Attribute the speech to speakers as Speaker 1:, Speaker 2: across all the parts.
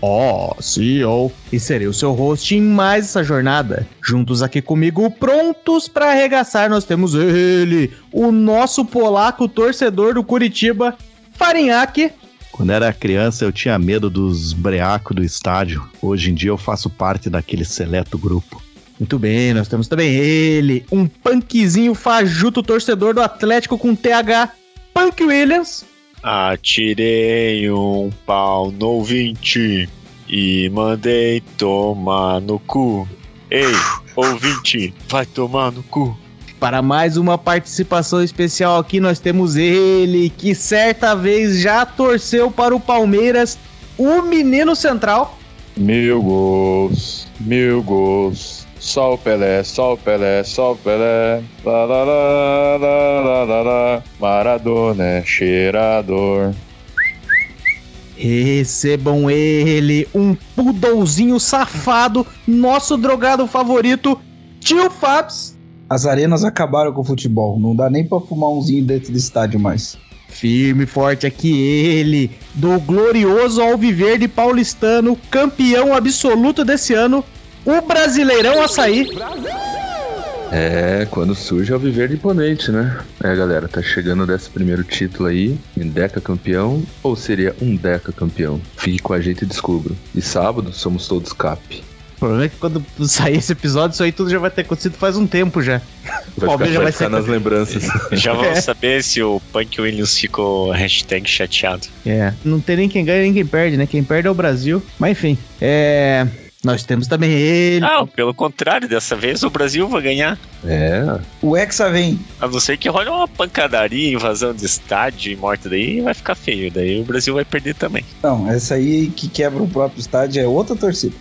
Speaker 1: Ó, oh, CEO, e serei o seu host em mais essa jornada. Juntos aqui comigo, prontos para arregaçar, nós temos ele, o nosso polaco torcedor do Curitiba, Farinhaque.
Speaker 2: Quando era criança eu tinha medo dos breacos do estádio. Hoje em dia eu faço parte daquele seleto grupo.
Speaker 1: Muito bem, nós temos também ele, um punkzinho fajuto torcedor do Atlético com TH, Punk Williams.
Speaker 3: Atirei um pau no 20 e mandei tomar no cu. Ei, ouvinte, vai tomar no cu.
Speaker 1: Para mais uma participação especial aqui, nós temos ele, que certa vez já torceu para o Palmeiras, o menino central.
Speaker 4: Mil gols, mil gols. Só o Pelé, só o Pelé, só o Pelé. Lá, lá, lá, lá, lá, lá, lá. Maradona é cheirador.
Speaker 1: Recebam ele, um pudolzinho safado, nosso drogado favorito, Tio Fabs.
Speaker 5: As arenas acabaram com o futebol, não dá nem pra fumar umzinho dentro do estádio mais.
Speaker 1: Firme e forte aqui ele, do glorioso Alviverde paulistano, campeão absoluto desse ano, o Brasileirão Açaí.
Speaker 4: É, quando surge é o viver de imponente, né? É, galera, tá chegando desse primeiro título aí, em Deca campeão, ou seria um Deca campeão? Fique com a gente e descubra. E sábado somos todos cap.
Speaker 1: O problema é que quando sair esse episódio, isso aí tudo já vai ter acontecido faz um tempo já.
Speaker 4: O Palmeiras já vai ser nas lembranças.
Speaker 3: já vamos é. saber se o Punk Williams ficou hashtag chateado.
Speaker 1: É, não tem nem quem ganha nem quem perde, né? Quem perde é o Brasil. Mas enfim, é. Nós temos também ele.
Speaker 3: Não, pelo contrário, dessa vez o Brasil vai ganhar.
Speaker 5: É. O Hexa vem.
Speaker 3: A não ser que role uma pancadaria, invasão de estádio e morte daí, vai ficar feio. Daí o Brasil vai perder também.
Speaker 5: Não, essa aí que quebra o próprio estádio é outra torcida.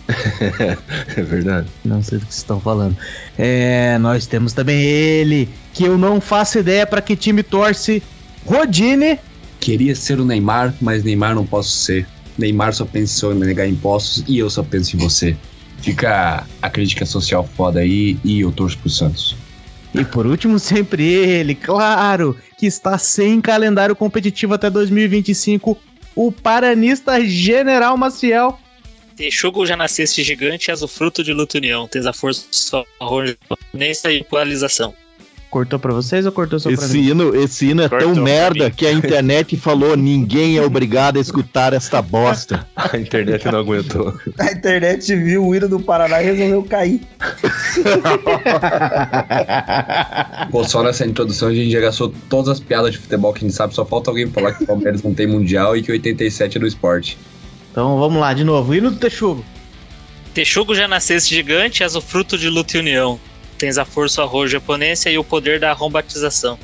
Speaker 4: é verdade.
Speaker 1: Não sei do que vocês estão falando. É, nós temos também ele, que eu não faço ideia para que time torce. Rodine.
Speaker 6: Queria ser o Neymar, mas Neymar não posso ser. Neymar só pensou em negar impostos e eu só penso em você. Fica a crítica social foda aí e eu torço pro Santos.
Speaker 1: E por último, sempre ele, claro, que está sem calendário competitivo até 2025, o paranista General Maciel.
Speaker 7: Texugo já nascesse gigante, és o fruto de luta união, tens a força só nessa equalização.
Speaker 1: Cortou pra vocês ou cortou só
Speaker 2: esse
Speaker 1: pra mim?
Speaker 2: Hino, esse hino é cortou tão merda que a internet falou: ninguém é obrigado a escutar esta bosta.
Speaker 4: a internet não aguentou.
Speaker 5: A internet viu o hino do Paraná e resolveu cair.
Speaker 6: Pô, só nessa introdução a gente já gastou todas as piadas de futebol que a gente sabe, só falta alguém falar que o Palmeiras não tem mundial e que 87 é do esporte.
Speaker 1: Então vamos lá, de novo. Hino do Texugo.
Speaker 7: Texugo já nascesse gigante, és o fruto de luta e união. Tens a força, o arrojo, a ponência e o poder da arrombatização.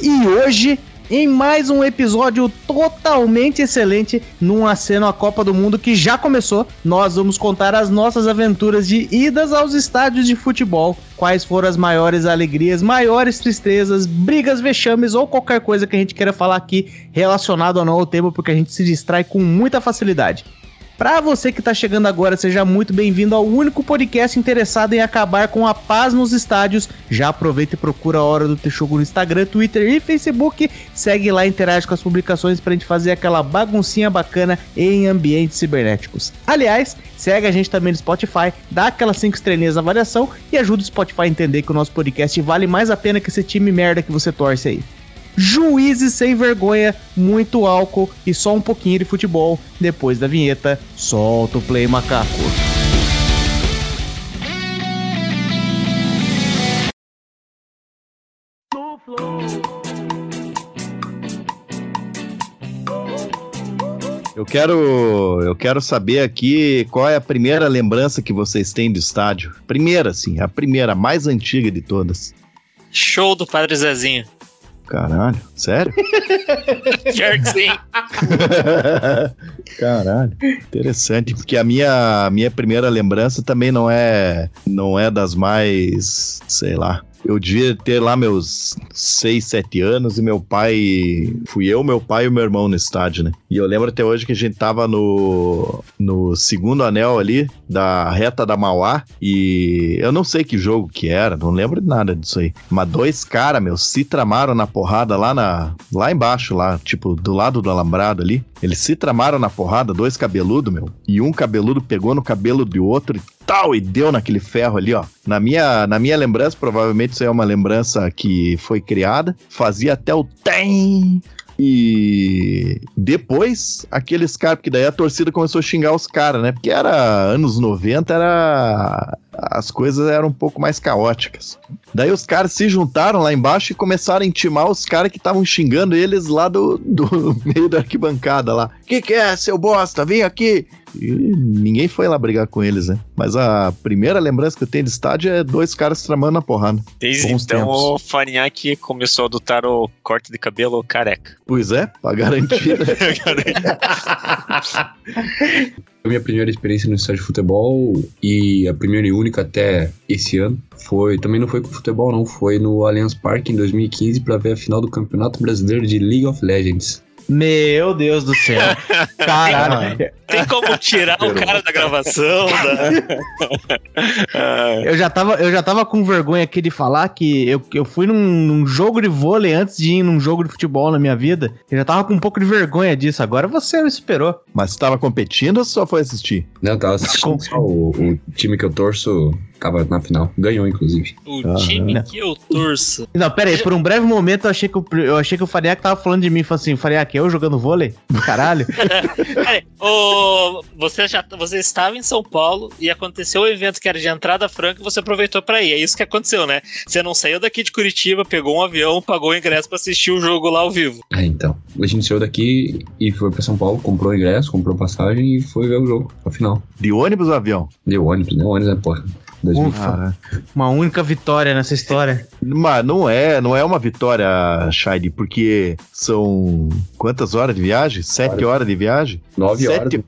Speaker 1: E hoje, em mais um episódio totalmente excelente, num aceno à Copa do Mundo que já começou, nós vamos contar as nossas aventuras de idas aos estádios de futebol. Quais foram as maiores alegrias, maiores tristezas, brigas, vexames ou qualquer coisa que a gente queira falar aqui relacionado ou não ao tema, porque a gente se distrai com muita facilidade. Para você que está chegando agora, seja muito bem-vindo ao único podcast interessado em acabar com a paz nos estádios. Já aproveita e procura a Hora do Texugo no Instagram, Twitter e Facebook. Segue lá, interage com as publicações para a gente fazer aquela baguncinha bacana em ambientes cibernéticos. Aliás, segue a gente também no Spotify, dá aquelas 5 estrelinhas na avaliação e ajuda o Spotify a entender que o nosso podcast vale mais a pena que esse time merda que você torce aí juízes sem vergonha, muito álcool e só um pouquinho de futebol. Depois da vinheta, solta o play macaco.
Speaker 2: Eu quero, eu quero saber aqui qual é a primeira lembrança que vocês têm do estádio. Primeira, sim, a primeira, a mais antiga de todas.
Speaker 7: Show do Padre Zezinho.
Speaker 2: Caralho, sério?
Speaker 7: Pior que sim.
Speaker 2: Caralho, interessante, porque a minha, minha primeira lembrança também não é não é das mais, sei lá, Eu devia ter lá meus 6, 7 anos e meu pai. Fui eu, meu pai e meu irmão no estádio, né? E eu lembro até hoje que a gente tava no, no segundo anel ali, da reta da Mauá, e eu não sei que jogo que era, não lembro de nada disso aí. Mas dois caras, meu, se tramaram na porrada lá, na, lá embaixo, lá, tipo, do lado do alambrado ali. Eles se tramaram na porrada, dois cabeludos, meu. E um cabeludo pegou no cabelo do outro e tal, e deu naquele ferro ali, ó. Na minha, na minha lembrança, provavelmente isso é uma lembrança que foi criada. Fazia até o tem. E depois, aqueles caras, porque daí a torcida começou a xingar os caras, né? Porque era anos 90, era. As coisas eram um pouco mais caóticas. Daí os caras se juntaram lá embaixo e começaram a intimar os caras que estavam xingando eles lá do, do meio da arquibancada lá. Que que é, seu bosta? Vem aqui! E ninguém foi lá brigar com eles, né? Mas a primeira lembrança que eu tenho de estádio é dois caras tramando na porrada.
Speaker 3: Desde
Speaker 2: Bons
Speaker 3: então
Speaker 2: tempos.
Speaker 3: o Farinhaque começou a adotar o corte de cabelo careca.
Speaker 2: Pois é, pra garantir. né?
Speaker 6: A minha primeira experiência no estádio de futebol e a primeira e única até esse ano foi também não foi com futebol não, foi no Allianz Parque em 2015 para ver a final do Campeonato Brasileiro de League of Legends.
Speaker 1: Meu Deus do céu. Caralho.
Speaker 7: Tem como tirar o cara da gravação? Da...
Speaker 3: Ah,
Speaker 1: Eu já, tava, eu já tava com vergonha aqui de falar que eu, eu fui num, num jogo de vôlei antes de ir num jogo de futebol na minha vida. Eu já tava com um pouco de vergonha disso. Agora você me superou.
Speaker 2: Mas você tava competindo ou só foi assistir?
Speaker 6: Não, eu tava assistindo só o, o time que eu torço tava na final, ganhou inclusive.
Speaker 7: O
Speaker 2: Ah,
Speaker 7: time
Speaker 1: né?
Speaker 7: que eu torço.
Speaker 1: Não, pera aí, por um breve momento eu achei que o, eu achei que o Fariac tava falando de mim. Falei assim, Fariac, eu jogando vôlei? Caralho.
Speaker 7: Peraí, ô, você já você estava em São Paulo e aconteceu o evento que era de entrada franca e você aproveitou pra ir. É isso que aconteceu, né? Você não saiu daqui de Curitiba, pegou um avião, pagou o ingresso pra assistir o jogo lá ao vivo.
Speaker 6: Ah, então. A gente saiu daqui e foi pra São Paulo, comprou o ingresso, comprou passagem e foi ver o jogo, a final.
Speaker 2: De ônibus ou avião?
Speaker 6: Deu ônibus, deu ônibus, né, porra. 2000.
Speaker 1: Ufa. Uma única vitória nessa história.
Speaker 2: Mas não é, não é uma vitória, Shide, porque são quantas horas de viagem? Sete horas de viagem?
Speaker 6: 9 horas,
Speaker 2: Sete-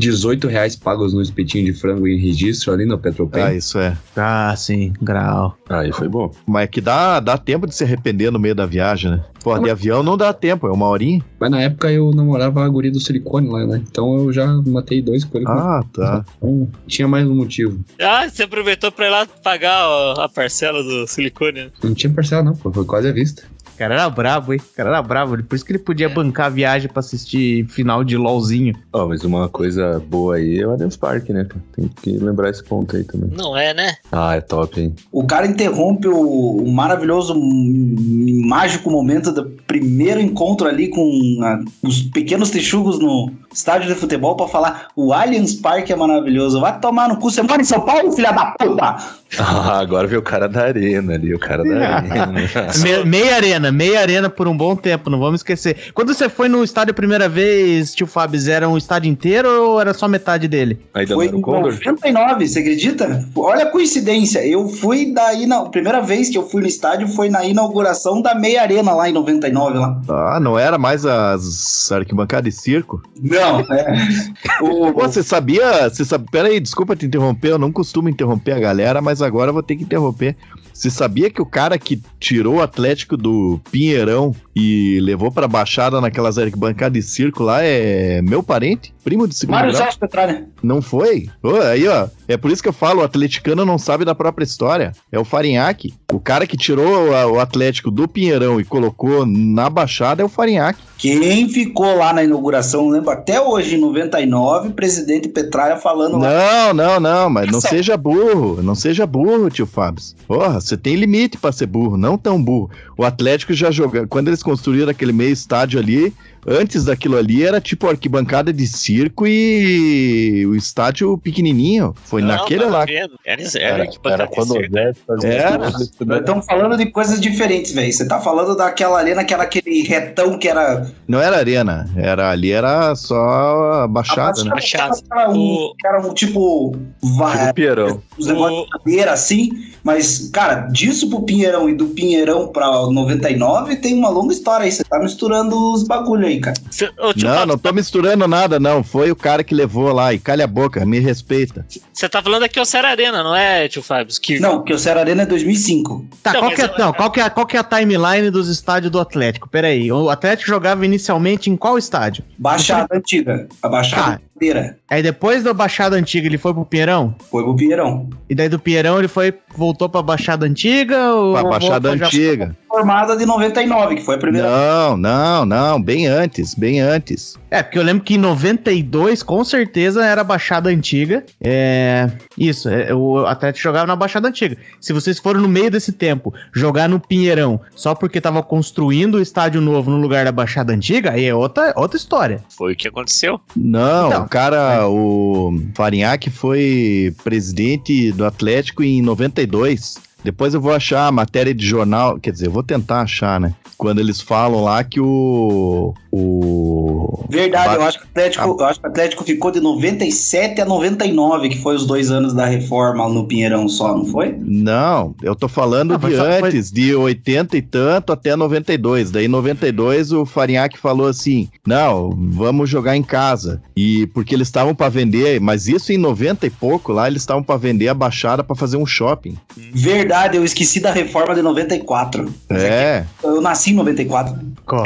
Speaker 6: 18 reais pagos no espetinho de frango em registro ali no Petropen.
Speaker 2: Ah, isso é.
Speaker 1: Ah, sim, grau.
Speaker 4: Aí foi bom.
Speaker 2: Mas é que dá, dá tempo de se arrepender no meio da viagem, né? Pô, de avião não dá tempo, é uma horinha.
Speaker 6: Mas na época eu namorava a guria do silicone lá, né? Então eu já matei dois com ele.
Speaker 2: Ah, tá.
Speaker 6: Então, tinha mais um motivo.
Speaker 7: Ah, você aproveitou pra ir lá pagar ó, a parcela do silicone, né?
Speaker 6: Não tinha parcela não, pô, foi quase à vista.
Speaker 1: O cara era brabo, hein? O cara era brabo. Por isso que ele podia bancar a viagem pra assistir final de LOLzinho.
Speaker 4: Ó, mas uma coisa boa aí é o Allianz Parque, né? cara? Tem que lembrar esse ponto aí também.
Speaker 7: Não é, né?
Speaker 4: Ah, é top, hein?
Speaker 5: O cara interrompe o, o maravilhoso, mágico momento do primeiro encontro ali com a- os pequenos texugos no estádio de futebol pra falar o Allianz Parque é maravilhoso. Vai tomar no cu. Você mora em São Paulo, filha da puta?
Speaker 4: Ah, agora veio o cara da arena ali, o cara da arena.
Speaker 1: Me- meia arena, meia arena por um bom tempo, não vamos esquecer. Quando você foi no estádio a primeira vez, tio Fábio, era um estádio inteiro ou era só metade dele?
Speaker 4: Ainda
Speaker 5: Foi em
Speaker 4: o Condor?
Speaker 5: 99, você acredita? Olha a coincidência. Eu fui daí na primeira vez que eu fui no estádio foi na inauguração da meia arena lá em 99 lá.
Speaker 2: Ah, não era mais as arquibancadas de circo?
Speaker 5: Não, é. O,
Speaker 2: você sabia, você sabe, pera aí, desculpa te interromper, eu não costumo interromper a galera, mas agora eu vou ter que interromper. Você sabia que o cara que tirou o Atlético do Pinheirão e levou pra Baixada naquelas arquibancadas de circo lá é meu parente? Primo de segundo
Speaker 5: Mário
Speaker 2: grau?
Speaker 5: Celso Petralha.
Speaker 2: Não foi? Ô, aí, ó. É por isso que eu falo, o atleticano não sabe da própria história. É o Farinhaque. O cara que tirou a- o Atlético do Pinheirão e colocou na Baixada é o Farinhaque.
Speaker 5: Quem ficou lá na inauguração, lembro até hoje, em 99, presidente Petralha falando lá.
Speaker 2: Não, não, não, mas não
Speaker 5: Essa-
Speaker 2: seja burro. Não seja burro, tio Fábio. Porra, você tem limite pra ser burro, não tão burro. O Atlético já jogou. Quando eles construíram aquele meio estádio ali, antes daquilo ali era tipo arquibancada de circo e o estádio pequenininho. Foi
Speaker 7: Não,
Speaker 2: naquele lá.
Speaker 7: vendo. Era, era,
Speaker 4: Era, era quando o
Speaker 7: certo.
Speaker 4: Zé fazia
Speaker 2: Era.
Speaker 5: Nós estamos falando de coisas diferentes, velho. Você tá falando daquela arena que era aquele retão que era.
Speaker 2: Não era arena, era ali era só a baixada, né?
Speaker 7: Baixada.
Speaker 5: Era um,
Speaker 7: O-
Speaker 5: que era um tipo. vai-
Speaker 4: Tipo Pierão.
Speaker 5: Os negócios de madeira assim. Mas, cara, disso pro Pinheirão e do Pinheirão pra 99 tem uma longa história aí. Você tá misturando os bagulho aí, cara.
Speaker 7: Cê-
Speaker 2: Não, não tô misturando nada, não. Foi o cara que levou lá. E calha a boca, me respeita.
Speaker 7: Você tá falando aqui o Serra Arena, não é, tio Fábio? Que...
Speaker 5: Não, porque o Arena é 2005.
Speaker 1: Tá,
Speaker 7: Não,
Speaker 1: qual, que é,
Speaker 7: eu-
Speaker 1: não, qual, que é, qual que é a timeline dos estádios do Atlético? Pera aí, o Atlético jogava inicialmente em qual estádio?
Speaker 5: Baixada antiga. A Baixada
Speaker 1: Ah.
Speaker 5: Inteira.
Speaker 1: Aí depois da Baixada Antiga ele foi pro Pinheirão?
Speaker 5: Foi pro Pinheirão.
Speaker 1: E daí do Pinheirão ele foi, voltou pra Baixada Antiga? Ou
Speaker 2: Pra Baixada Antiga.
Speaker 5: Formada de 99, que foi a primeira.
Speaker 2: Não, não, não. Bem antes, bem antes.
Speaker 1: É, porque eu lembro que em 92, com certeza, era Baixada Antiga. É. Isso, é, o Atlético jogava na Baixada Antiga. Se vocês foram no meio desse tempo jogar no Pinheirão só porque tava construindo o estádio novo no lugar da Baixada Antiga, aí é outra, outra história.
Speaker 7: Foi o que aconteceu.
Speaker 2: Não,
Speaker 1: Então,
Speaker 2: o cara, o Farinhaque foi presidente do Atlético em 92. Depois eu vou achar a matéria de jornal, quer dizer, eu vou tentar achar, né? Quando eles falam lá que o. o
Speaker 5: Verdade, eu acho, que o Atlético, eu acho que o Atlético ficou de 97 a 99, que foi os dois anos da reforma no Pinheirão só, não foi?
Speaker 2: Não, eu tô falando
Speaker 1: Ah,
Speaker 2: de
Speaker 1: só foi-
Speaker 2: antes, de 80 e tanto até 92. Daí, em 92, o Farinhaque falou assim: não, vamos jogar em casa. E porque eles estavam pra vender, mas isso em 90 e pouco lá, eles estavam pra vender a baixada pra fazer um shopping.
Speaker 5: Verdade, eu esqueci da reforma de 94. Mas
Speaker 2: É,
Speaker 5: Eu nasci em 94.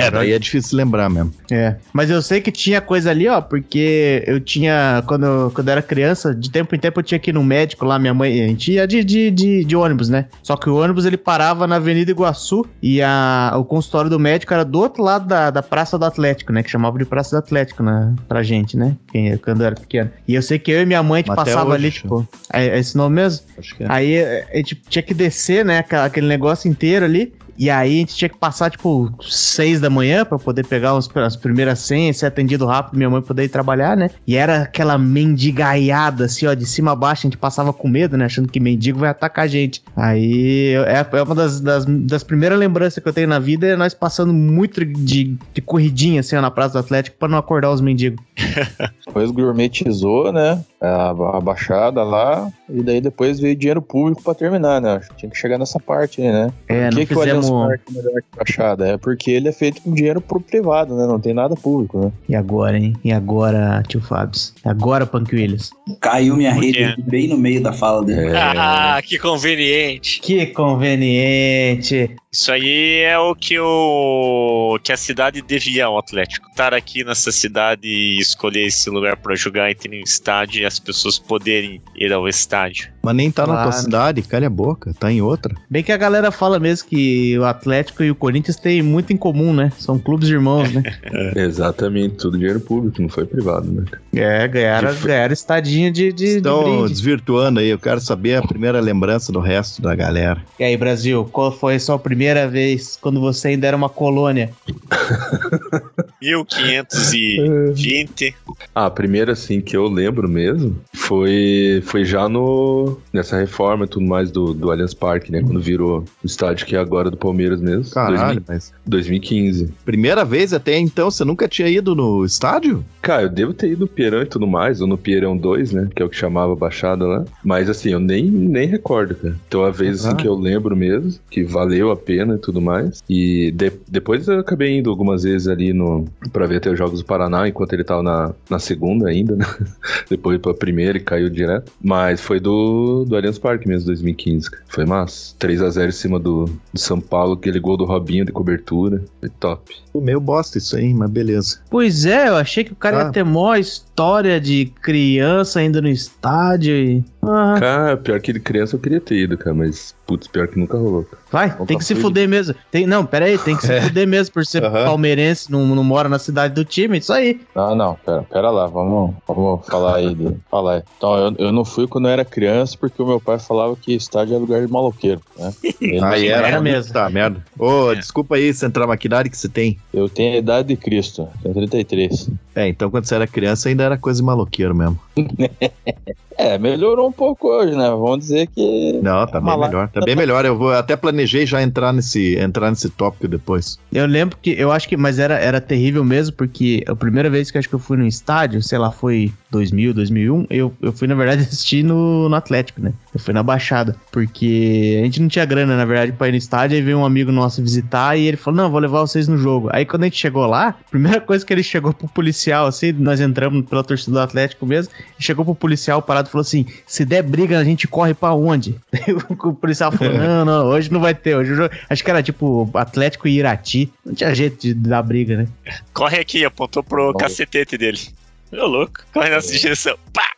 Speaker 2: é, daí é difícil lembrar mesmo.
Speaker 1: É, mas eu sei que tinha coisa ali, ó, porque eu tinha, quando, eu- quando eu era criança, de tempo em tempo eu tinha que ir no médico lá, minha mãe, a gente ia de, de, de, de ônibus, né? Só que o ônibus ele parava na Avenida Iguaçu e a, o consultório do médico era do outro lado da, da Praça do Atlético, né? Que chamava de Praça do Atlético, né? Pra gente, né? Quem, quando eu era pequeno. E eu sei que eu e minha mãe, a gente passava
Speaker 2: hoje,
Speaker 1: ali, tipo, é, é esse nome mesmo?
Speaker 2: Acho que é.
Speaker 1: Aí a gente tinha que descer, né? Aquele negócio inteiro ali. E aí a gente tinha que passar, tipo, seis da manhã pra poder pegar os- as primeiras senhas, ser atendido rápido, minha mãe poder ir trabalhar, né? E era aquela mendigaiada, assim, ó, de cima a baixo, a gente passava com medo, né? Achando que mendigo vai atacar a gente. Aí é, é uma das, das, das primeiras lembranças que eu tenho na vida, é nós passando muito de, de corridinha, assim, ó, na Praça do Atlético pra não acordar os mendigos.
Speaker 8: Depois gourmetizou, né? A, a baixada lá. E daí depois veio dinheiro público pra terminar, né? Tinha que chegar nessa parte aí, né?
Speaker 1: É,
Speaker 8: Por
Speaker 1: não
Speaker 8: que, que o Allianz
Speaker 1: fizemos...
Speaker 8: Parque é melhor que a baixada? É porque ele é feito com dinheiro pro privado, né? Não tem nada público, né?
Speaker 1: E agora, hein? E agora, tio Fábio? E agora, Punk Williams?
Speaker 5: Caiu minha rede bem no meio da fala dele.
Speaker 8: É.
Speaker 7: Ah, que conveniente.
Speaker 1: Que conveniente.
Speaker 7: Isso aí é o que o que a cidade devia ao Atlético. Estar aqui nessa cidade e escolher esse lugar pra jogar e ter um estádio e as pessoas poderem ir ao estádio.
Speaker 2: Mas nem tá na tua
Speaker 1: Claro.
Speaker 2: cidade, calha a boca, tá em outra.
Speaker 1: Bem que a galera fala mesmo que o Atlético e o Corinthians têm muito em comum, né? São clubes irmãos, né?
Speaker 4: Exatamente, tudo dinheiro público, não foi privado, né?
Speaker 1: É, ganharam,
Speaker 2: f-
Speaker 1: ganharam estadinha de, de, de
Speaker 2: Estão
Speaker 1: brinde.
Speaker 2: desvirtuando aí, eu quero saber a primeira lembrança do resto da galera.
Speaker 1: E aí, Brasil, qual foi a sua primeira vez quando você ainda era uma colônia?
Speaker 7: 1520.
Speaker 4: Ah, a primeira, assim, que eu lembro mesmo foi, foi já no nessa reforma e tudo mais do, do Allianz Parque, né? Quando virou o estádio que é agora do Palmeiras mesmo.
Speaker 2: Caralho,
Speaker 4: 2000
Speaker 2: mas
Speaker 4: 2015.
Speaker 2: primeira vez até então, você nunca tinha ido no estádio?
Speaker 4: Cara, eu devo ter ido no Pierão e tudo mais, ou no Pierão 2, né? Que é o que chamava Baixada lá. Mas assim, eu nem, nem recordo, cara. Então a vez assim,
Speaker 2: Ah.
Speaker 4: que eu lembro mesmo, que valeu a pena e tudo mais. E de- depois eu acabei indo algumas vezes ali no pra ver até os Jogos do Paraná, enquanto ele tava na, na segunda ainda, né? depois pra primeira e caiu direto. Mas foi do, do Allianz Parque mesmo, 2015. cara. Foi massa. 3x0 em cima do, do São Paulo, aquele gol do Robinho de cobertura. Foi top.
Speaker 2: Pô, Meio bosta isso aí, mas beleza.
Speaker 1: Pois é, eu achei que o cara
Speaker 2: Ah.
Speaker 1: ia ter mó história de criança ainda no estádio e... Ah,
Speaker 4: Cara, pior que de criança eu queria ter ido, cara, mas putz, pior que nunca rolou. cara.
Speaker 1: Vai, tem que se fuder mesmo. Tem, não, pera aí, tem que se fuder mesmo por ser
Speaker 2: Aham.
Speaker 1: palmeirense, não, não mora na cidade do time, isso aí.
Speaker 8: Ah, não, pera, pera lá, vamos, vamos falar aí. De, falar aí. Então, eu, eu não fui quando eu era criança porque o meu pai falava que estádio é lugar de maloqueiro, né? Ele-
Speaker 2: Aí
Speaker 1: era
Speaker 2: era,
Speaker 1: mesmo.
Speaker 2: Tá, merda. Ô, desculpa aí, Central Maquinário, que você tem.
Speaker 8: Eu tenho a idade de Cristo, tenho 33.
Speaker 2: É, então quando você era criança ainda era coisa de maloqueiro mesmo.
Speaker 8: É, melhorou um pouco hoje, né? Vamos dizer que.
Speaker 2: Não, tá bem melhor. Tá bem melhor. Eu vou até planejei já entrar nesse, entrar nesse tópico depois.
Speaker 1: Eu lembro que, eu acho que, mas era, era terrível mesmo, porque a primeira vez que eu acho que eu fui no estádio, sei lá, foi 2000, 2001, eu, eu fui, na verdade, assistir no, no Atlético, né? Eu fui na Baixada, porque a gente não tinha grana, na verdade, pra ir no estádio. Aí veio um amigo nosso visitar e ele falou: Não, vou levar vocês no jogo. Aí quando a gente chegou lá, a primeira coisa que ele chegou pro policial, assim, nós entramos pela torcida do Atlético mesmo, chegou pro policial parado e falou assim: Se der briga, a gente corre pra onde? o policial falou: Não, não, hoje não vai ter. Hoje o jogo... Acho que era tipo Atlético e Irati. Não tinha jeito de dar briga, né?
Speaker 7: Corre aqui, apontou pro cacetete dele. Ô, louco, corre nessa direção. Pá!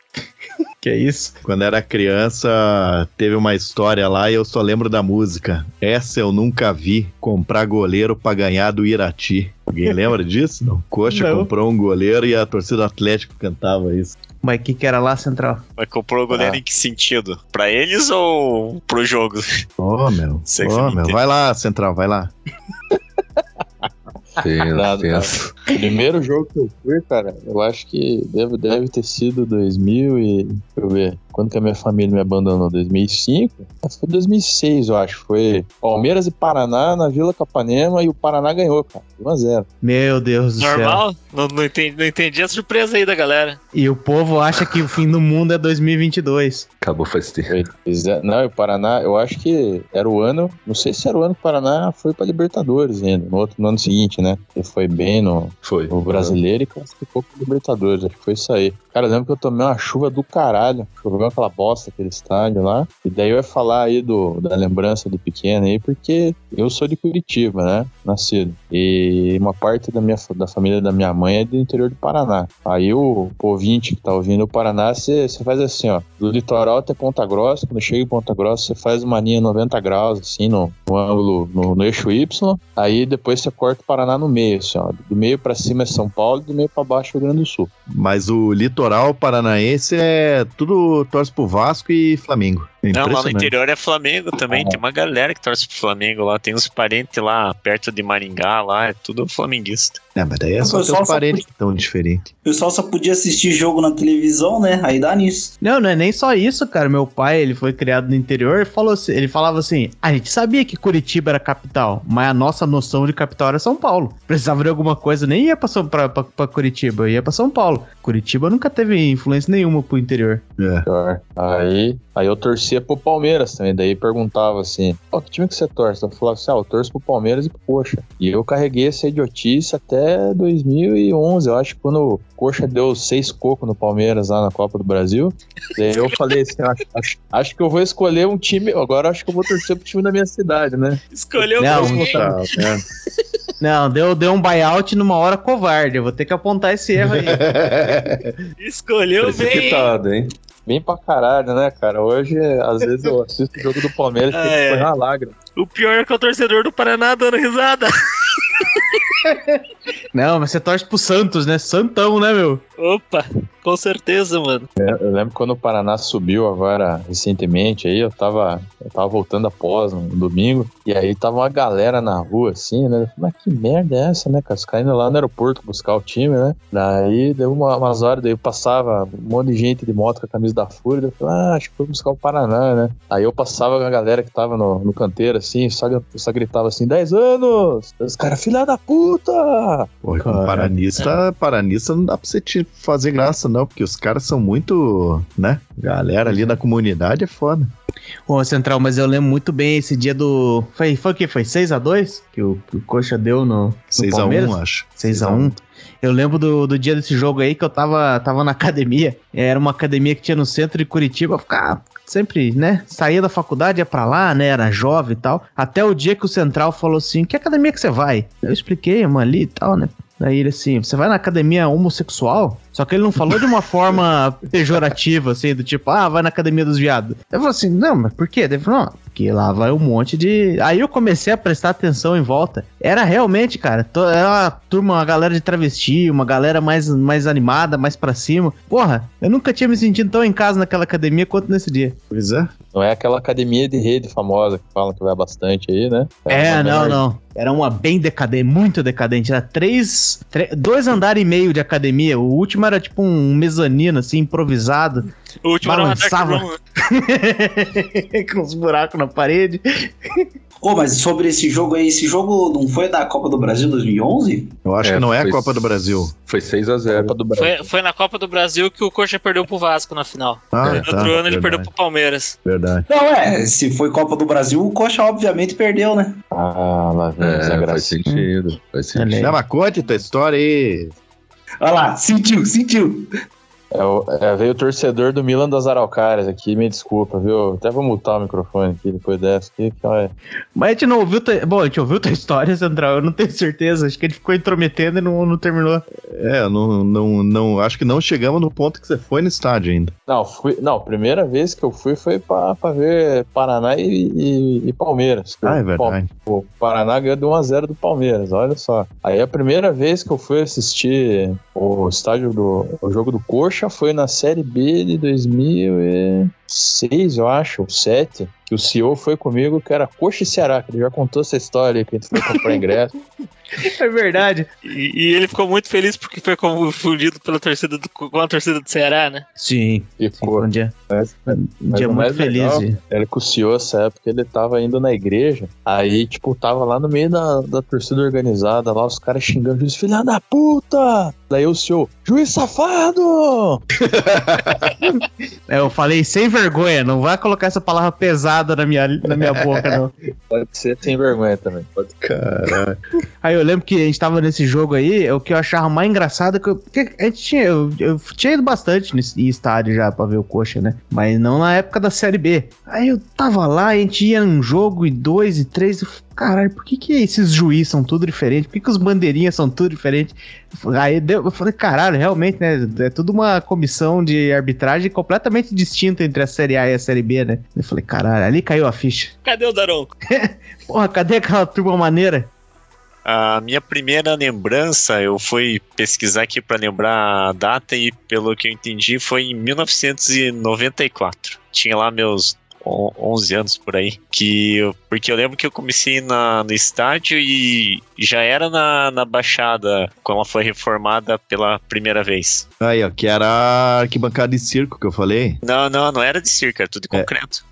Speaker 1: Que é isso?
Speaker 2: Quando era criança, teve uma história lá e eu só lembro da música. Essa eu nunca vi, comprar goleiro pra ganhar do Irati. Alguém lembra disso? Não. Coxa
Speaker 1: Não.
Speaker 2: comprou um goleiro e a torcida do Atlético cantava isso.
Speaker 1: Mas o que, que era lá, Central?
Speaker 7: Mas comprou o goleiro
Speaker 8: Ah.
Speaker 7: em que sentido? Pra eles ou pro jogo?
Speaker 2: Ô, meu.
Speaker 7: Sei que
Speaker 2: Ô,
Speaker 7: não
Speaker 2: meu. Vai lá, Central, vai lá.
Speaker 4: Tenso, tenso.
Speaker 8: Primeiro jogo que eu fui, cara, eu acho que deve, deve ter sido 2000 e... Deixa eu ver. Quando que a minha família me abandonou? 2005? Ah, Foi 2006, eu acho. Foi Palmeiras e Paraná na Vila Capanema e o Paraná ganhou, cara. 1x0.
Speaker 1: Meu Deus do céu.
Speaker 7: Normal? Não, não, entendi, não entendi a surpresa aí da galera.
Speaker 1: E o povo acha que o fim do mundo é 2022.
Speaker 4: Acabou faz tempo.
Speaker 8: É. Não, e o Paraná, eu acho que era o ano. Não sei se era o ano que o Paraná foi pra Libertadores ainda. No, outro, no ano seguinte, né? Ele foi bem no,
Speaker 4: Foi.
Speaker 8: no brasileiro e classificou pro Libertadores. Acho que foi isso aí. Cara, eu lembro que eu tomei uma chuva do caralho. Choveu aquela bosta, aquele estádio lá. E daí eu ia falar aí do, da lembrança de pequeno aí, porque eu sou de Curitiba, né? Nascido. E uma parte da, minha, da família da minha mãe é do interior do Paraná. Aí o, ouvinte que tá ouvindo o Paraná, você faz assim, ó. Do litoral até Ponta Grossa. Quando chega em Ponta Grossa, você faz uma linha 90 graus, assim, no, no ângulo, no, no eixo Y. Aí depois você corta o Paraná no meio, assim, ó. Do meio pra cima é São Paulo, do meio pra baixo é Rio Grande do Sul.
Speaker 2: Mas o litoral paranaense é tudo torce pro Vasco e Flamengo. É
Speaker 7: Não, lá no interior é Flamengo também.
Speaker 8: Ah.
Speaker 7: Tem uma galera que torce pro Flamengo lá. Tem uns parentes lá perto de Maringá lá. É tudo flamenguista.
Speaker 2: É, mas daí é só teus parentes que estão diferentes.
Speaker 5: O pessoal só podia assistir jogo na televisão, né? Aí dá nisso.
Speaker 1: Não, não é nem só isso, cara. Meu pai, ele foi criado no interior e falou assim, ele falava assim: a gente sabia que Curitiba era capital, mas a nossa noção de capital era São Paulo. Precisava de alguma coisa, nem ia pra, São, pra, pra, pra Curitiba, ia pra São Paulo. Curitiba nunca teve influência nenhuma pro interior.
Speaker 2: É.
Speaker 8: Aí, aí eu torcia pro Palmeiras também. Daí perguntava assim: Ó, que time que você torce? Eu falava assim: ah, eu torço pro Palmeiras e pro Coxa. E eu carreguei essa idiotice até 2011. Eu acho que quando o Coxa deu seis cocos no Palmeiras lá na Copa do Brasil. Daí eu falei assim: acho, acho, acho que eu vou escolher um time. Agora acho que eu vou torcer pro time da minha cidade, né?
Speaker 7: Escolheu
Speaker 1: Não,
Speaker 7: bem, hein?
Speaker 2: Tá.
Speaker 1: Não, deu, deu um buyout numa hora covarde. Eu vou ter que apontar esse erro aí.
Speaker 7: Escolheu bem. hein?
Speaker 8: Bem pra caralho, né, cara? Hoje, às vezes, eu assisto o jogo do Palmeiras e
Speaker 7: é.
Speaker 8: correr uma lágrima.
Speaker 7: O pior é que é o torcedor do Paraná dando risada.
Speaker 1: Não, mas você torce pro Santos, né? Santão, né, meu?
Speaker 7: Opa, com certeza, mano.
Speaker 8: Eu lembro quando o Paraná subiu agora recentemente aí, eu tava, eu tava voltando após no domingo, e aí tava uma galera na rua assim, né? Eu falei, Mas que merda é essa, né, cara? Os caras indo lá no aeroporto buscar o time, né? Daí deu uma, umas horas, daí eu passava um monte de gente de moto com a camisa da Fúria, daí eu falei, ah, acho que foi buscar o Paraná, né? Aí eu passava com a galera que tava no, no canteiro assim, só, só gritava assim, 10 anos! Os caras, filha da puta!
Speaker 2: Pô, e com paranista, paranista não dá pra você te fazer graça, não, porque os caras são muito, né? Galera ali da comunidade é foda.
Speaker 1: Ô, Central, mas eu lembro muito bem esse dia do. Foi, foi o quê? Foi 6x2 que o, que o Coxa deu no, no
Speaker 2: 6x1,
Speaker 1: Palmeiras?
Speaker 2: acho.
Speaker 1: 6x1. Eu lembro do, do dia desse jogo aí que eu tava, tava na academia. Era uma academia que tinha no centro de Curitiba. Eu ficava sempre, né? Saía da faculdade, ia pra lá, né? Era jovem e tal. Até o dia que o Central falou assim: Que academia que você vai? Eu expliquei, uma ali e tal, né? Daí ele assim, você vai na academia homossexual? Só que ele não falou de uma forma pejorativa, assim, do tipo, ah, vai na academia dos viados. Eu falei assim, não, mas por quê? Ele falou, não, porque lá vai um monte de. Aí eu comecei a prestar atenção em volta. Era realmente, cara, to- era uma turma, uma galera de travesti, uma galera mais, mais animada, mais pra cima. Porra, eu nunca tinha me sentido tão em casa naquela academia quanto nesse dia.
Speaker 2: Pois é.
Speaker 8: Não é aquela academia de rede famosa que falam que vai bastante aí, né?
Speaker 1: É,
Speaker 8: uma
Speaker 1: não, não. Era uma bem decadente, muito decadente. Era três, tre- dois andares e meio de academia. O último era tipo um mezanino, assim, improvisado.
Speaker 7: O último uma
Speaker 1: Balançava. Com os buracos na parede.
Speaker 5: Ô, mas sobre esse jogo aí, esse jogo não foi da Copa do Brasil 2011?
Speaker 2: Eu acho
Speaker 4: É,
Speaker 2: que não é a Copa do Brasil.
Speaker 4: Foi 6x0.
Speaker 8: Copa do Brasil.
Speaker 7: Foi, foi na Copa do Brasil que o Coxa perdeu pro Vasco na final.
Speaker 2: Ah,
Speaker 7: no
Speaker 2: tá.
Speaker 7: outro ano ele
Speaker 2: verdade,
Speaker 7: perdeu pro Palmeiras.
Speaker 2: Verdade.
Speaker 5: Não, é, se foi Copa do Brasil, o Coxa obviamente perdeu, né?
Speaker 8: Ah, lá vem
Speaker 4: É, faz sentido. Faz sentido.
Speaker 2: Mas conte tua história aí.
Speaker 5: Olha lá, sentiu, sentiu.
Speaker 8: É, é, veio o torcedor do Milan das Araucárias aqui, me desculpa, viu? Até vou mutar o microfone aqui depois dessa aqui, olha.
Speaker 1: Mas a gente não ouviu. Bom, a gente ouviu tua história, Central. Eu não tenho certeza. Acho que ele ficou intrometendo e não, não terminou.
Speaker 2: É, não, não, não, acho que não chegamos no ponto que você foi no estádio ainda.
Speaker 8: Não, fui, não, primeira vez que eu fui foi pra ver Paraná e, e- e Palmeiras.
Speaker 2: Ah, é verdade.
Speaker 8: O Paraná ganhou de 1x0 do Palmeiras, olha só. Aí a primeira vez que eu fui assistir o estádio do o jogo do Coxa foi na Série B de 2006, eu acho, ou 7. Que o CEO foi comigo, que era Coxa e Ceará, que ele já contou essa história aí, que a gente foi comprar ingresso.
Speaker 1: É verdade.
Speaker 7: E, e ele ficou muito feliz porque foi confundido pela torcida do, com a torcida do Ceará, né?
Speaker 1: Sim.
Speaker 8: Ficou.
Speaker 1: Um dia,
Speaker 8: Mas-
Speaker 1: um
Speaker 8: mas
Speaker 1: dia muito
Speaker 8: mais
Speaker 1: feliz.
Speaker 8: legal-
Speaker 1: de-
Speaker 8: Era que o CEO, essa época, ele tava indo na igreja. Aí, tipo, tava lá no meio da, da torcida organizada, lá os caras xingando o juiz, filha da puta! Daí o CEO, juiz safado!
Speaker 1: É, eu falei sem vergonha. Não vai colocar essa palavra pesada na minha, na minha boca, não.
Speaker 8: Pode ser sem vergonha também. Pode
Speaker 2: Caralho.
Speaker 1: Aí eu lembro que a gente tava nesse jogo aí, o que eu achava mais engraçado é que, eu, porque a gente tinha, eu, eu tinha ido bastante nesse- em estádio já pra ver o Coxa, né? Mas não na época da Série B. Aí eu tava lá, a gente ia num jogo e dois e três, eu caralho, por que que esses juízes são tudo diferentes? Por que que os bandeirinhas são tudo diferentes? Aí deu- eu falei, caralho, realmente, né? É tudo uma comissão de arbitragem completamente distinta entre a Série A e a Série B, né? Eu falei, caralho, ali caiu a ficha.
Speaker 7: Cadê o Daronco?
Speaker 1: Porra, cadê aquela turma maneira?
Speaker 3: A minha primeira lembrança, eu fui pesquisar aqui para lembrar a data e pelo que eu entendi foi em 1994. Tinha lá meus on- 11 anos por aí, que eu- porque eu lembro que eu comecei na, no estádio e já era na, na Baixada quando ela foi reformada pela primeira vez.
Speaker 2: Aí, ó, que era a arquibancada de circo que eu falei.
Speaker 3: Não, não, não era de circo, era tudo de
Speaker 2: É.
Speaker 3: concreto.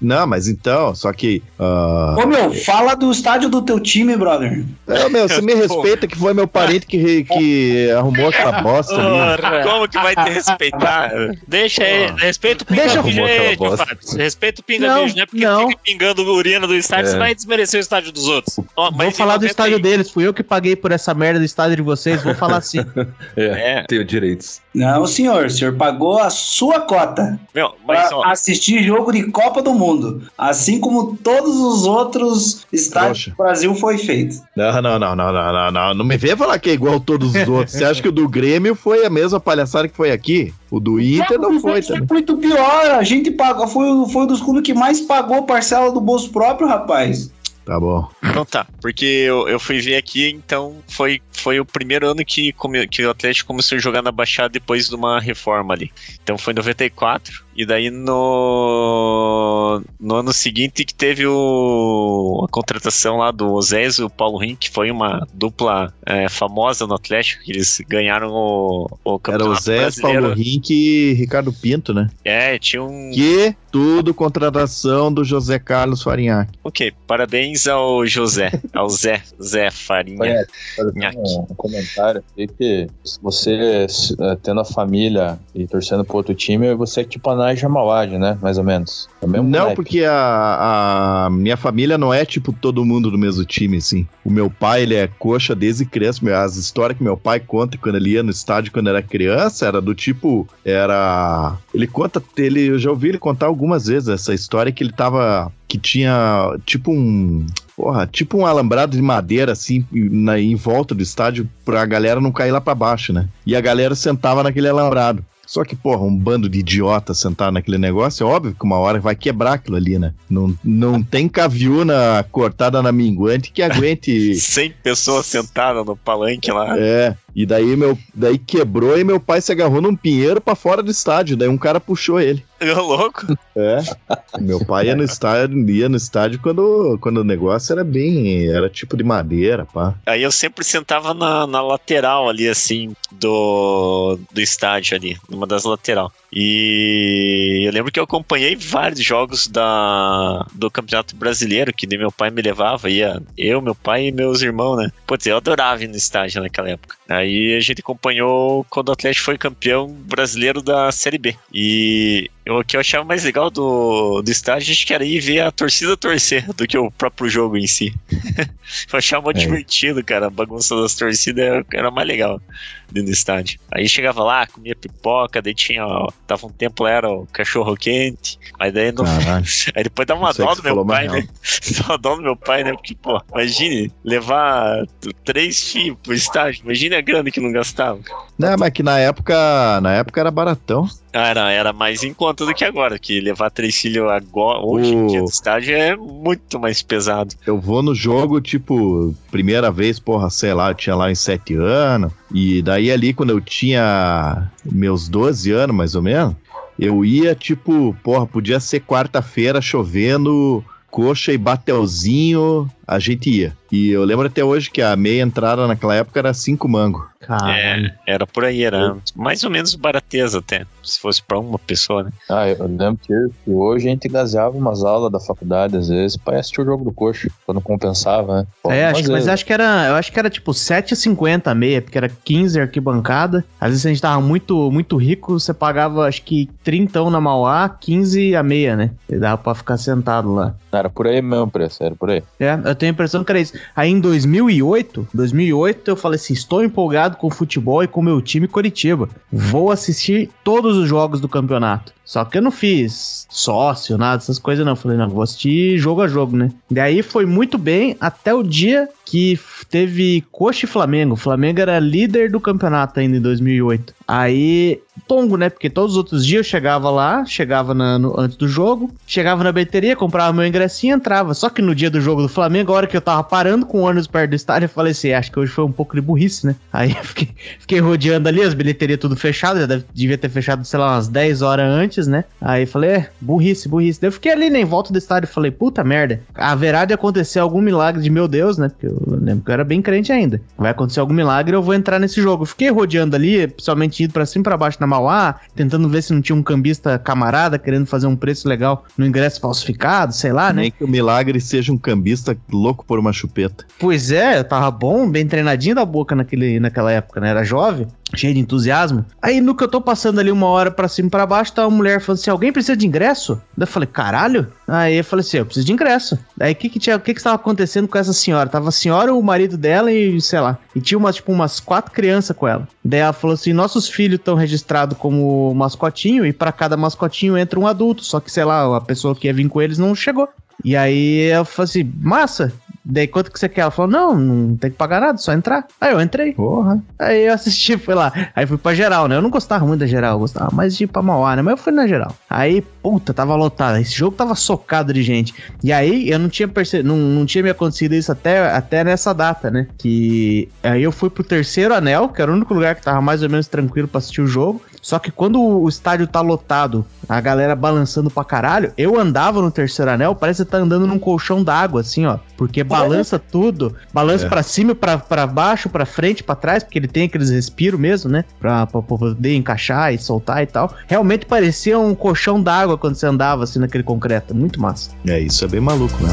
Speaker 2: Não, mas então, só que. ah,
Speaker 5: Ô meu, fala do estádio do teu time, brother.
Speaker 2: É, meu, você me respeita que foi meu parente que, que arrumou aquela bosta ali.
Speaker 3: Como que vai te respeitar?
Speaker 7: Deixa aí, respeita o
Speaker 1: Deixa
Speaker 7: aí,
Speaker 4: aquela
Speaker 7: tio
Speaker 4: bosta.
Speaker 7: Fábio. Respeita o pinga-vídeo,
Speaker 1: Não,
Speaker 7: né? Porque
Speaker 1: não.
Speaker 7: fica pingando urina do estádio,
Speaker 4: É.
Speaker 7: você vai desmerecer o estádio dos outros. Ó,
Speaker 1: Vou falar do
Speaker 7: 90
Speaker 1: estádio
Speaker 7: e-
Speaker 1: deles, fui eu que paguei por essa merda do estádio de vocês, vou falar assim.
Speaker 4: É,
Speaker 3: É,
Speaker 4: tenho direitos.
Speaker 5: Não, senhor, o senhor pagou a sua cota
Speaker 3: meu, mas
Speaker 5: pra
Speaker 3: ó,
Speaker 5: assistir jogo de Copa do Mundo, assim como todos os outros estádios do Brasil foi feito.
Speaker 2: Não, não, não, não, não, não, não. Não me venha falar que é igual todos os outros. Você acha que o do Grêmio foi a mesma palhaçada que foi aqui? O do Inter não foi
Speaker 5: é
Speaker 2: também.
Speaker 5: muito pior, a gente pagou, foi, foi um dos clubes que mais pagou parcela do bolso próprio, rapaz.
Speaker 2: Tá bom.
Speaker 3: Então tá, porque eu, eu fui ver aqui, então foi, foi o primeiro ano que, come- que o Atlético começou a jogar na Baixada depois de uma reforma ali. Então foi em 94, e daí no, no ano seguinte que teve o, a contratação lá do Osés e o Paulo Rim, que foi uma dupla é, famosa no Atlético, que eles ganharam o, o
Speaker 2: Era o
Speaker 3: Campeonato
Speaker 2: Zé,
Speaker 3: Brasileiro.
Speaker 2: Paulo Rink e Ricardo Pinto, né?
Speaker 3: É, tinha um...
Speaker 2: Que tudo contratação do José Carlos Farinhaque.
Speaker 3: Ok, parabéns ao José, ao Zé, Zé Farinha.
Speaker 8: Olha, Fazer
Speaker 3: Nhaque.
Speaker 8: um, um comentário aqui que se você eh, tendo a família e torcendo pro outro time, você é tipo a Naja Mawad, né? Mais ou menos. É
Speaker 2: Não,
Speaker 8: moleque.
Speaker 2: porque a, a minha família não é tipo todo mundo do mesmo time, assim. O meu pai, ele é coxa desde criança. As histórias que meu pai conta quando ele ia no estádio quando era criança, era do tipo, era... Ele conta, ele, eu já ouvi ele contar algumas vezes essa história que ele tava, que tinha tipo um... Porra, tipo um alambrado de madeira, assim, na, em volta do estádio, pra galera não cair lá pra baixo, né? E a galera sentava naquele alambrado. Só que, porra, um bando de idiota sentar naquele negócio, é óbvio que uma hora vai quebrar aquilo ali, né? Não, não tem caviuna cortada na minguante que aguente.
Speaker 3: 100 pessoas sentadas no palanque lá.
Speaker 2: é. E daí meu, daí quebrou e meu pai se agarrou num pinheiro pra fora do estádio. Daí um cara puxou ele.
Speaker 3: Ô, louco.
Speaker 2: É. Meu pai ia no estádio, ia no estádio quando, quando o negócio era bem, era tipo de madeira, pá.
Speaker 3: Aí eu sempre sentava na, na lateral ali, assim, do, do estádio ali, numa das lateral. E eu lembro que eu acompanhei vários jogos da, do Campeonato Brasileiro, que meu pai me levava, ia eu, meu pai e meus irmãos, né? Putz, eu adorava ir no estádio naquela época. Aí a gente acompanhou quando o Atlético foi campeão brasileiro da Série B. E o que eu achava mais legal do, do estádio, acho que era ir ver a torcida torcer do que o próprio jogo em si. eu achava muito
Speaker 8: É.
Speaker 3: divertido, cara. A bagunça das torcidas era, era mais legal dentro do estádio. Aí chegava lá, comia pipoca, daí tinha. ó, Tava um tempo lá, era o cachorro quente. Aí daí no. Aí depois dá uma dó do meu pai, né? Dá uma dó do meu pai, né? Porque, pô, imagine levar três filhos pro estádio. Imagine a grana que não gastava.
Speaker 2: Não, mas que na época, na época era baratão.
Speaker 3: Era, era mais em conta do que agora, que levar três filhos agora, hoje em dia no estádio é muito mais pesado.
Speaker 2: Eu vou no jogo, tipo, primeira vez, porra, sei lá, eu tinha lá em sete anos. E daí ali, quando eu tinha meus 12 anos, mais ou menos, eu ia, tipo, porra, podia ser quarta-feira chovendo, coxa e batelzinho, a gente ia. E eu lembro até hoje que a meia entrada naquela época era cinco mango.
Speaker 1: Caralho.
Speaker 3: É, era por aí, era mais ou menos barateza até, se fosse pra uma pessoa, né?
Speaker 8: Ah, eu lembro que que hoje a gente gaseava umas aulas da faculdade, às vezes, pra assistir o jogo do coxa, quando compensava, né? Pô,
Speaker 1: É, acho,
Speaker 8: mas
Speaker 1: mas acho que era, eu acho que era tipo 7,50 a meia, porque era 15 arquibancada. Às vezes a gente tava muito, muito rico, você pagava acho que 30 na Mauá, 15 a meia, né? E dava pra ficar sentado lá.
Speaker 8: Era por aí mesmo o preço, era por aí.
Speaker 1: É, eu tenho a impressão que era isso. Aí em 2008, 2008 eu falei assim, estou empolgado com o futebol e com o meu time Coritiba. Vou assistir todos os jogos do campeonato. Só que eu não fiz sócio, nada dessas coisas não. Falei, não, vou assistir jogo a jogo, né? Daí foi muito bem até o dia que teve Coxa e Flamengo. O Flamengo era líder do campeonato ainda em 2008. Aí, tongo, né? Porque todos os outros dias eu chegava lá, chegava na- no- antes do jogo, chegava na bilheteria, comprava meu ingressinho e entrava. Só que no dia do jogo do Flamengo, a hora que eu tava parando com o ônibus perto do estádio, eu falei assim, acho que hoje foi um pouco de burrice, né? Aí eu fiquei, fiquei rodeando ali, as bilheterias tudo fechado, já deve- devia ter fechado, sei lá, umas 10 horas antes, né? Aí falei, é, burrice, burrice. Daí eu fiquei ali, né, em volta do estádio, falei, puta merda, haverá de acontecer algum milagre de meu Deus, né? Porque eu lembro que eu era bem crente ainda. Vai acontecer algum milagre, eu vou entrar nesse jogo. Eu fiquei rodeando ali, principalmente indo pra cima e pra baixo na Mauá, tentando ver se não tinha um cambista camarada querendo fazer um preço legal no ingresso falsificado, sei lá, né?
Speaker 2: Nem que o milagre seja um cambista louco por uma chupeta.
Speaker 1: Pois é, eu tava bom, bem treinadinho da boca naquele, naquela época, né? Era jovem, cheio de entusiasmo. Aí no que eu tô passando ali uma hora pra cima pra baixo, tá uma mulher falando assim: alguém precisa de ingresso? Daí eu falei, caralho? Aí eu falei assim: eu preciso de ingresso. Daí o que que tinha, o que que estava acontecendo com essa senhora? Tava a senhora, o marido dela e sei lá. E tinha umas, tipo, umas quatro crianças com ela. Daí ela falou assim: nossos filhos estão registrados como mascotinho e pra cada mascotinho entra um adulto. Só que, sei lá, a pessoa que ia vir com eles não chegou. E aí eu falei assim, massa. Daí quanto que você quer? Ela falou, não, não tem que pagar nada, só entrar. Aí eu entrei.
Speaker 2: Porra.
Speaker 1: Aí eu assisti, fui lá. Aí fui pra geral, né? Eu não gostava muito da geral, eu gostava mais de ir pra Mauá, né? Mas eu fui na geral. Aí, puta, tava lotado. Esse jogo tava socado de gente. E aí eu não tinha percebido, não, não tinha me acontecido isso até, até nessa data, né? Que aí eu fui pro terceiro anel, que era o único lugar que tava mais ou menos tranquilo pra assistir o jogo. Só que quando o estádio tá lotado, a galera balançando pra caralho, eu andava no terceiro anel, parece que tá andando num colchão d'água, assim, ó. Porque balança tudo, balança
Speaker 2: É.
Speaker 1: pra cima, pra, pra baixo, pra frente, pra trás, porque ele tem aqueles respiros mesmo, né? Pra, pra poder encaixar e soltar e tal. Realmente parecia um colchão d'água quando você andava assim naquele concreto. Muito massa.
Speaker 2: É, isso é bem maluco, né?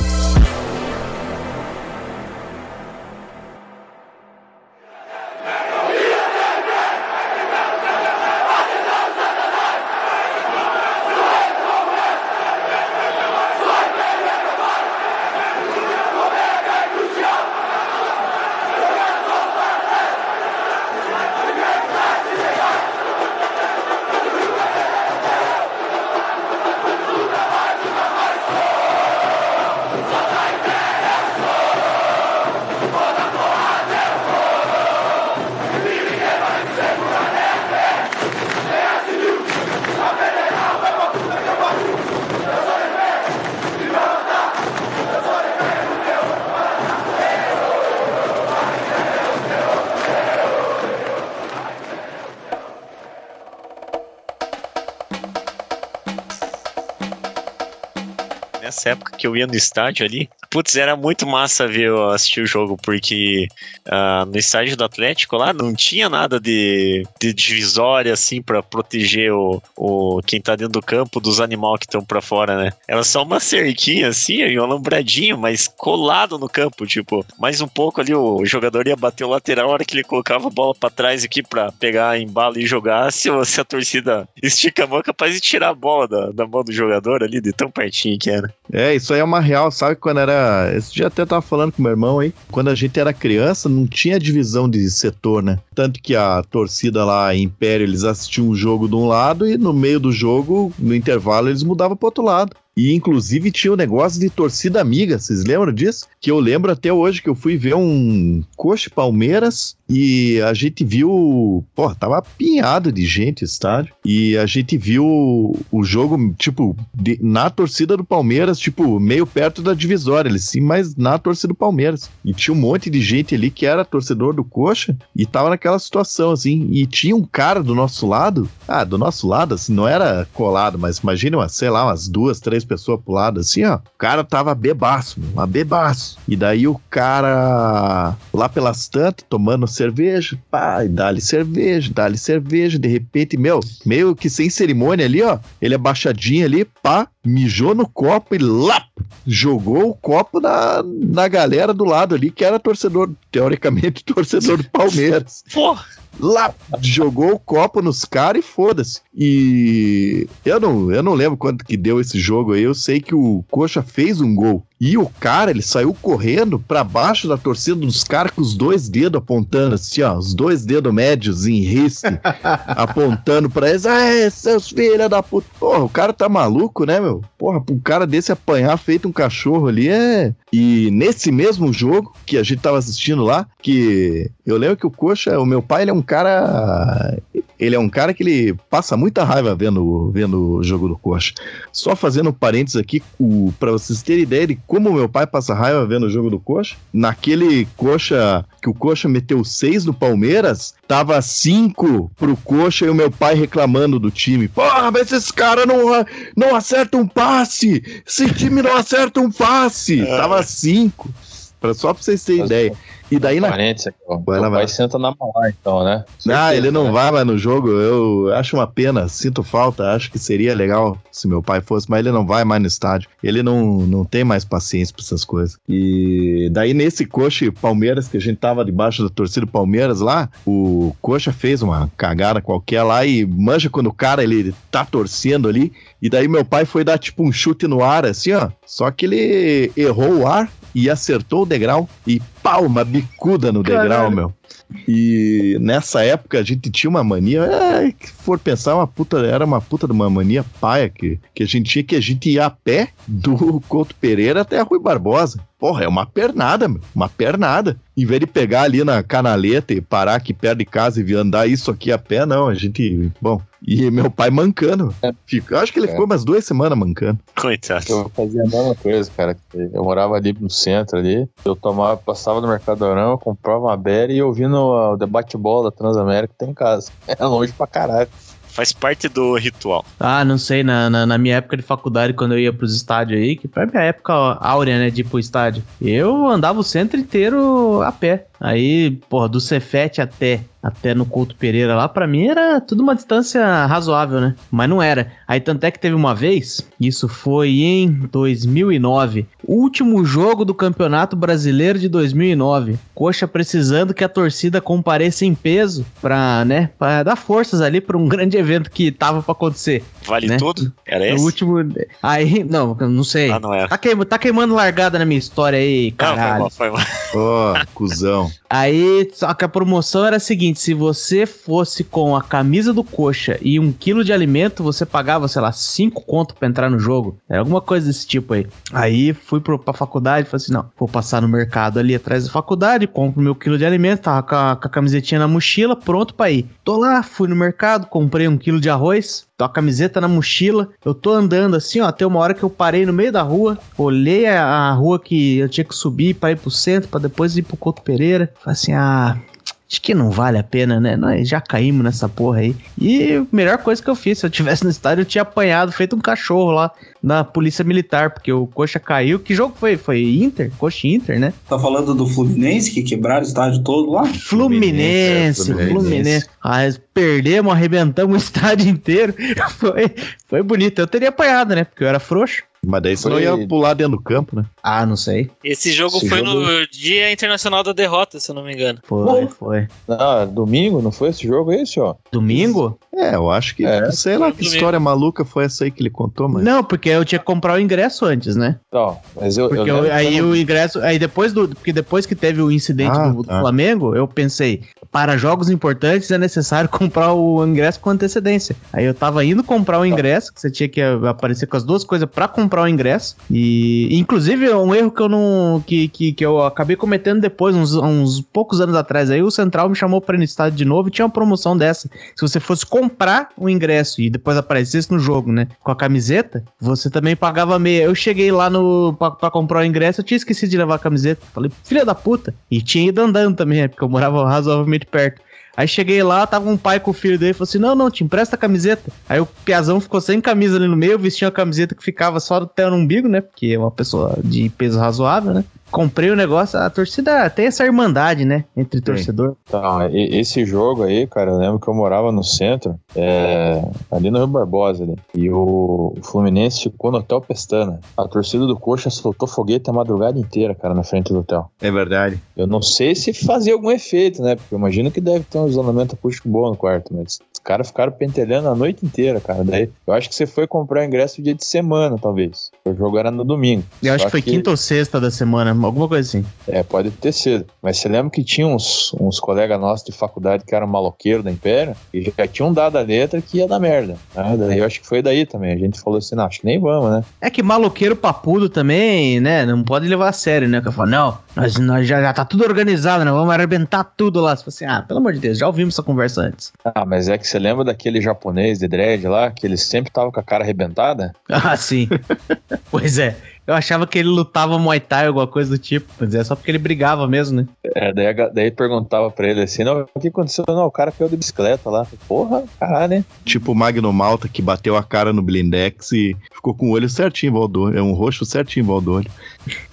Speaker 3: Que eu ia no estádio ali, Putz, era muito massa ver eu assistir o jogo, porque ah, no estádio do Atlético lá não tinha nada de, de divisória assim pra proteger o, o quem tá dentro do campo dos animais que estão pra fora, né? Era só uma cerquinha assim, e um alambradinho, mas colado no campo, tipo, mais um pouco ali o jogador ia bater o lateral, a hora que ele colocava a bola pra trás aqui pra pegar embalo e jogar, se, se a torcida estica a mão, é capaz de tirar a bola da, da mão do jogador ali, de tão pertinho que era.
Speaker 2: É, isso aí é uma real, sabe? Quando era. Esse dia até tava falando com meu irmão aí. Quando a gente era criança, não tinha divisão de setor, né? Tanto que a torcida lá em Império, eles assistiam o jogo de um lado e no meio do jogo, no intervalo, eles mudavam pro outro lado. E inclusive tinha o um negócio de torcida amiga, vocês lembram disso? Que eu lembro até hoje que eu fui ver um Coxa Palmeiras e a gente viu, pô, tava apinhado de gente estádio. E a gente viu o jogo, tipo, de- na torcida do Palmeiras, tipo, meio perto da divisória, eles sim, mas na torcida do Palmeiras. E tinha um monte de gente ali que era torcedor do Coxa e tava naquela situação, assim. E tinha um cara do nosso lado, ah, do nosso lado, assim, não era colado, mas imagina, sei lá, umas duas, três pessoas pro lado, assim, ó. O cara tava bebaço, meu, mas bebaço. E daí o cara, lá pelas tantas, tomando cerveja, e dá-lhe cerveja, dá-lhe cerveja, de repente, meu, meio que sem cerimônia ali, ó, ele abaixadinho ali, pá, mijou no copo e lá, jogou o copo na, na galera do lado ali, que era torcedor, teoricamente, torcedor do Palmeiras
Speaker 3: Porra!
Speaker 2: Lá, jogou o copo nos caras e foda-se. E eu não, eu não lembro quanto que deu esse jogo aí. Eu sei que o Coxa fez um gol. E o cara, ele saiu correndo pra baixo da torcida dos caras com os dois dedos apontando assim, ó, os dois dedos médios em risco, apontando pra eles. Ah, seus filhos da puta. Porra, o cara tá maluco, né, meu? Porra, um cara desse apanhar feito um cachorro ali é. E nesse mesmo jogo que a gente tava assistindo lá, que eu lembro que o Coxa, o meu pai, ele é um cara. Ele é um cara que ele passa muita raiva vendo, vendo o jogo do Coxa. Só fazendo um parênteses aqui, o, pra vocês terem ideia de como meu pai passa raiva vendo o jogo do Coxa, naquele Coxa que o Coxa meteu seis no Palmeiras, tava cinco pro Coxa e o meu pai reclamando do time. Porra, mas esses caras não, não acertam um passe! Esse time não acerta um passe! Tava cinco. Pra, só pra vocês terem
Speaker 8: Mas,
Speaker 2: ideia. E daí na. Vai lá, vai
Speaker 8: senta na mala, então, né?
Speaker 2: Ah,
Speaker 8: Certeza,
Speaker 2: ele não
Speaker 8: né?
Speaker 2: vai mais no jogo. Eu acho uma pena, sinto falta. Acho que seria legal se meu pai fosse, mas ele não vai mais no estádio. Ele não, não tem mais paciência pra essas coisas. E daí nesse Coxa Palmeiras, que a gente tava debaixo da torcida do Palmeiras lá, o Coxa fez uma cagada qualquer lá e manja quando o cara ele tá torcendo ali. E daí meu pai foi dar tipo um chute no ar, assim, ó. Só que ele errou o ar e acertou o degrau. E pau, uma bicuda no
Speaker 1: Caralho.
Speaker 2: degrau, meu. E nessa época a gente tinha uma mania, é, que for pensar, uma puta, era uma puta de uma mania paia que, que a gente tinha que a gente ia a pé do Couto Pereira até a Rui Barbosa. Porra, é uma pernada, meu, uma pernada. Em vez de pegar ali na canaleta e parar aqui perto de casa e vir andar isso aqui a pé, não, a gente, bom. E meu pai mancando. Fica, acho que ele
Speaker 8: É.
Speaker 2: ficou umas duas semanas mancando.
Speaker 3: Coitado.
Speaker 8: Eu fazia a mesma coisa, cara. Eu morava ali no centro ali. Eu tomava, passava no Mercadorão, eu comprava uma berry e ouvindo o debate bola da Transamérica tem em casa. É longe pra caralho.
Speaker 3: Faz parte do ritual.
Speaker 1: Ah, não sei, na, na, na minha época de faculdade, quando eu ia pros estádios aí, que foi a minha época áurea, né, de ir pro estádio, eu andava o centro inteiro a pé. Aí, porra, do Cefete até, até no Couto Pereira lá, pra mim era tudo uma distância razoável, né? Mas não era. Aí tanto é que teve uma vez, isso foi em 2009, último jogo do Campeonato Brasileiro de 2009. Coxa precisando que a torcida compareça em peso pra, né, pra dar forças ali pra um grande evento que tava pra acontecer.
Speaker 3: Vale
Speaker 1: Né?
Speaker 3: tudo? Era
Speaker 1: O
Speaker 3: esse?
Speaker 1: último. Aí, não, não sei.
Speaker 3: Ah, não era.
Speaker 1: Tá, tá queimando largada na minha história aí,
Speaker 3: Não, foi
Speaker 1: caralho.
Speaker 3: mal, foi mal.
Speaker 2: Ó, cuzão.
Speaker 1: Aí, só que a promoção era a seguinte: se você fosse com a camisa do coxa e um quilo de alimento, você pagava, sei lá, cinco conto pra entrar no jogo. Era alguma coisa desse tipo aí. Aí fui pro, pra faculdade falei assim: não, vou passar no mercado ali atrás da faculdade, compro meu quilo de alimento, tava com a, com a camisetinha na mochila, pronto pra ir. Tô lá, fui no mercado, comprei um quilo de arroz, tô a camiseta na mochila, eu tô andando assim, ó, até uma hora que eu parei no meio da rua, olhei a, a rua que eu tinha que subir pra ir pro centro, pra depois ir pro Couto Pereira. Falei assim, ah, acho que não vale a pena, né? Nós já caímos nessa porra aí. E a melhor coisa que eu fiz, se eu tivesse no estádio, eu tinha apanhado, feito um cachorro lá na polícia militar, porque o Coxa caiu. Que jogo foi? Foi Inter? Coxa Inter, né?
Speaker 5: Tá falando do Fluminense que quebraram o estádio todo lá?
Speaker 1: Fluminense,
Speaker 2: Fluminense, é,
Speaker 1: Fluminense.
Speaker 2: Fluminense.
Speaker 1: Ah, perdemos, arrebentamos o estádio inteiro. Foi, foi bonito. Eu teria apanhado, né? Porque eu era frouxo.
Speaker 2: Mas daí você
Speaker 8: Foi-
Speaker 2: não ia pular dentro do campo, né?
Speaker 1: Ah, não sei.
Speaker 7: Esse jogo
Speaker 8: Esse
Speaker 7: foi
Speaker 8: jogo-
Speaker 7: no Dia Internacional da Derrota, se eu não me engano.
Speaker 1: Foi, foi.
Speaker 8: Não, domingo, não foi esse jogo esse, ó?
Speaker 1: Domingo?
Speaker 2: É, eu acho que,
Speaker 8: É.
Speaker 2: sei lá, que
Speaker 7: Domingo.
Speaker 2: história maluca foi essa aí que ele contou, mas...
Speaker 1: Não, porque eu tinha que comprar o ingresso antes, né?
Speaker 8: Então, mas eu,
Speaker 1: Porque
Speaker 8: eu
Speaker 1: eu- aí o ingresso. Aí depois do. Porque depois que teve o incidente
Speaker 2: Ah,
Speaker 1: do, do
Speaker 2: tá.
Speaker 1: Flamengo, eu pensei, para jogos importantes é necessário comprar o ingresso com antecedência. Aí eu tava indo comprar o ingresso, que você tinha que aparecer com as duas coisas pra comprar o ingresso. E inclusive é um erro que eu não. Que, que, que eu acabei cometendo depois, uns, uns poucos anos atrás. Aí o Central me chamou pra ir no estádio de novo e tinha uma promoção dessa. Se você fosse comprar o ingresso e depois aparecesse no jogo, né? Com a camiseta, você também pagava meia. Eu cheguei lá no pra comprar o ingresso, eu tinha esquecido de levar a camiseta. Falei, filha da puta. E tinha ido andando também, né? Porque eu morava razoavelmente perto. Aí cheguei lá, tava um pai com o filho dele, falou assim: Não, não, te empresta a camiseta. Aí o Piazão ficou sem camisa ali no meio, vestia uma camiseta que ficava só até no umbigo, né? Porque é uma pessoa de peso razoável, né? Comprei o negócio, a torcida tem essa irmandade, né? Entre torcedor.
Speaker 8: Então, e- esse jogo aí, cara, eu lembro que eu morava no centro, é, ali no Rio Barbosa, ali, e o Fluminense ficou no Hotel Pestana. A torcida do Coxa soltou foguete a madrugada inteira, cara, na frente do hotel.
Speaker 2: É verdade.
Speaker 8: Eu não sei se fazia algum efeito, né? Porque eu imagino que deve ter um isolamento acústico bom no quarto, mas os caras ficaram pentelhando a noite inteira, cara. Daí eu acho que você foi comprar o ingresso dia de semana, talvez. O jogo era no domingo.
Speaker 1: Eu acho que foi quinta ou sexta da semana, alguma coisa assim.
Speaker 8: É, pode ter sido. Mas você lembra que tinha uns, uns colegas nossos de faculdade que eram maloqueiros da Império e já tinham dado a letra que ia dar merda. Daí eu acho que foi daí também. A gente falou assim, não, acho que nem vamos, né?
Speaker 1: É que maloqueiro papudo também, né? Não pode levar a sério, né? Que eu falo, não, nós, nós já, já tá tudo organizado, né? Vamos arrebentar tudo lá. Você fala assim, ah, pelo amor de Deus, já ouvimos essa conversa antes.
Speaker 8: Ah, mas é que você lembra daquele japonês de dread lá, que ele sempre tava com a cara arrebentada?
Speaker 1: Ah, sim. pois é. Eu achava que ele lutava Muay Thai, alguma coisa do tipo. Mas é só porque ele brigava mesmo, né?
Speaker 8: É, daí, daí perguntava pra ele assim, não, o que aconteceu? Não, o cara caiu de bicicleta lá. Porra, caralho, né?
Speaker 2: Tipo o Magno Malta que bateu a cara no blindex e ficou com o olho certinho em volta do olho. É um roxo certinho em volta do olho.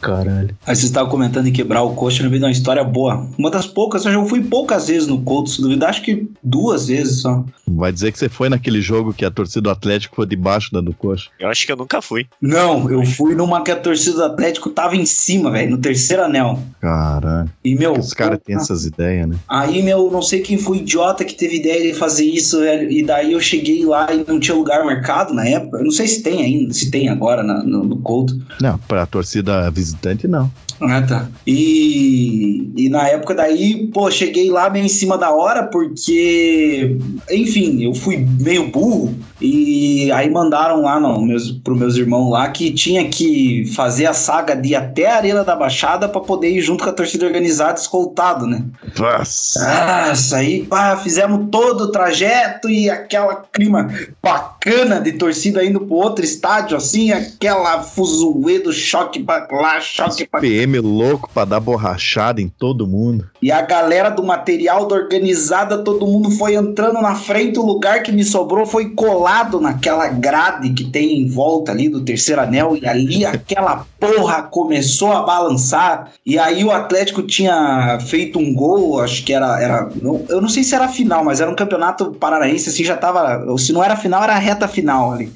Speaker 1: Caralho.
Speaker 5: Aí vocês estavam comentando em quebrar o coxa, eu lembrei de uma história boa. Uma das poucas, eu já fui poucas vezes no Couto, se duvidar, acho que duas vezes só.
Speaker 2: Vai dizer que você foi naquele jogo que a torcida do Atlético foi debaixo da do coxa.
Speaker 3: Eu acho que eu nunca fui.
Speaker 5: Não, eu fui numa que a torcida do Atlético tava em cima, velho, no terceiro anel.
Speaker 2: Caralho.
Speaker 5: E, meu.
Speaker 2: Os caras têm essas ideias, né?
Speaker 5: Aí, meu, não sei quem foi idiota que teve ideia de fazer isso, velho. E daí eu cheguei lá e não tinha lugar marcado na época. Eu não sei se tem ainda, se tem agora na- no, no Couto.
Speaker 2: Não, pra torcida visitante, não.
Speaker 5: Ah, tá. E, e na época daí, pô, cheguei lá meio em cima da hora, porque, enfim, eu fui meio burro. E aí mandaram lá no, meus, pro meus irmãos lá que tinha que fazer a saga de ir até a Arena da Baixada pra poder ir junto com a torcida organizada escoltado, né?
Speaker 2: Nossa.
Speaker 5: Nossa, aí pá, fizemos todo o trajeto e aquela clima bacana de torcida indo pro outro estádio, assim, aquela fuzuê do choque pra lá, choque pra.
Speaker 2: PM louco pra dar borrachada em todo mundo.
Speaker 5: E a galera do material da organizada, todo mundo foi entrando na frente, o lugar que me sobrou foi colado naquela grade que tem em volta ali do terceiro anel, e ali aquela porra começou a balançar, e aí o Atlético tinha feito um gol, acho que era, era eu não sei se era final, mas era um campeonato paranaense, assim, já tava, se não era final, era a reta final ali.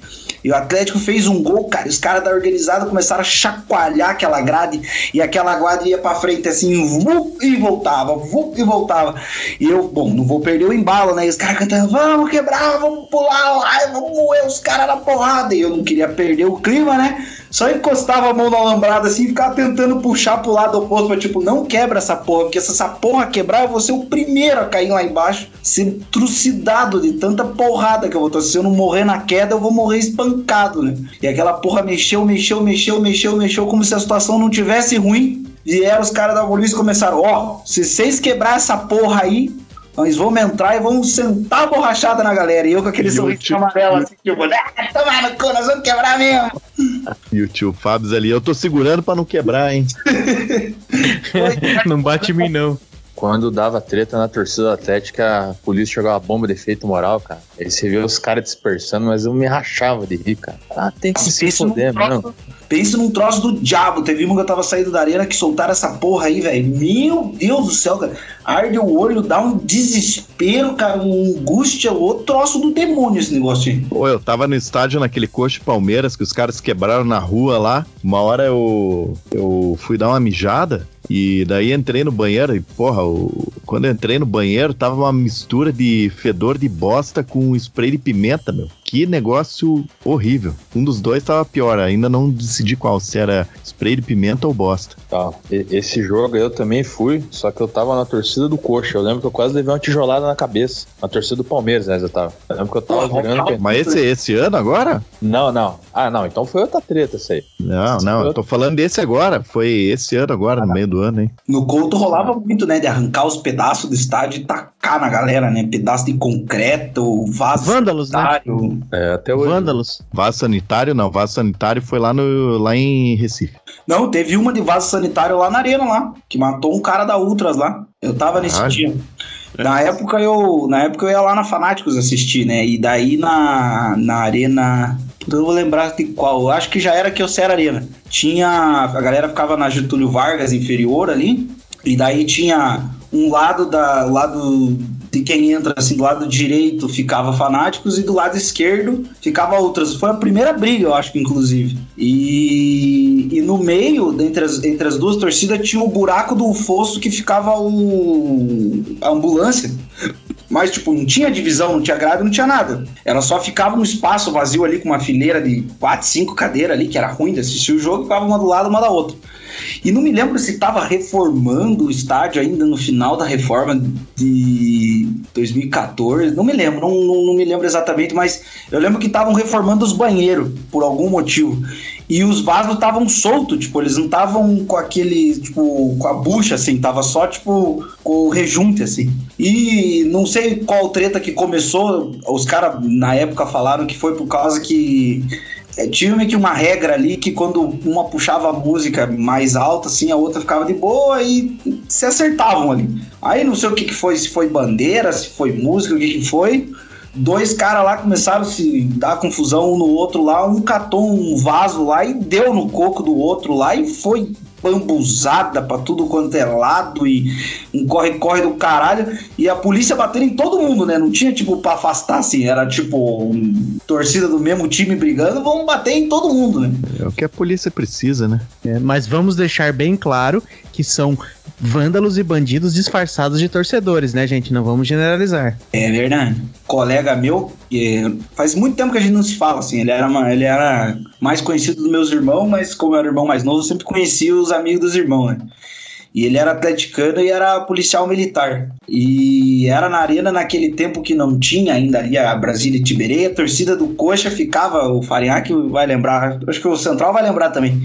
Speaker 5: E o Atlético fez um gol, cara. Os caras da organizada começaram a chacoalhar aquela grade. E aquela grade ia pra frente assim, vup, e voltava, vup, e voltava. E eu, bom, não vou perder o embalo, né? E os caras cantando, vamos quebrar, vamos pular lá, vamos moer os caras na porrada. E eu não queria perder o clima, né? Só encostava a mão no alambrado assim e ficava tentando puxar pro lado oposto, pra tipo, não quebra essa porra, porque se essa porra quebrar, eu vou ser o primeiro a cair lá embaixo, sendo trucidado de tanta porrada que eu vou ter. Se eu não morrer na queda, eu vou morrer espancado, né? E aquela porra mexeu, mexeu, mexeu, mexeu, mexeu, como se a situação não tivesse ruim. Vieram os caras da polícia e começaram, ó, se vocês quebrar essa porra aí, nós vamos entrar e vamos sentar a borrachada na galera. E eu com aquele
Speaker 2: E o
Speaker 5: sorriso
Speaker 2: tio-
Speaker 5: amarelo, assim, tipo, ah, tomar no cu, nós vamos quebrar mesmo.
Speaker 2: E o tio Fábio ali, eu tô segurando pra não quebrar, hein?
Speaker 1: não bate em mim, não.
Speaker 8: Quando dava treta na torcida atlética, a polícia jogava bomba de efeito moral, cara. Aí você vê os caras dispersando, mas eu me rachava de rir, cara. Ah, tem que se foder, mano.
Speaker 5: troço, pensa num troço do diabo. Teve uma que eu tava saindo da arena que soltaram essa porra aí, velho. Meu Deus do céu, cara. Arde o olho, dá um desespero, cara, uma angústia, outro troço do demônio esse negócio aí.
Speaker 2: Pô, eu tava no estádio naquele coxa de Palmeiras que os caras quebraram na rua lá. Uma hora eu, eu fui dar uma mijada e daí entrei no banheiro e, porra, o- quando entrei no banheiro tava uma mistura de fedor de bosta com spray de pimenta, meu. Que negócio horrível. Um dos dois tava pior, ainda não decidi qual, se era spray de pimenta ou bosta.
Speaker 8: Tá. E- Esse jogo eu também fui, só que eu tava na torcida do Coxa. Eu lembro que eu quase levei uma tijolada na cabeça. Na torcida do Palmeiras, né? Eu tava. Eu lembro que eu tava jogando.
Speaker 2: Mas esse, esse ano agora?
Speaker 8: Não, não. Ah, não. Então foi outra treta essa aí.
Speaker 2: Não, não, eu tô falando desse agora. Foi esse ano agora, no meio do ano, hein?
Speaker 5: No Couto rolava muito, né? De arrancar os pedaços do estádio e tacar na galera, né? Pedaço de concreto, vaso
Speaker 1: Vândalos, né?
Speaker 5: sanitário.
Speaker 8: É, até hoje.
Speaker 1: Vândalos.
Speaker 2: Vaso sanitário, não. Vaso sanitário foi lá, no, lá em Recife.
Speaker 5: Não, teve uma de vaso sanitário lá na arena lá, que matou um cara da Ultras lá. Eu tava nesse
Speaker 2: Caralho.
Speaker 5: dia. Na época eu, na época eu ia lá na Fanáticos assistir, né? E daí na, na arena, eu não vou lembrar de qual. Eu acho que já era que eu era arena. Tinha a galera ficava na Getúlio Vargas inferior ali, e daí tinha um lado da lado de quem entra assim do lado direito ficava fanáticos e do lado esquerdo ficava outras. Foi a primeira briga, eu acho inclusive. E, e no meio, entre as, entre as duas torcidas, tinha o buraco do fosso que ficava o, a ambulância. Mas, tipo, não tinha divisão, não tinha grade, não tinha nada. Ela só ficava um espaço vazio ali com uma fileira de quatro, cinco cadeiras ali, que era ruim de assistir o jogo, ficava uma do lado, uma da outra. E não me lembro se estava reformando o estádio ainda no final da reforma de 2014. Não me lembro, não, não, não me lembro exatamente, mas eu lembro que estavam reformando os banheiros por algum motivo. E os vasos estavam soltos, tipo, eles não estavam com aquele, tipo, com a bucha, assim, tava só, tipo, com o rejunte, assim. E não sei qual treta que começou, os caras na época falaram que foi por causa que é, tinha meio que uma regra ali que quando uma puxava a música mais alta, assim, a outra ficava de boa e se acertavam ali. Aí não sei o que, que foi, se foi bandeira, se foi música, o que, que foi. Dois caras lá começaram a se dar confusão um no outro lá, um catou um vaso lá e deu no coco do outro lá e foi bambuzada pra tudo quanto é lado e um corre-corre do caralho. E a polícia batendo em todo mundo, né? Não tinha tipo pra afastar assim, era tipo um, torcida do mesmo time brigando, vamos bater em todo mundo, né?
Speaker 2: É o que a polícia precisa, né?
Speaker 1: É, mas vamos deixar bem claro que são vândalos e bandidos disfarçados de torcedores, né, gente? Não vamos generalizar.
Speaker 5: É verdade. Colega meu, faz muito tempo que a gente não se fala, assim. Ele era, uma- ele era mais conhecido dos meus irmãos, mas como eu era irmão mais novo, eu sempre conhecia os amigos dos irmãos, né? E ele era atleticano e era policial militar. E era na arena naquele tempo que não tinha ainda ali a Brasília e Tiberê. A torcida do Coxa ficava, o Farinhaque vai lembrar, acho que o Central vai lembrar também.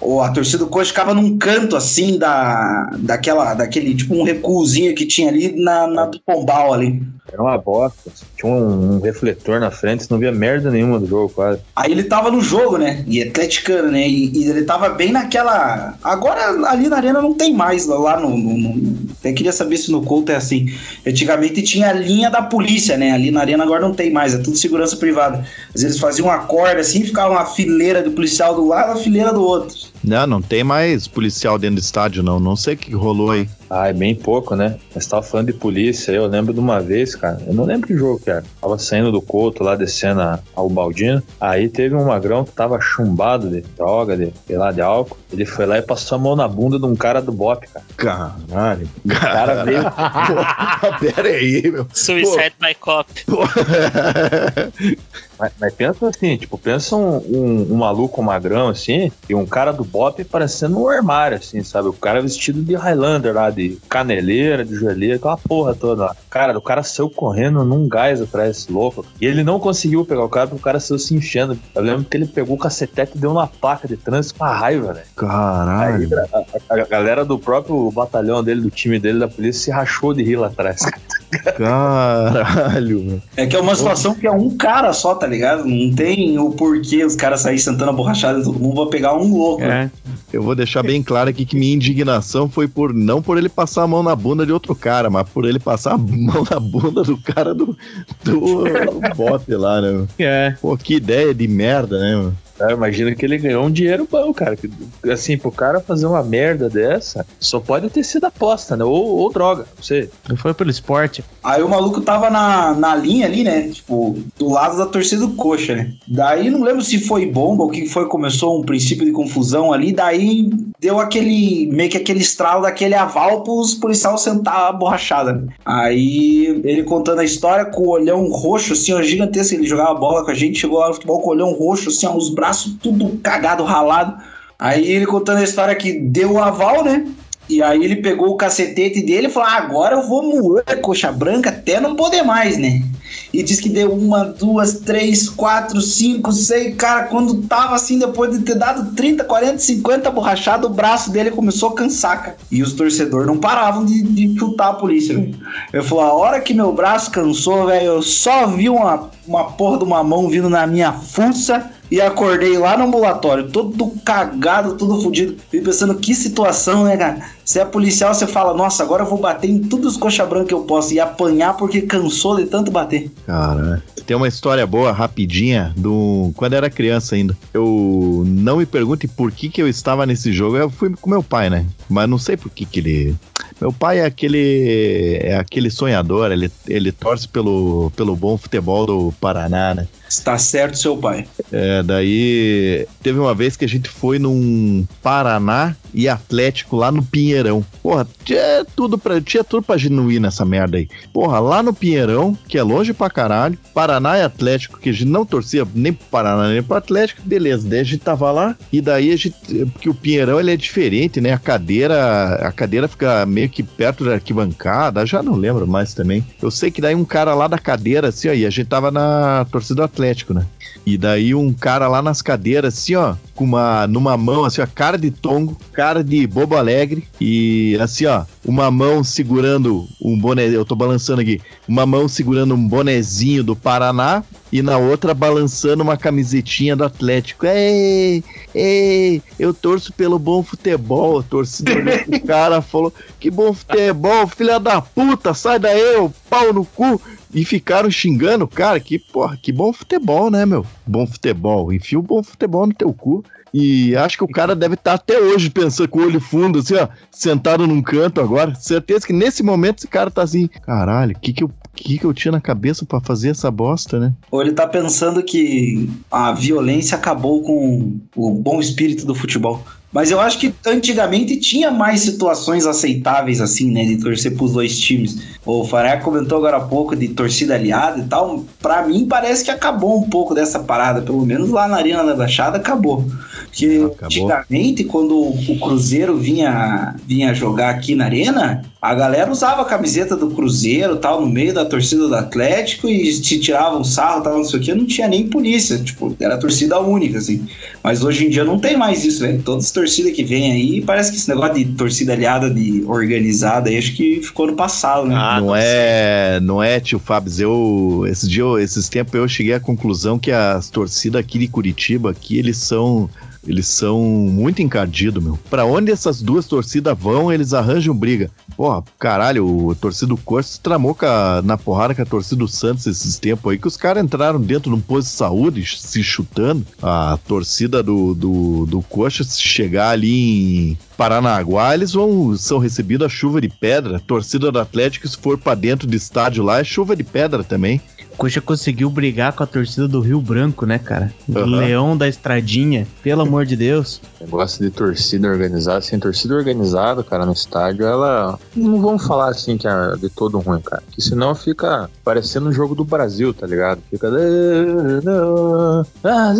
Speaker 5: Ou a torcida do Coxa ficava num canto assim da, daquela, daquele tipo um recuozinho que tinha ali na, na do Pombal ali.
Speaker 8: Era uma bosta. Tinha um, um refletor na frente, você não via merda nenhuma do jogo, quase.
Speaker 5: Aí ele tava no jogo, né? E atleticano, né? E, e ele tava bem naquela. Agora ali na arena não tem mais. Lá no. no- no- Até queria saber se no Couto é assim. Antigamente tinha a linha da polícia, né? Ali na arena agora não tem mais, é tudo segurança privada. Às vezes faziam uma corda assim, ficava uma fileira do policial do lado, uma fileira do outro.
Speaker 2: Não, não tem mais policial dentro do estádio, não. Não sei o que rolou aí.
Speaker 8: Ah, é bem pouco, né? Mas tava falando de polícia, eu lembro de uma vez, cara. Eu não lembro que jogo que era. Tava saindo do Couto lá, descendo a- ao Baldino. Aí teve um magrão que tava chumbado de droga, de, sei lá, de álcool. Ele foi lá e passou a mão na bunda de um cara do Bop, cara.
Speaker 2: Caralho.
Speaker 8: O cara veio.
Speaker 2: Pera aí, meu.
Speaker 7: Suicide by Cop.
Speaker 8: Mas, mas pensa assim, tipo, pensa um, um, um maluco magrão assim, e um cara do Bop parecendo um armário, assim, sabe? O cara vestido de Highlander lá, de caneleira, de joelheira, aquela porra toda lá. Cara, o cara saiu correndo num gás atrás desse louco. E ele não conseguiu pegar o cara porque o cara saiu se enchendo. Eu lembro que ele pegou o cacetete e deu uma placa de trânsito com a raiva, velho. Aí
Speaker 2: Caralho.
Speaker 8: a, a galera do próprio batalhão dele, do time dele, da polícia, se rachou de rir lá atrás.
Speaker 2: Caralho, meu.
Speaker 5: É que é uma situação que é um cara só, tá ligado? Não tem o porquê os caras saírem sentando a borrachada em todo mundo, vou pegar um louco.
Speaker 1: É.
Speaker 2: Eu vou deixar bem claro aqui que minha indignação foi por não por ele passar a mão na bunda de outro cara, mas por ele passar a mão na bunda do cara do, do, do bote lá, né?
Speaker 1: É.
Speaker 2: Pô, que ideia de merda, né, mano?
Speaker 8: Imagina que ele ganhou um dinheiro bom, cara. Que, Assim, pro cara fazer uma merda dessa, só pode ter sido aposta, né? Ou, ou droga, não sei.
Speaker 1: Não foi pelo esporte.
Speaker 5: Aí o maluco tava na, na linha ali, né? Tipo, do lado da torcida do coxa, né? Daí não lembro se foi bomba ou o que foi, começou um princípio de confusão ali. Daí deu aquele, meio que aquele estralo daquele aval pros policiais sentar a borrachada. né? Aí ele contando a história com o olhão roxo, assim, ó, gigantesco. Ele jogava bola com a gente, chegou lá no futebol com o olhão roxo, assim, ó, os braços tudo cagado, ralado. Aí ele contando a história que deu o aval, né? E aí ele pegou o cacetete dele e falou: ah, agora eu vou moer coxa branca até não poder mais, né? E disse que deu uma, duas, três, quatro, cinco, seis. Cara, quando tava assim, depois de ter dado 30, 40, 50 borrachado, o braço dele começou a cansar, cara. E os torcedores não paravam de, de chutar a polícia, velho. Eu falei: a hora que meu braço cansou, velho, eu só vi uma, uma porra de uma mão vindo na minha fuça e acordei lá no ambulatório, todo cagado, todo fudido. Fui pensando que situação, né, cara? Você é policial, você fala, nossa, agora eu vou bater em todos os coxa branca que eu posso e apanhar porque cansou de tanto bater.
Speaker 2: Cara, tem uma história boa, rapidinha, do quando eu era criança ainda. Eu não me pergunte por que que eu estava nesse jogo. Eu fui com meu pai, né? Mas não sei por que que ele meu pai é aquele é aquele sonhador, ele, ele torce pelo, pelo bom futebol do Paraná, né?
Speaker 5: Está certo, seu pai.
Speaker 2: É, daí teve uma vez que a gente foi num Paraná e Atlético lá no Pinheirão. Porra, tinha tudo pra, tinha tudo pra gente não ir nessa merda aí. Porra, lá no Pinheirão, que é longe pra caralho, Paraná e Atlético, que a gente não torcia nem pro Paraná nem pro Atlético, beleza. Daí a gente tava lá e daí a gente, porque o Pinheirão ele é diferente, né? A cadeira, a cadeira fica meio que perto da arquibancada, já não lembro mais também. Eu sei que daí um cara lá da cadeira, assim, e a gente tava na torcida do Atlético, né? E daí um cara lá nas cadeiras, assim, ó, com uma, numa mão, assim, ó, cara de tongo, cara de bobo alegre, e assim, ó, uma mão segurando um boné, eu tô balançando aqui, uma mão segurando um bonezinho do Paraná, e na outra balançando uma camisetinha do Atlético. Ei, ei, eu torço pelo bom futebol. Torcida olhou pro cara falou: Que bom futebol, filha da puta, sai daí, ô pau no cu. E ficaram xingando, cara, que porra, que bom futebol, né, meu? Bom futebol. Enfia o bom futebol no teu cu. E acho que o cara deve estar até hoje pensando com o olho fundo, assim, ó, sentado num canto agora. Certeza que nesse momento esse cara tá assim, caralho, o que que eu, que que eu tinha na cabeça pra fazer essa bosta, né?
Speaker 5: Ou ele tá pensando que a violência acabou com o bom espírito do futebol. Mas eu acho que antigamente tinha mais situações aceitáveis assim, né? De torcer pros dois times. O Faré comentou agora há pouco de torcida aliada e tal. Pra mim parece que acabou um pouco dessa parada. Pelo menos lá na Arena da Baixada acabou. Porque
Speaker 2: Acabou.
Speaker 5: antigamente, quando o Cruzeiro vinha, vinha jogar aqui na Arena, a galera usava a camiseta do Cruzeiro tal, no meio da torcida do Atlético e te tiravam sarro tal, não sei o que, não tinha nem polícia. Tipo, era torcida única, assim. Mas hoje em dia não tem mais isso, velho. Todas as torcidas que vêm aí, parece que esse negócio de torcida aliada, de organizada, aí acho que ficou no passado, né?
Speaker 3: Ah,
Speaker 2: não
Speaker 3: não
Speaker 2: é, não é, tio Fábio. Eu esses dias, eu- esses tempos eu cheguei à conclusão que as torcidas aqui de Curitiba, aqui eles são eles são muito encardidos, meu. Pra onde essas duas torcidas vão, eles arranjam briga. Porra, caralho, a torcida do se tramou a- na porrada com a torcida do Santos esses tempos aí, que os caras entraram dentro de um posto de saúde, se chutando. A torcida do, do, do Coxa, se chegar ali em Paranaguá, eles vão são recebidos a chuva de pedra. A torcida do Atlético, se for pra dentro do estádio lá, é chuva de pedra também.
Speaker 1: Coxa conseguiu brigar com a torcida do Rio Branco, né, cara? Do
Speaker 2: Aham.
Speaker 1: Leão da Estradinha, pelo amor de Deus.
Speaker 8: Negócio de torcida organizada, assim, torcida organizada, cara, no estádio, ela. Não vamos falar assim que é de todo ruim, cara. Que senão fica parecendo um jogo do Brasil, tá ligado? Fica. Ah,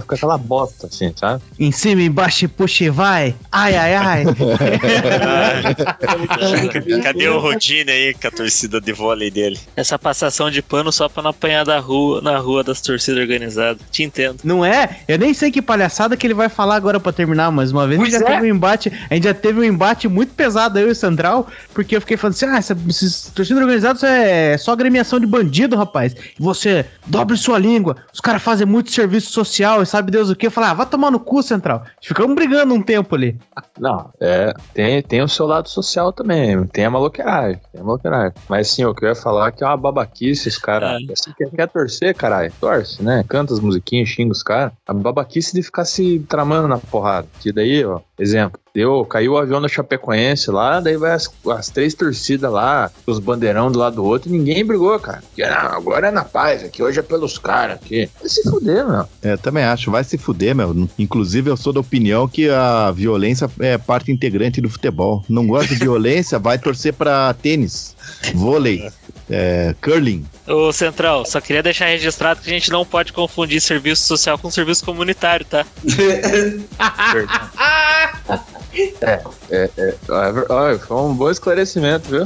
Speaker 8: Fica aquela bosta, assim, sabe?
Speaker 1: Em cima, embaixo, e puxa e vai. Ai, ai, ai.
Speaker 3: Cadê o Rodine aí com a torcida de vôlei dele?
Speaker 7: Essa passação de pano só pra não apanhar da rua, na rua das torcidas organizadas. Te entendo.
Speaker 1: Não é? Eu nem sei que palhaçada que ele vai falar agora pra terminar, mas uma vez a gente já
Speaker 5: é.
Speaker 1: teve um embate, a gente já teve um embate muito pesado eu e o Central, porque eu fiquei falando assim: ah, essa, esses torcida organizada isso é só agremiação de bandido, rapaz. E você dobre sua língua, os caras fazem muito serviço social e sabe Deus o que. Eu falei, ah, vai tomar no cu, Central. Ficamos brigando um tempo ali.
Speaker 8: Não, é, tem, tem o seu lado social também, tem a maloqueiragem, tem a maloqueiragem. Mas sim, o que eu ia falar é que é uma babaquice, os caras. Você quer, quer torcer, caralho? Torce, né? Canta as musiquinhas, xinga os caras. A babaquice de ficar se tramando na porrada. Que daí, ó, exemplo, deu, caiu o avião da Chapecoense lá, daí vai as, as três torcidas lá, os bandeirão do lado do outro, e ninguém brigou, cara. Porque, não, agora é na paz, aqui hoje é pelos caras aqui. Vai se fuder, meu.
Speaker 2: É, também acho, vai se fuder, meu. Inclusive, eu sou da opinião que a violência é parte integrante do futebol. Não gosta de violência, vai torcer pra tênis, vôlei, é, curling.
Speaker 7: Ô, Central, só queria deixar registrado que a gente não pode confundir serviço social com serviço comunitário, tá?
Speaker 8: É, é, é, olha, foi um bom esclarecimento, viu?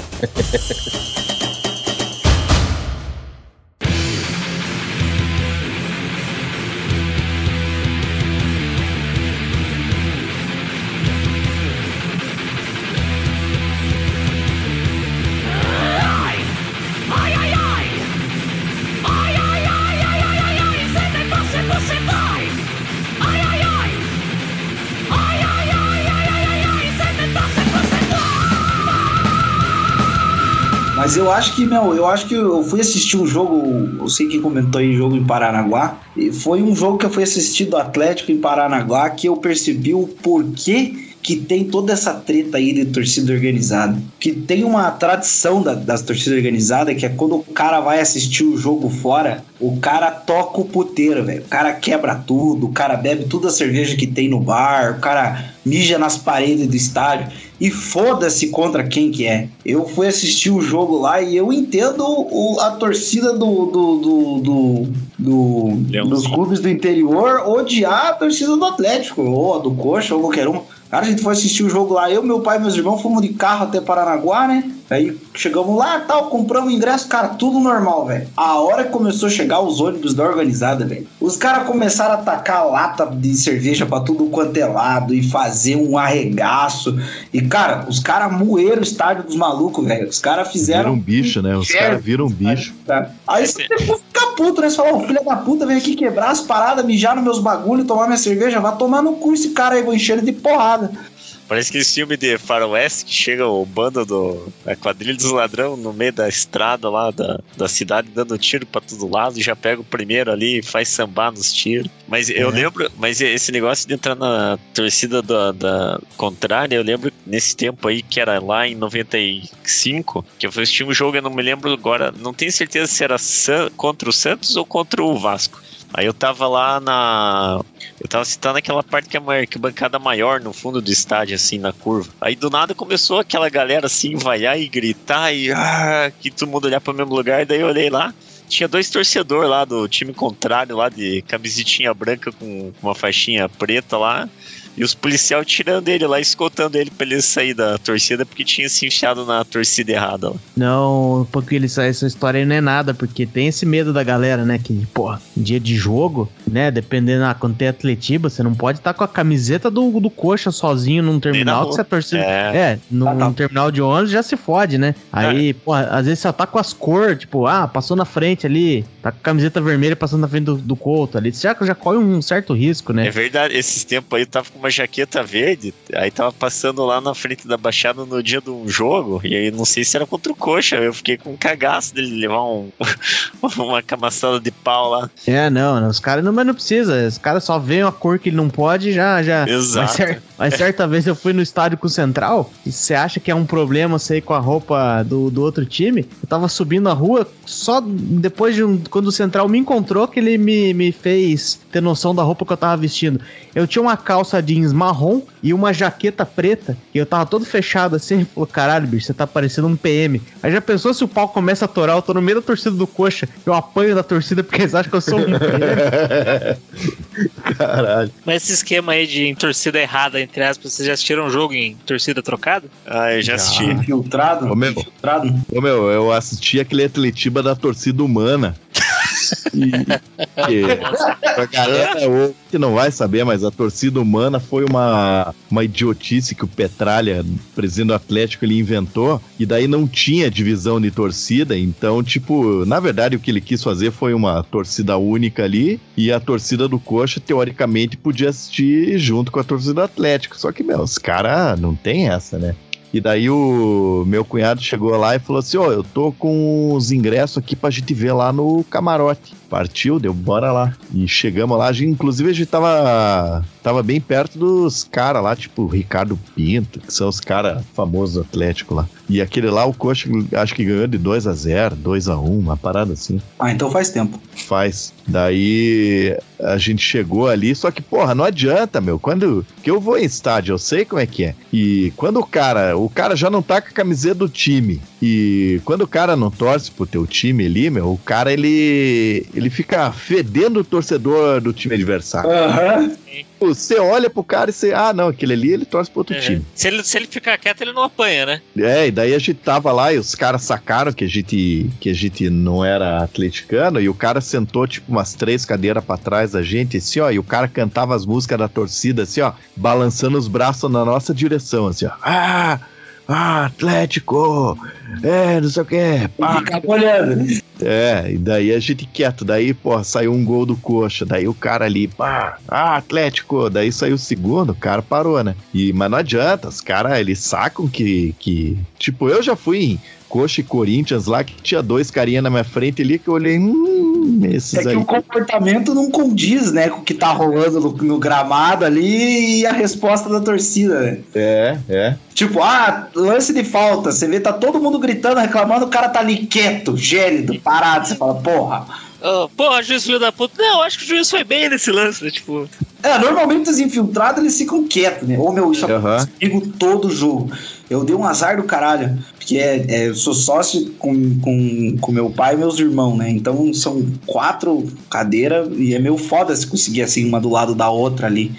Speaker 5: Mas eu acho que, meu, eu acho que eu fui assistir um jogo, eu sei que comentou aí jogo em Paranaguá, e foi um jogo que eu fui assistir do Atlético em Paranaguá que eu percebi o porquê que tem toda essa treta aí de torcida organizada. Que tem uma tradição da- das torcidas organizadas que é quando o cara vai assistir o jogo fora, o cara toca o puteiro, velho. O cara quebra tudo, o cara bebe toda a cerveja que tem no bar, o cara mija nas paredes do estádio. E foda-se contra quem que é. Eu fui assistir o jogo lá e eu entendo o- a torcida do, do, do, do- do- dos clubes do interior odiar a torcida do Atlético, ou a do Coxa, ou qualquer uma. Cara, a gente foi assistir o jogo lá, eu, meu pai e meus irmãos fomos de carro até Paranaguá, né? Aí chegamos lá tal, compramos o ingresso, cara, tudo normal, velho. A hora que começou a chegar os ônibus da organizada, velho, os caras começaram a tacar lata de cerveja pra tudo quanto é lado e fazer um arregaço. E, cara, os caras moeram o estádio dos malucos, velho. Os caras fizeram.
Speaker 2: um bicho, né? Os caras viram um bicho.
Speaker 5: Tá? Aí você for ficar puto, né? Você fala, ô filho da puta, vem aqui quebrar as paradas, mijar nos meus bagulhos, tomar minha cerveja, vai tomar no cu esse cara aí, vou encher ele de porrada.
Speaker 3: Parece aquele filme de faroeste que chega o bando do. a quadrilha dos ladrão no meio da estrada lá da, da cidade dando tiro pra todo lado e já pega o primeiro ali e faz sambar nos tiros. Mas eu lembro, mas esse negócio de entrar na torcida da, da contrária, eu lembro nesse tempo aí que era lá em 95, que eu assisti um jogo, eu não me lembro agora, não tenho certeza se era San- contra o Santos ou contra o Vasco. Aí eu tava lá na. Eu tava citando aquela parte que é uma arquibancada maior no fundo do estádio, assim, na curva. Aí do nada começou aquela galera assim, vaiar e gritar e ah, que todo mundo olhar pro mesmo lugar. Daí eu olhei lá, tinha dois torcedores lá do time contrário, lá de camisetinha branca com uma faixinha preta lá. E os policiais tirando ele lá, escoltando ele pra ele sair da torcida, porque tinha se enfiado na torcida errada lá.
Speaker 1: Não, porque ele, essa história aí não é nada, porque tem esse medo da galera, né? Que, porra, dia de jogo, né? Dependendo, ah, quando tem atletiba, você não pode estar com a camiseta do, do coxa sozinho num terminal, que você torcida.
Speaker 3: É.
Speaker 1: É, num,
Speaker 5: Ah, tá.
Speaker 1: num terminal de ônibus já se fode, né? Aí, porra, às vezes você tá com as cores, tipo, ah, passou na frente ali, tá com a camiseta vermelha passando na frente do, do Couto ali. Você já, já corre um certo risco, né?
Speaker 3: É verdade, esses tempos aí eu tava com uma jaqueta verde, aí tava passando lá na frente da Baixada no dia de um jogo, e aí não sei se era contra o Coxa, eu fiquei com um cagaço dele levar um, uma camaçada de pau lá.
Speaker 1: É, não, não, os caras não, mas não precisa. Os caras só veem a cor que ele não pode, já, já.
Speaker 3: Exato.
Speaker 1: Mas, cer- mas certa vez eu fui no estádio com o Central, e você acha que é um problema você ir com a roupa do, do outro time? Eu tava subindo a rua, só depois de um. Quando o Central me encontrou, que ele me, me fez ter noção da roupa que eu tava vestindo. Eu tinha uma calça jeans marrom e uma jaqueta preta, e eu tava todo fechado assim, ele falou, caralho, bicho, você tá parecendo um PM. Aí já pensou se o pau começa a torar, eu tô no meio da torcida do coxa, eu apanho da torcida porque eles acham que eu sou um PM.
Speaker 2: Caralho.
Speaker 7: Mas esse esquema aí de em torcida errada, entre aspas, vocês já assistiram um jogo em torcida trocada?
Speaker 3: Ah, eu já assisti.
Speaker 5: Infiltrado?
Speaker 2: Ô, meu.
Speaker 5: Infiltrado?
Speaker 2: Ô, meu, eu assisti aquele Atletiba da torcida humana. E, que, pra galera ou- que não vai saber, mas a torcida humana foi uma, uma idiotice que o Petralha, presidente do Atlético, ele inventou. E daí não tinha divisão de torcida. Então, tipo, na verdade, o que ele quis fazer foi uma torcida única ali. E a torcida do Coxa, teoricamente, podia assistir junto com a torcida do Atlético. Só que, meu, os caras não tem essa, né? E daí o meu cunhado chegou lá e falou assim: Ó, eu tô com os ingressos aqui pra gente ver lá no camarote. Partiu, deu, bora lá. E chegamos lá, a gente, inclusive a gente tava, tava bem perto dos caras lá, tipo o Ricardo Pinto, que são os caras famosos do Atlético lá. E aquele lá, o Coxa, acho que ganhou de 2 a 0 2 a 1 uma parada assim
Speaker 5: Ah, então faz tempo.
Speaker 2: faz. Daí a gente chegou ali, só que, porra, não adianta, meu. Quando que eu vou em estádio, eu sei como é que é. E quando o cara, o cara já não tá com a camiseta do time. E quando o cara não torce pro teu time ali, meu, o cara ele ele fica fedendo o torcedor do time adversário.
Speaker 5: Aham.
Speaker 2: Você olha pro cara e você, ah, não, aquele ali ele torce pro outro
Speaker 7: É.
Speaker 2: time.
Speaker 7: Se, ele, se ele ficar quieto, ele não apanha, né?
Speaker 2: É, e daí a gente tava lá e os caras sacaram que a gente que a gente não era atleticano e o cara sentou tipo umas três cadeiras pra trás da gente, assim, ó, e o cara cantava as músicas da torcida, assim, ó, balançando os braços na nossa direção, assim, ó. Ah! Ah, Atlético! É, não sei o que.
Speaker 5: Fica olhando.
Speaker 2: É, e daí a gente quieto, daí, pô, saiu um gol do coxa, daí o cara ali, pá, ah, Atlético, daí saiu o segundo, o cara parou, né? E, mas não adianta, os caras, eles sacam que, que. Tipo, eu já fui em Coxa e Corinthians lá, que tinha dois carinha na minha frente ali, que eu olhei, hum, esses
Speaker 5: É que
Speaker 2: aí.
Speaker 5: o comportamento não condiz, né, com o que tá rolando no, no gramado ali e a resposta da torcida, né?
Speaker 2: É, é.
Speaker 5: Tipo, ah, lance de falta. Você vê, tá todo mundo gritando, reclamando, o cara tá ali quieto, gélido, parado. Você fala, porra.
Speaker 7: Oh, porra, juiz filho da puta. Não, acho que o juiz foi bem nesse lance, né? Tipo,
Speaker 5: É, normalmente os infiltrados eles ficam quietos, né? Ô meu, isso acontece comigo todo jogo. Eu dei um azar do caralho, porque é, é, eu sou sócio com, com, com meu pai e meus irmãos, né? Então são quatro cadeiras e é meio foda se conseguir assim, uma do lado da outra ali,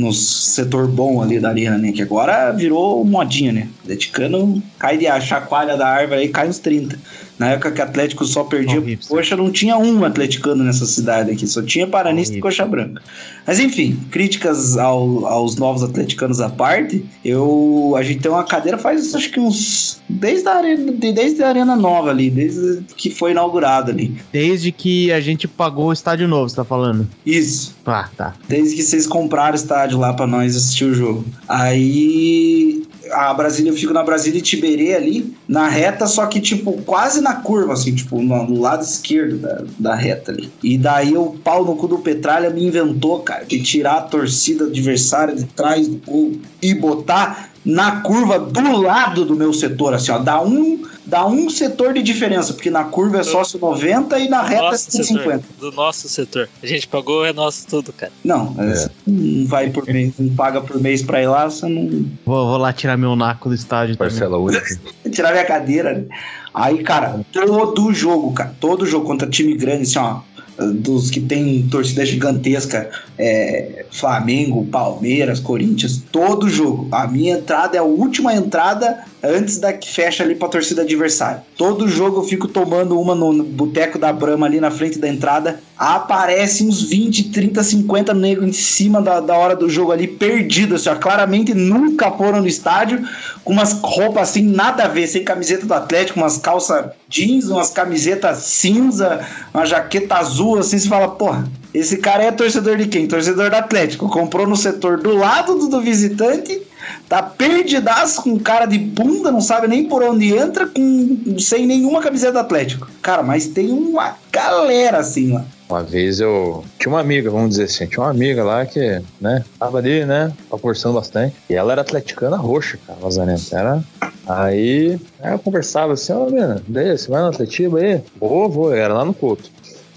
Speaker 5: no setor bom ali da arena, né? Que agora virou modinha, né? Atleticano cai de a chacoalha da árvore aí, cai uns 30. Na época que o Atlético só perdia,
Speaker 1: hipster.
Speaker 5: poxa, não tinha um atleticano nessa cidade aqui, só tinha paranista e coxa branca. Mas enfim, críticas ao- aos novos atleticanos à parte, eu a gente tem uma cadeira faz acho que uns desde a arena, de- desde a arena nova ali, desde que foi inaugurada ali.
Speaker 1: Desde que a gente pagou o estádio novo, você tá falando?
Speaker 5: Isso.
Speaker 1: Ah, tá.
Speaker 5: Desde que vocês compraram o estádio lá pra nós assistir o jogo. Aí a Brasília, eu fico na Brasília e Tiberê ali, na reta, só que tipo, quase na curva, assim, tipo, no, no lado esquerdo da, da reta ali. E daí o pau no cu do Petralha me inventou, cara, de tirar a torcida adversária de trás do gol e botar na curva do lado do meu setor, assim, ó, dá um, dá um setor de diferença, porque na curva é sócio 90 e na reta é
Speaker 7: nosso setor.
Speaker 5: 150.
Speaker 7: Do nosso setor. A gente pagou, é nosso tudo, cara.
Speaker 5: Não, é, não vai por mês, não paga por mês pra ir lá, você não
Speaker 1: Vou, vou lá tirar meu naco do estádio.
Speaker 4: Parcela única.
Speaker 5: tirar minha cadeira. né? Aí, cara, todo jogo, cara, todo jogo contra time grande, assim, ó, dos que tem torcida gigantesca, é, Flamengo, Palmeiras, Corinthians, todo jogo. A minha entrada é a última entrada antes da que fecha ali pra torcida adversária. Todo jogo eu fico tomando uma no, boteco da Brama ali na frente da entrada. Aparece uns 20, 30, 50 negros em cima da, da hora do jogo ali, perdidos, assim, ó, claramente nunca foram no estádio, com umas roupas assim, nada a ver, sem camiseta do Atlético, umas calças jeans, umas camisetas cinza, uma jaqueta azul, assim, você fala, porra, esse cara é torcedor de quem? Torcedor do Atlético. Comprou no setor do lado do, do visitante, tá perdidaço com cara de bunda, não sabe nem por onde entra, com sem nenhuma camiseta do Atlético. Cara, mas tem uma galera assim lá.
Speaker 8: Uma vez eu tinha uma amiga, vamos dizer assim, tinha uma amiga lá que, né, tava ali, né, forçando bastante. E ela era atleticana roxa, cara, Lazarento. Era. Aí, aí eu conversava assim, ó, menina, daí, você vai no Atletiba aí? Vou, vou, era lá no Couto.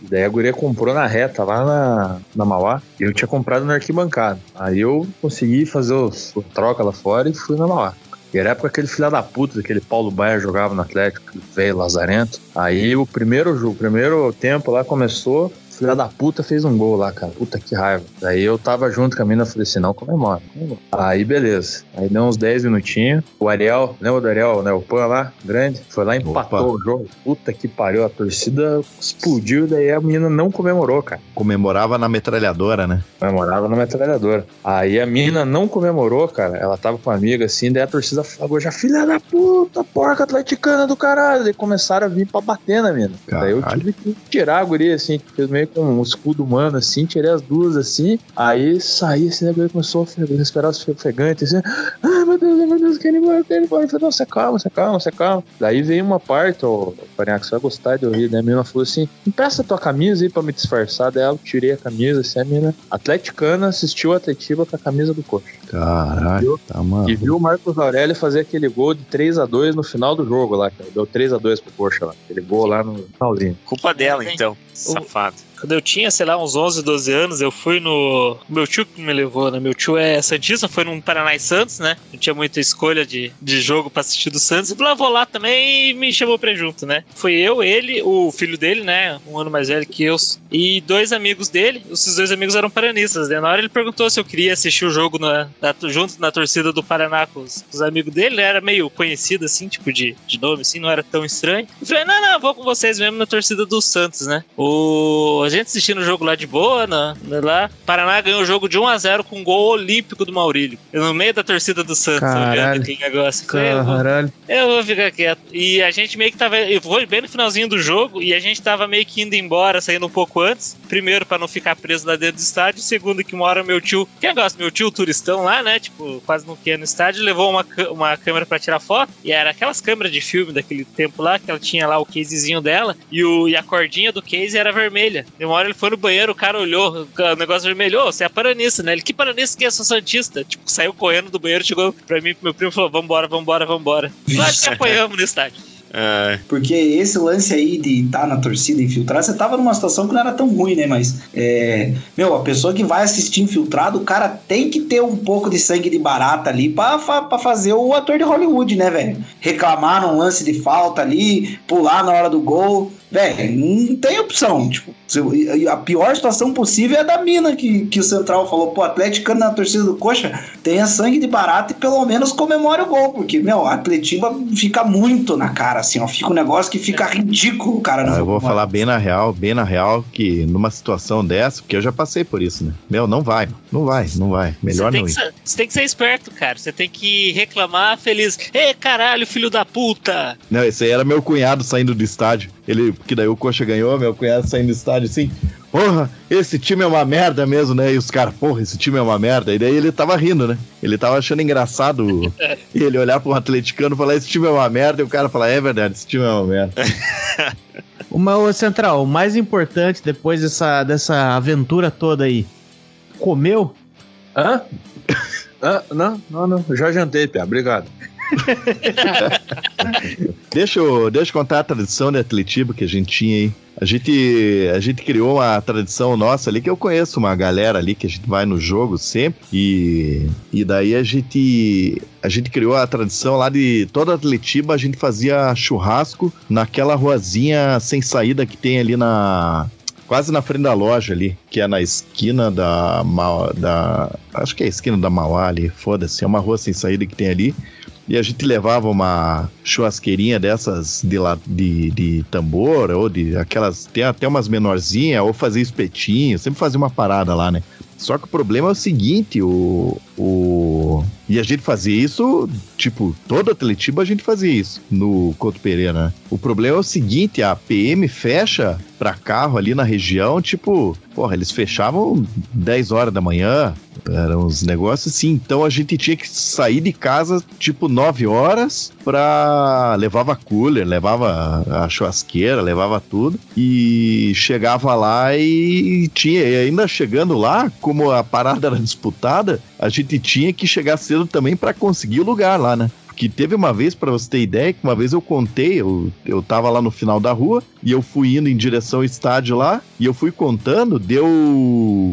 Speaker 8: Daí a guria comprou na reta, lá na, na Mauá, e eu tinha comprado na arquibancada. Aí eu consegui fazer os, o troca lá fora e fui na Mauá. E era época que aquele filho da puta, aquele Paulo Baia jogava no Atlético, velho lazarento. Aí o primeiro jogo, o primeiro tempo lá começou, filha da puta fez um gol lá, cara. Puta que raiva. Daí eu tava junto com a mina, falei assim, não, comemora. comemora. Aí beleza. Aí deu uns 10 minutinhos. O Ariel, lembra do Ariel, né? O Pan lá, grande, foi lá e empatou
Speaker 2: Opa.
Speaker 8: o jogo. Puta que pariu, a torcida explodiu, daí a menina não comemorou, cara.
Speaker 2: Comemorava na metralhadora, né?
Speaker 8: Comemorava na metralhadora. Aí a mina não comemorou, cara. Ela tava com uma amiga assim, daí a torcida falou já, filha da puta, porca atleticana do caralho. Daí começaram a vir pra bater na mina. Daí eu
Speaker 2: Caralho.
Speaker 8: tive que tirar a guria, assim, que fez meio com um escudo humano, assim, tirei as duas, assim. Aí saí, assim, guria começou a fe- respirar ofegante, assim. Ai, meu Deus, meu Deus, quero ir embora, quero. Eu falei, não, você calma, você calma, você calma. Daí veio uma parte, ó, Parinhaque, você vai gostar de ouvir, né? A menina falou assim, empresta tua camisa aí pra me disfarçar. Eu tirei a camisa, assim, a menina atleticana assistiu a Atletiva com a camisa do coxa.
Speaker 2: Caralho, tá mano.
Speaker 8: E viu o Marcos Aurélio fazer aquele gol de 3 a 2 no final do jogo lá, cara. Deu 3 a 2 pro Coxa lá. Aquele gol lá no finalzinho.
Speaker 3: Culpa dela, então. Safado.
Speaker 7: Quando eu tinha, sei lá, uns 11, 12 anos, eu fui no. Meu tio que me levou, né? Meu tio é Santista, foi num Paraná e Santos, né? Não tinha muita escolha de, de jogo pra assistir do Santos. E falou, ah, vou lá também e me chamou pra ir junto, né? Foi eu, ele, o filho dele, né? Um ano mais velho que eu, e dois amigos dele. Esses dois amigos eram paranistas, né? Na hora ele perguntou se eu queria assistir o jogo na, na- junto na torcida do Paraná com os, com os amigos dele. Ele era meio conhecido, assim, tipo de, de nome, assim, não era tão estranho. Eu falei, não, não, vou com vocês mesmo na torcida do Santos, né? O, a gente assistindo o jogo lá de boa, na, lá. Paraná ganhou o jogo de 1x0 com um gol olímpico do Maurílio. No meio da torcida do Santos,
Speaker 1: Caralho.
Speaker 7: olhando aquele negócio. Falei, eu vou-
Speaker 1: Caralho.
Speaker 7: eu vou ficar quieto. E a gente meio que tava. Eu vou bem no finalzinho do jogo e a gente tava meio que indo embora, saindo um pouco antes. Primeiro, pra não ficar preso lá dentro do estádio. Segundo, que uma hora meu tio. Quem gosta? Meu tio turistão lá, né? Tipo, quase não quer no estádio, levou uma, uma câmera pra tirar foto. E era aquelas câmeras de filme daquele tempo lá, que ela tinha lá o casezinho dela. E, o, e a cordinha do case era vermelha. E uma hora ele foi no banheiro, o cara olhou, o negócio vermelhou. Você é paranista, né? Ele, que paranista que é? Sou Santista. Tipo, saiu correndo do banheiro, chegou pra mim, pro meu primo e falou: vambora, vambora, vambora. Quase que apoiamos no estádio.
Speaker 3: Ah,
Speaker 5: Porque esse lance aí de estar na torcida infiltrado, você tava numa situação que não era tão ruim, né? Mas, é, meu, a pessoa que vai assistir infiltrado, o cara tem que ter um pouco de sangue de barata ali pra, fa- pra fazer o ator de Hollywood, né, velho? Reclamar num lance de falta ali, pular na hora do gol. Velho, não tem opção. Tipo, a pior situação possível é a da mina que, que o Central falou, pô, atleticano na torcida do Coxa, tenha sangue de barata e pelo menos comemore o gol, porque, meu, a Atletiba fica muito na cara, assim, ó. Fica um negócio que fica ridículo, cara.
Speaker 2: Ah,
Speaker 5: não
Speaker 2: eu vou falar bem na real, bem na real, que numa situação dessa, porque eu já passei por isso, né? Meu, não vai, não vai, não vai. Melhor não ir.
Speaker 7: você tem que ser esperto, cara. Você tem que reclamar feliz. Ê, caralho, filho da puta!
Speaker 2: Não, esse aí era meu cunhado saindo do estádio. Ele, porque daí o Coxa ganhou, meu cunhado saindo do estádio assim. Porra, esse time é uma merda mesmo, né? E os caras, porra, esse time é uma merda. E daí ele tava rindo, né? Ele tava achando engraçado ele olhar pra um atleticano e falar: esse time é uma merda. E o cara falar: é verdade, esse time é uma merda.
Speaker 1: Uma ô, Central, o mais importante depois dessa, dessa aventura toda aí, comeu?
Speaker 8: Hã? Hã? Não, não, não. Já jantei, Pia. Obrigado.
Speaker 2: Deixa eu, deixa eu contar a tradição de Atletiba que a gente tinha aí. A gente, a gente criou uma tradição nossa ali, que eu conheço uma galera ali que a gente vai no jogo sempre. E, e daí a gente, a gente criou a tradição lá de toda Atletiba, a gente fazia churrasco naquela ruazinha sem saída que tem ali na. Quase na frente da loja ali, que é na esquina da. Da acho que é a esquina da Mauá ali, foda-se, é uma rua sem saída que tem ali. E a gente levava uma churrasqueirinha dessas de, la, de, de tambor, ou de aquelas. Tem até umas menorzinhas, ou fazia espetinho, sempre fazia uma parada lá, né? Só que o problema é o seguinte, o. o e a gente fazia isso, tipo, toda Atletiba a gente fazia isso no Couto Pereira, né? O problema é o seguinte, a PM fecha pra carro ali na região, tipo, porra, eles fechavam 10 horas da manhã, eram uns negócios assim, então a gente tinha que sair de casa tipo 9 horas pra. levava cooler, levava a churrasqueira, levava tudo e chegava lá e tinha, e ainda chegando lá, como a parada era disputada, a gente tinha que chegar cedo também pra conseguir o lugar lá, né? Que teve uma vez, pra você ter ideia, que uma vez eu contei, eu, eu tava lá no final da rua e eu fui indo em direção ao estádio lá e eu fui contando, deu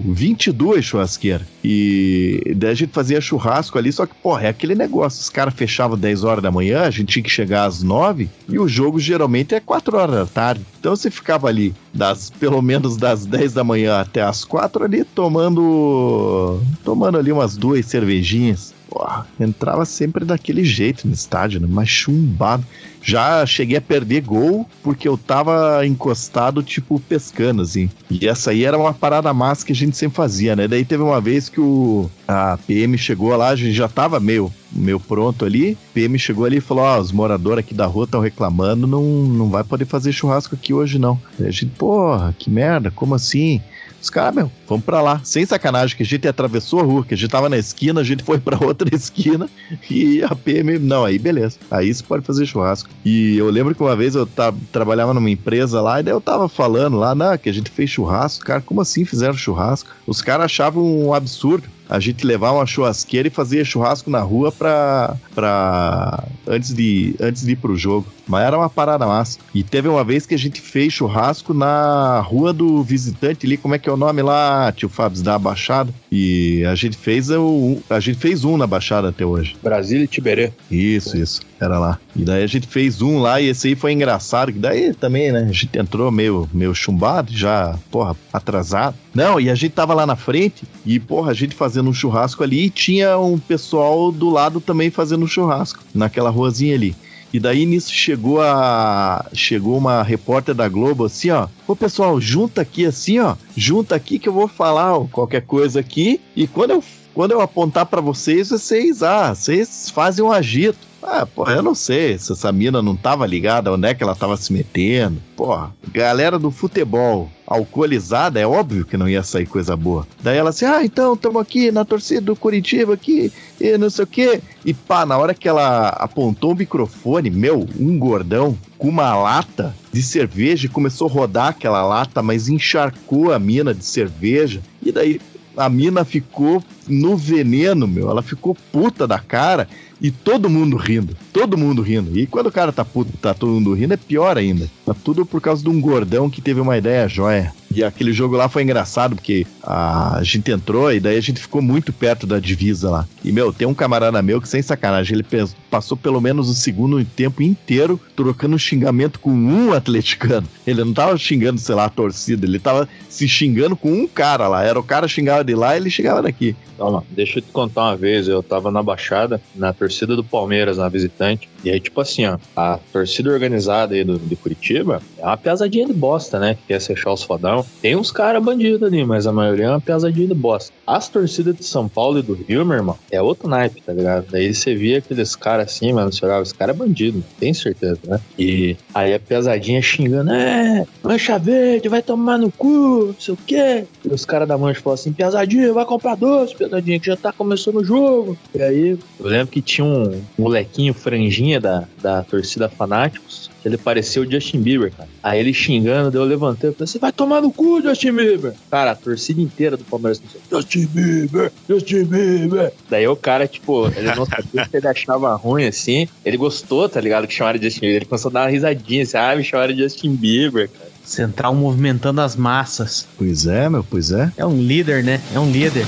Speaker 2: 22 churrasqueiras. E daí a gente fazia churrasco ali, só que, porra, é aquele negócio. Os caras fechavam 10 horas da manhã, a gente tinha que chegar às 9 e o jogo geralmente é 4 horas da tarde. Então você ficava ali das pelo menos das 10 da manhã até as 4 ali tomando tomando ali umas duas cervejinhas. Porra, entrava sempre daquele jeito no estádio, né? Mas chumbado. Já cheguei a perder gol porque eu tava encostado, tipo, pescando, assim. E essa aí era uma parada massa que a gente sempre fazia, né? Daí teve uma vez que o a PM chegou lá, a gente já tava meio, meio pronto ali. PM chegou ali e falou: Ó, os moradores aqui da rua estão reclamando, não, não vai poder fazer churrasco aqui hoje, não. Daí a gente, porra, que merda, como assim? Os caras, meu, vamos pra lá. Sem sacanagem, que a gente atravessou a rua, que a gente tava na esquina, a gente foi pra outra esquina e a PM, não, aí beleza. Aí você pode fazer churrasco. E eu lembro que uma vez eu trabalhava numa empresa lá e daí eu tava falando lá, não, que a gente fez churrasco. Cara, como assim fizeram churrasco? Os caras achavam um absurdo a gente levar uma churrasqueira e fazer churrasco na rua pra. pra antes, de, antes de ir pro jogo. Mas era uma parada massa. E teve uma vez que a gente fez churrasco na rua do visitante ali, como é que é o nome lá, tio Fábio, da Baixada. E a gente fez o, a gente fez um na Baixada até hoje.
Speaker 8: Brasília e Tiberê.
Speaker 2: Isso, isso. Era lá. E daí a gente fez um lá e esse aí foi engraçado. Que daí também, né? A gente entrou meio, meio chumbado, já, porra, atrasado. Não, e a gente tava lá na frente e, porra, a gente fazendo um churrasco ali e tinha um pessoal do lado também fazendo um churrasco, naquela ruazinha ali. E daí nisso chegou a. Chegou uma repórter da Globo assim, ó. Ô pessoal, junta aqui assim, ó. Junta aqui que eu vou falar ó, qualquer coisa aqui. E quando eu, quando eu apontar pra vocês, vocês, ah, vocês fazem um agito. Ah, porra, eu não sei se essa mina não tava ligada, onde é que ela tava se metendo. Porra, galera do futebol alcoolizada, é óbvio que não ia sair coisa boa. Daí ela assim, ah, então, estamos aqui na torcida do Curitiba aqui, e não sei o quê. E pá, na hora que ela apontou o microfone, meu, um gordão com uma lata de cerveja e começou a rodar aquela lata, mas encharcou a mina de cerveja. E daí a mina ficou no veneno, meu. Ela ficou puta da cara e todo mundo rindo. Todo mundo rindo. E quando o cara tá puto, tá todo mundo rindo, é pior ainda. Tá tudo por causa de um gordão que teve uma ideia joia. E aquele jogo lá foi engraçado, porque a gente entrou e daí a gente ficou muito perto da divisa lá. E, meu, tem um camarada meu que, sem sacanagem, ele passou pelo menos o segundo tempo inteiro trocando xingamento com um atleticano. Ele não tava xingando, sei lá, a torcida, ele tava se xingando com um cara lá. Era o cara xingava de lá e ele xingava daqui.
Speaker 8: Toma, deixa eu te contar uma vez, eu tava na Baixada, na torcida do Palmeiras, na visitante, e aí, tipo assim, ó, a torcida organizada aí do, de Curitiba é uma pesadinha de bosta, né, que quer se achar os fodão. Tem uns caras bandidos ali, mas a maioria é uma pesadinha de bosta. As torcidas de São Paulo e do Rio, meu irmão, é outro naipe, tá ligado? Daí você via aqueles caras assim, mano, você olhava, esse cara é bandido, tem certeza, né? E aí a pesadinha xingando, é, mancha verde, vai tomar no cu, não sei o quê. E os caras da mancha falam assim, pesadinha, vai comprar doce, pesadinha, que já tá começando o jogo. E aí, eu lembro que tinha um molequinho franjinha da, da torcida Fanáticos, ele parecia o Justin Bieber, cara. Aí ele xingando, daí eu levantei e falei, você vai tomar no cu, Justin Bieber. Cara, a torcida inteira do Palmeiras começou, Justin Bieber, Justin Bieber. Daí o cara, tipo, ele não sabia se ele achava ruim, assim. Ele gostou, tá ligado, que chamaram de Justin Bieber. Ele começou a dar uma risadinha, assim, ah, me chamaram de Justin Bieber, cara.
Speaker 1: Central movimentando as massas.
Speaker 2: Pois é, meu, pois é.
Speaker 1: É um líder, né? É um líder.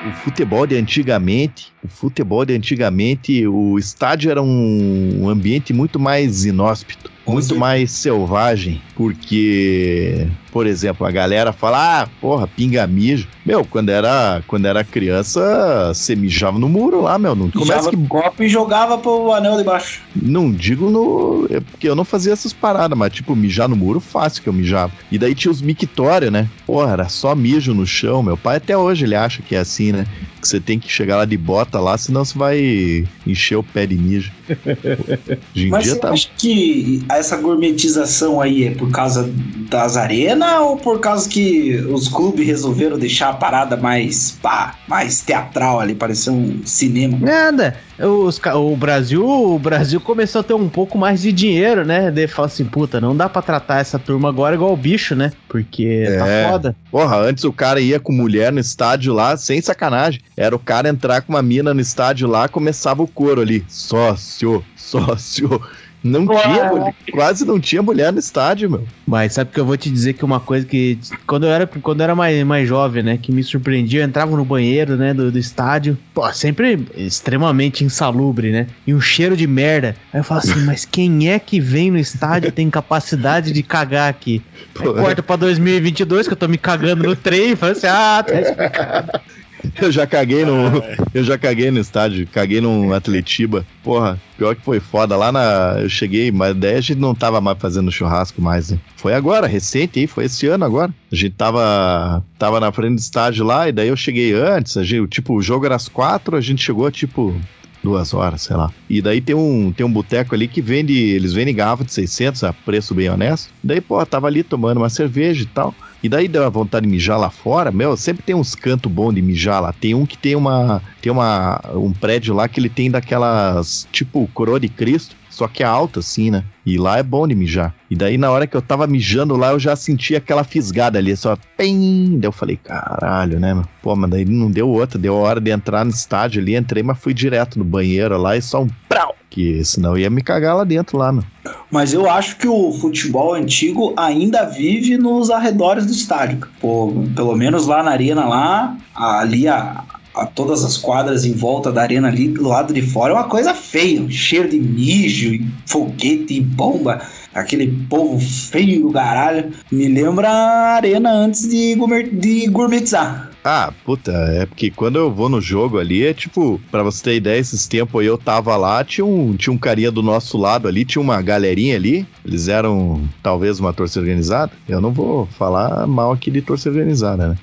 Speaker 2: O futebol de antigamente, o futebol de antigamente, o estádio era um ambiente muito mais inóspito, muito mais selvagem, porque, por exemplo, a galera fala, ah, porra, pinga mijo. Meu, quando era, quando era criança, você mijava no muro lá, meu, não começa que
Speaker 5: copo e jogava pro anel de baixo.
Speaker 2: não digo no. é porque eu não fazia essas paradas, mas tipo, mijar no muro fácil que eu mijava. E daí tinha os mictórios, né? Porra, era só mijo no chão. Meu pai até hoje ele acha que é assim, né? Que você tem que chegar lá de bota lá, senão você vai encher o pé de mijo. Hoje em
Speaker 5: Mas
Speaker 2: dia
Speaker 5: você
Speaker 2: tá.
Speaker 5: acha que essa gourmetização aí é por causa das arenas ou por causa que os clubes resolveram deixar a parada mais, pá, mais teatral ali, parecer um cinema?
Speaker 1: Nada. Os o Brasil, o Brasil começou a ter um pouco mais de dinheiro, né? Daí fala assim, puta, não dá pra tratar essa turma agora igual o bicho, né? Porque
Speaker 2: É.
Speaker 1: tá foda.
Speaker 2: Porra, antes o cara ia com mulher no estádio lá, sem sacanagem. Era o cara entrar com uma mina no estádio lá, começava o coro ali. Sócio, sócio. Não tinha, mulher- quase não tinha mulher no estádio, meu.
Speaker 1: Mas sabe que eu vou te dizer que uma coisa que. Quando eu era, quando eu era mais, mais jovem, né? Que me surpreendia, eu entrava no banheiro, né? Do, do estádio. Pô, sempre extremamente insalubre, né? E um cheiro de merda. Aí eu falo assim, mas quem é que vem no estádio e tem capacidade de cagar aqui? Aí corta pra 2022, que eu tô me cagando no trem. Fala assim, ah, tá explicado.
Speaker 2: Eu já caguei no. Eu já caguei no estádio, caguei num Atletiba. Porra, pior que foi foda. Lá na. Eu cheguei, mas daí a gente não tava mais fazendo churrasco mais, né? Foi agora, recente aí, foi esse ano agora. A gente tava. Tava na frente do estádio lá, e daí eu cheguei antes. A gente, tipo, o jogo era às quatro, a gente chegou, tipo. Duas horas, sei lá. E daí tem um, tem um boteco ali que vende. Eles vendem garrafa de 600 a preço bem honesto. Daí, pô, tava ali tomando uma cerveja e tal. E daí deu a vontade de mijar lá fora, meu, sempre tem uns cantos bons de mijar lá. Tem um que tem uma. Tem uma. um prédio lá que ele tem daquelas. Tipo, coroa de Cristo. Só que é alto assim, né? E lá é bom de mijar. E daí, na hora que eu tava mijando lá, eu já senti aquela fisgada ali, só. Pim! Daí eu falei, caralho, né? Pô, mas daí não deu outra, deu a hora de entrar no estádio ali, entrei, mas fui direto no banheiro lá e só um prau! Que senão eu ia me cagar lá dentro lá, meu.
Speaker 5: Mas eu acho que o futebol antigo ainda vive nos arredores do estádio. Pô, pelo menos lá na arena lá, ali a, a todas as quadras em volta da arena ali do lado de fora é uma coisa feia, um cheiro de mijo, e foguete e bomba. Aquele povo feio do caralho. Me lembra a arena antes de, gourmet- de gourmetizar.
Speaker 2: Ah, puta, é porque quando eu vou no jogo ali, é tipo, pra você ter ideia, esses tempos aí eu tava lá, tinha um, tinha um carinha do nosso lado ali, tinha uma galerinha ali, eles eram talvez uma torcida organizada. Eu não vou falar mal aqui de torcida organizada, né?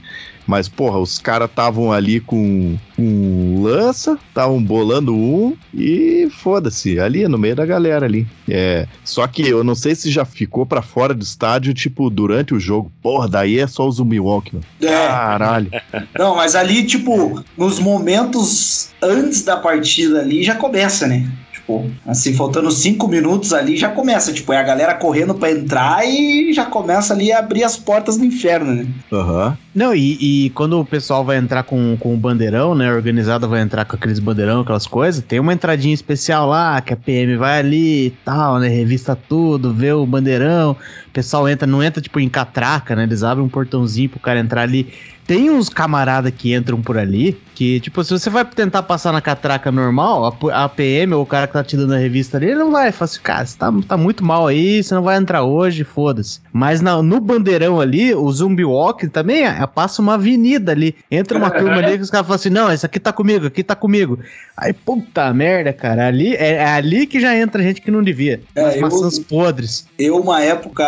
Speaker 2: Mas, porra, os caras estavam ali com um lança, estavam bolando um e foda-se, ali no meio da galera ali. É, só que eu não sei se já ficou pra fora do estádio, tipo, durante o jogo. Porra, daí é só os Milwaukee, mano.
Speaker 5: É,
Speaker 2: Caralho.
Speaker 5: não, mas ali, tipo, nos momentos antes da partida ali já começa, né? Tipo, assim, faltando cinco minutos ali já começa. Tipo, é a galera correndo pra entrar e já começa ali a abrir as portas do inferno, né?
Speaker 2: Aham.
Speaker 1: Não, e, e quando o pessoal vai entrar com, com o bandeirão, né? A organizada vai entrar com aqueles bandeirão, aquelas coisas, tem uma entradinha especial lá, que a PM vai ali e tal, né? Revista tudo, vê o bandeirão. O pessoal entra, não entra tipo em catraca, né? Eles abrem um portãozinho pro cara entrar ali. Tem uns camarada que entram por ali que, tipo, se você vai tentar passar na catraca normal, a, PM ou o cara que tá te dando a revista ali, ele não vai. Fala assim, cara, você tá, tá muito mal aí, você não vai entrar hoje, foda-se. Mas na- no bandeirão ali, o Zumbi Walk também é, passa uma avenida ali. Entra uma turma ali que os caras falam assim: não, esse aqui tá comigo, aqui tá comigo. Aí, puta merda, cara. Ali, é, é ali que já entra gente que não devia.
Speaker 5: É,
Speaker 1: As
Speaker 5: eu-
Speaker 1: maçãs podres.
Speaker 5: Eu, uma época,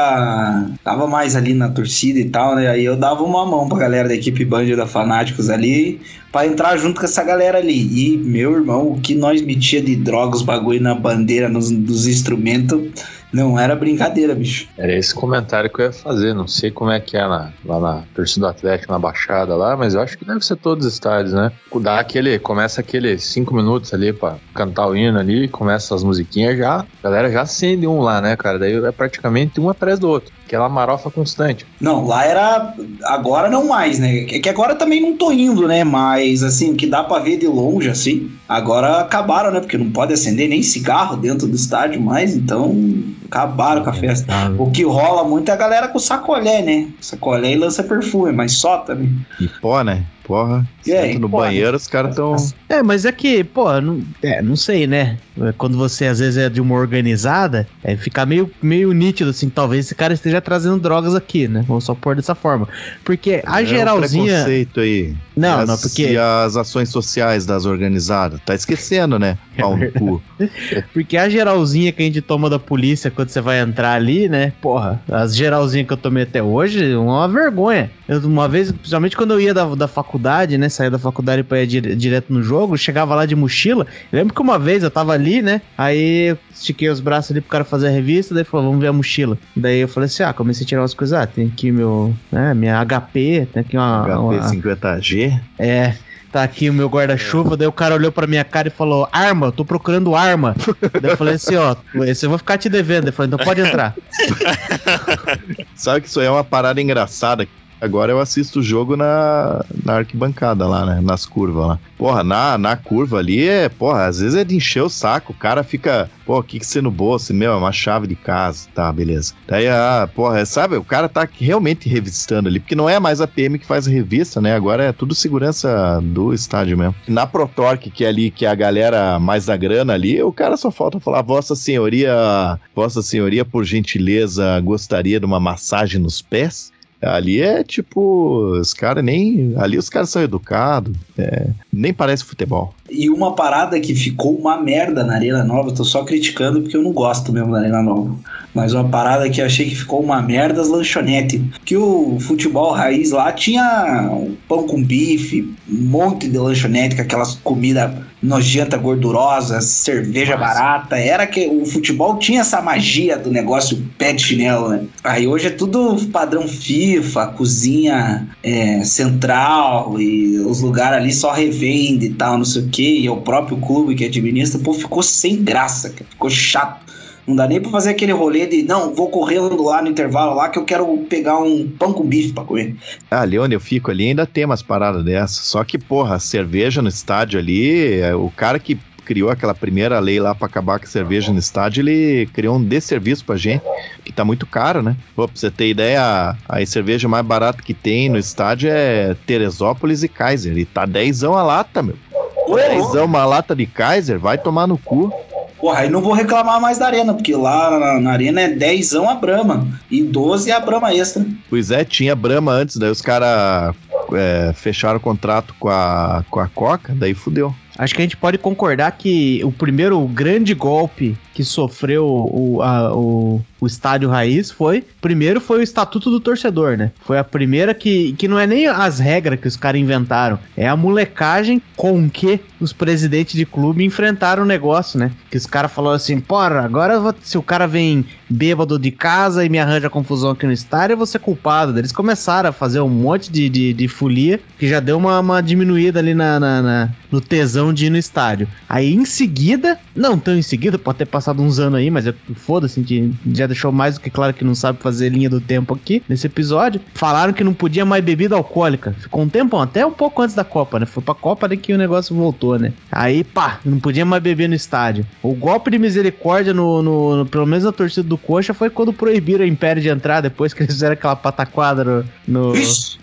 Speaker 5: tava mais ali na torcida e tal, né? Aí eu dava uma mão pra galera da equipe Band da Fanáticos ali, pra entrar junto com essa galera ali. E, meu irmão, o que nós metia de drogas, bagulho na bandeira, nos, dos instrumentos, não era brincadeira, bicho.
Speaker 8: Era esse comentário que eu ia fazer. Não sei como é que é na- lá na torcida do Atlético, na Baixada lá, mas eu acho que deve ser todos os estádios, né? Dá aquele, começa aqueles cinco minutos ali pra cantar o hino ali, começa as musiquinhas já, a galera já acende um lá, né, cara? Daí é praticamente um atrás do outro. Aquela marofa constante.
Speaker 5: Não, lá era. Agora não mais, né? É que agora também não tô indo, né? Mas, assim, que dá pra ver de longe, assim. Agora acabaram, né? Porque não pode acender nem cigarro dentro do estádio mais, então acabaram com a festa. O que rola muito é a galera com sacolé, né? Sacolé e lança perfume, mas só também.
Speaker 2: E pó, né? Porra.
Speaker 5: E aí,
Speaker 2: Senta no
Speaker 5: né?
Speaker 2: banheiro, os caras tão.
Speaker 1: É, mas é que, pô, não, é, não sei, né? Quando você às vezes é de uma organizada, é, fica meio, meio nítido, assim, talvez esse cara esteja trazendo drogas aqui, né? Vamos só pôr dessa forma. Porque a
Speaker 2: É um
Speaker 1: geralzinha.
Speaker 2: preconceito aí.
Speaker 1: Não,
Speaker 2: E as,
Speaker 1: não, porque-
Speaker 2: E as ações sociais das organizadas. Tá esquecendo, né?
Speaker 1: É
Speaker 2: Pau no cu.
Speaker 1: Porque a geralzinha que a gente toma da polícia quando você vai entrar ali, né? Porra, as geralzinhas que eu tomei até hoje, uma vergonha. Eu, uma vez, principalmente quando eu ia da, da faculdade né? Saía da faculdade pra ir dire- direto no jogo, chegava lá de mochila. Eu lembro que uma vez eu tava ali, né? Aí eu estiquei os braços ali pro cara fazer a revista, daí falou, vamos ver a mochila. Daí eu falei assim, ah, comecei a tirar umas coisas, ah, tem aqui meu, né, minha HP, tem aqui uma... uma
Speaker 2: HP50G.
Speaker 1: é, tá aqui o meu guarda-chuva. Daí o cara olhou pra minha cara e falou: Arma, tô procurando arma. daí eu falei assim: Ó, esse eu vou ficar te devendo. Ele falou: Então pode entrar.
Speaker 2: Sabe que isso aí é uma parada engraçada. Agora eu assisto o jogo na, na arquibancada lá, né? Nas curvas lá. Porra, na, na curva ali é, porra, às vezes é de encher o saco. O cara fica, pô, o que que você no bolso? Meu, é uma chave de casa. Tá, beleza. Daí, ah, porra, sabe? O cara tá realmente revistando ali, porque não é mais a PM que faz a revista, né? Agora é tudo segurança do estádio mesmo. Na Protorque, que é ali, que é a galera mais da grana ali, o cara só falta falar, Vossa Senhoria, Vossa Senhoria, por gentileza, gostaria de uma massagem nos pés? Ali é tipo, os caras nem. Ali os caras são educados, é, nem parece futebol.
Speaker 5: E uma parada que ficou uma merda na Arena Nova, tô só criticando porque eu não gosto mesmo da Arena Nova. Mas uma parada que eu achei que ficou uma merda as lanchonetes. Que o futebol raiz lá tinha um pão com bife, um monte de lanchonete com aquelas comidas nojenta, gordurosa, cerveja barata. Era que o futebol tinha essa magia do negócio pé de chinelo, né? Aí hoje é tudo padrão FIFA, cozinha é, central e os lugares ali só revende e tal, não sei o que. E é o próprio clube que administra, pô, ficou sem graça, cara. ficou chato. Não dá nem pra fazer aquele rolê de, não, vou correndo lá no intervalo lá que eu quero pegar um pão com bife pra comer.
Speaker 2: Ah, ali onde eu fico ali ainda tem umas paradas dessas. Só que, porra, cerveja no estádio ali, é, o cara que criou aquela primeira lei lá pra acabar com a cerveja no estádio, ele criou um desserviço pra gente, que tá muito caro, né? Pô, pra você ter ideia, a, a cerveja mais barata que tem no estádio é Teresópolis e Kaiser, e tá dezão a lata, meu. Dezão uma lata de Kaiser, vai tomar no cu.
Speaker 5: Porra, aí não vou reclamar mais da arena, porque lá na, na arena é 10 a Brahma e 12 a Brahma extra.
Speaker 2: Pois é, tinha Brahma antes, daí os caras é, fecharam o contrato com a, com a Coca, daí fudeu.
Speaker 1: Acho que a gente pode concordar que o primeiro grande golpe que sofreu o, a- o, o estádio raiz foi. Primeiro foi o estatuto do torcedor, né? Foi a primeira que, que não é nem as regras que os caras inventaram, é a molecagem com que os presidentes de clube enfrentaram o negócio, né? Que os caras falaram assim: porra, agora se o cara vem bêbado de casa e me arranja confusão aqui no estádio, eu vou ser culpado. Eles começaram a fazer um monte de, de, de folia que já deu uma, uma diminuída ali na, na- na- no tesão de ir no estádio. Aí em seguida, não tão em seguida, pode ter passado uns anos aí, mas foda-se, já deixou mais do que claro que não sabe fazer linha do tempo aqui nesse episódio. Falaram que não podia mais bebida alcoólica. Ficou um tempão, até um pouco antes da Copa, né? Foi pra Copa daí que o negócio voltou, né? Aí, pá, não podia mais beber no estádio. O golpe de misericórdia, no, no- no- pelo menos na torcida do Coxa, foi quando proibiram o Império de entrar, depois que eles fizeram aquela pataquada no, no,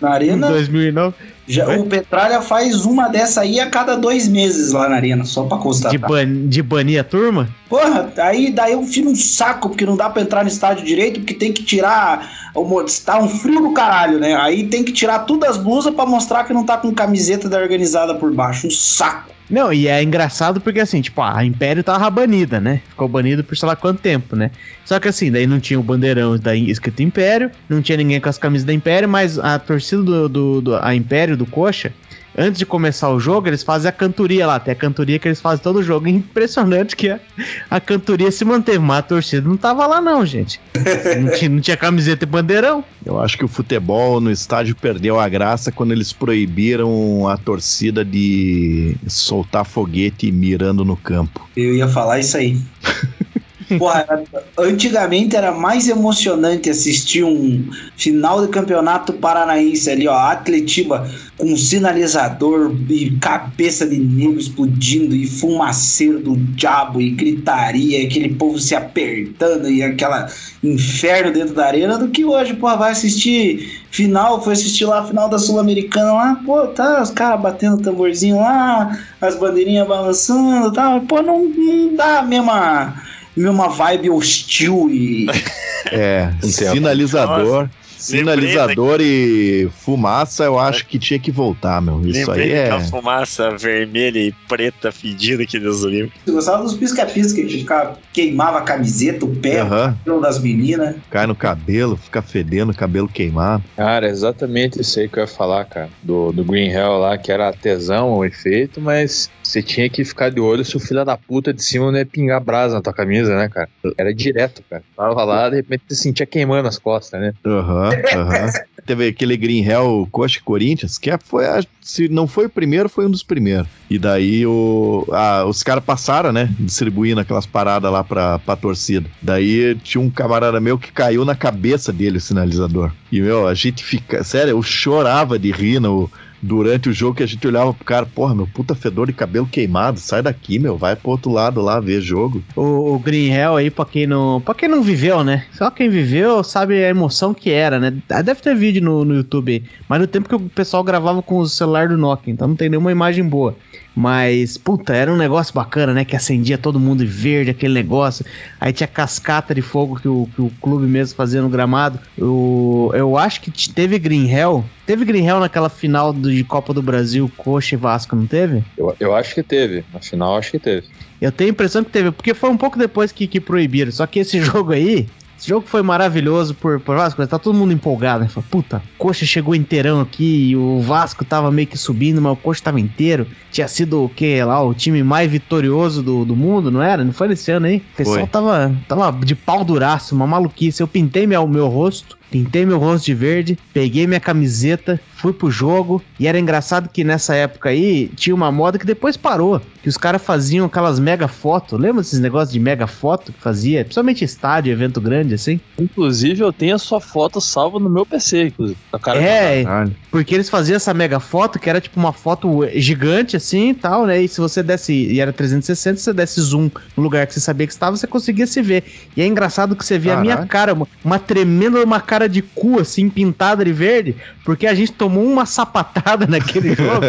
Speaker 5: na
Speaker 1: em
Speaker 5: arena,
Speaker 1: 2009.
Speaker 5: Já, o Petralha faz uma dessa aí a cada dois meses lá na arena, só pra
Speaker 1: De,
Speaker 5: constatar.
Speaker 1: ban de banir a turma?
Speaker 5: Porra, aí daí eu fico um saco, porque não dá pra entrar no estádio direito, porque tem que tirar. Tá um frio do caralho, né? Aí tem que tirar tudo as blusas pra mostrar que não tá com camiseta da organizada por baixo. Um saco.
Speaker 1: Não, e é engraçado porque assim, tipo, a Império tava banida, né? Ficou banido por sei lá quanto tempo, né? Só que assim, daí não tinha o bandeirão da escrito Império, não tinha ninguém com as camisas da Império, mas a torcida do, do, do- a Império do Coxa, antes de começar o jogo, eles fazem a cantoria lá, tem a cantoria que eles fazem todo o jogo. Impressionante que a, a cantoria se manteve, mas a torcida não tava lá não, gente. Não tinha, não tinha camiseta e bandeirão.
Speaker 2: Eu acho que o futebol no estádio perdeu a graça quando eles proibiram a torcida de soltar foguete mirando no campo.
Speaker 5: Eu ia falar isso aí. Porra, antigamente era mais emocionante assistir um final de campeonato paranaense ali, ó, Atletiba com sinalizador e cabeça de negro explodindo e fumaceiro do diabo e gritaria, aquele povo se apertando e aquela inferno dentro da arena do que hoje, porra, vai assistir final, foi assistir lá a final da Sul-Americana lá, pô, tá, os caras batendo tamborzinho lá, as bandeirinhas balançando tal, pô, não, não dá a mesma mesma vibe hostil e
Speaker 2: É,
Speaker 4: Não tem a-
Speaker 2: sinalizador. E fumaça, eu acho que tinha que voltar, meu. Isso
Speaker 3: Lembrei
Speaker 2: aí é.
Speaker 3: daquela fumaça vermelha e preta fedida que Deus o livre.
Speaker 5: Eu gostava dos pisca-pisca, que a gente ficava, queimava a camiseta, o pé,
Speaker 2: Aham.
Speaker 5: o cabelo das meninas.
Speaker 2: Cai no cabelo, fica fedendo, cabelo queimado.
Speaker 8: Cara, exatamente isso aí que eu ia falar, cara. Do, do Green Hell lá, que era tesão o efeito, mas você tinha que ficar de olho se o filho da puta de cima não ia pingar brasa na tua camisa, né, cara? Era direto, cara. Tava lá, de repente você sentia queimando as costas, né?
Speaker 2: Aham, aham. Teve aquele Green Hell Coxa Corinthians, que é- foi, se não foi o primeiro, foi um dos primeiros. E daí o, a- os caras passaram, né, distribuindo aquelas paradas lá pra, pra torcida. Daí tinha um camarada meu que caiu na cabeça dele o sinalizador. E, meu, a gente fica, sério, eu chorava de rir no, durante o jogo que a gente olhava pro cara, porra, meu puta fedor de cabelo queimado, sai daqui, meu, vai pro outro lado lá ver jogo.
Speaker 1: O, o Green Hell aí, pra quem, não, pra quem não viveu, né? Só quem viveu sabe a emoção que era, né? Ah, Deve ter vídeo no, no YouTube. Mas no tempo que o pessoal gravava com o celular do Nokia, então não tem nenhuma imagem boa. Mas, puta, era um negócio bacana, né? Que acendia todo mundo verde, aquele negócio. Aí tinha cascata de fogo que o, que o clube mesmo fazia no gramado. Eu, eu acho que teve Green Hell. Teve Green Hell naquela final do- de Copa do Brasil, Coxa e Vasco, não teve?
Speaker 8: Eu, eu acho que teve. Na final, acho que teve.
Speaker 1: Eu tenho a impressão que teve, porque foi um pouco depois que, que proibiram. Só que esse jogo aí, esse jogo foi maravilhoso por, por várias coisas. Tá todo mundo empolgado, né? Fala, puta, Coxa chegou inteirão aqui e o Vasco tava meio que subindo, mas o Coxa tava inteiro. Tinha sido o que lá, o time mais vitorioso do, do mundo, não era? Não foi nesse ano aí? O pessoal
Speaker 2: Foi.
Speaker 1: tava, tava de pau duraço, uma maluquice. Eu pintei meu, meu rosto. Pintei meu rosto de verde, peguei minha camiseta, fui pro jogo. E era engraçado que nessa época aí tinha uma moda que depois parou. Que os caras faziam aquelas mega fotos. Lembra desses negócios de mega foto que fazia? Principalmente estádio, evento grande, assim.
Speaker 8: Inclusive, eu tenho a sua foto salva no meu PC, inclusive. A cara
Speaker 1: É, porque eles faziam essa mega foto, que era tipo uma foto gigante assim e tal, né? E se você desse, e era 360, se você desse zoom no lugar que você sabia que estava, você conseguia se ver. E é engraçado que você vê a minha cara, uma, uma tremenda uma cara de cu, assim, pintada de verde, porque a gente tomou uma sapatada naquele jogo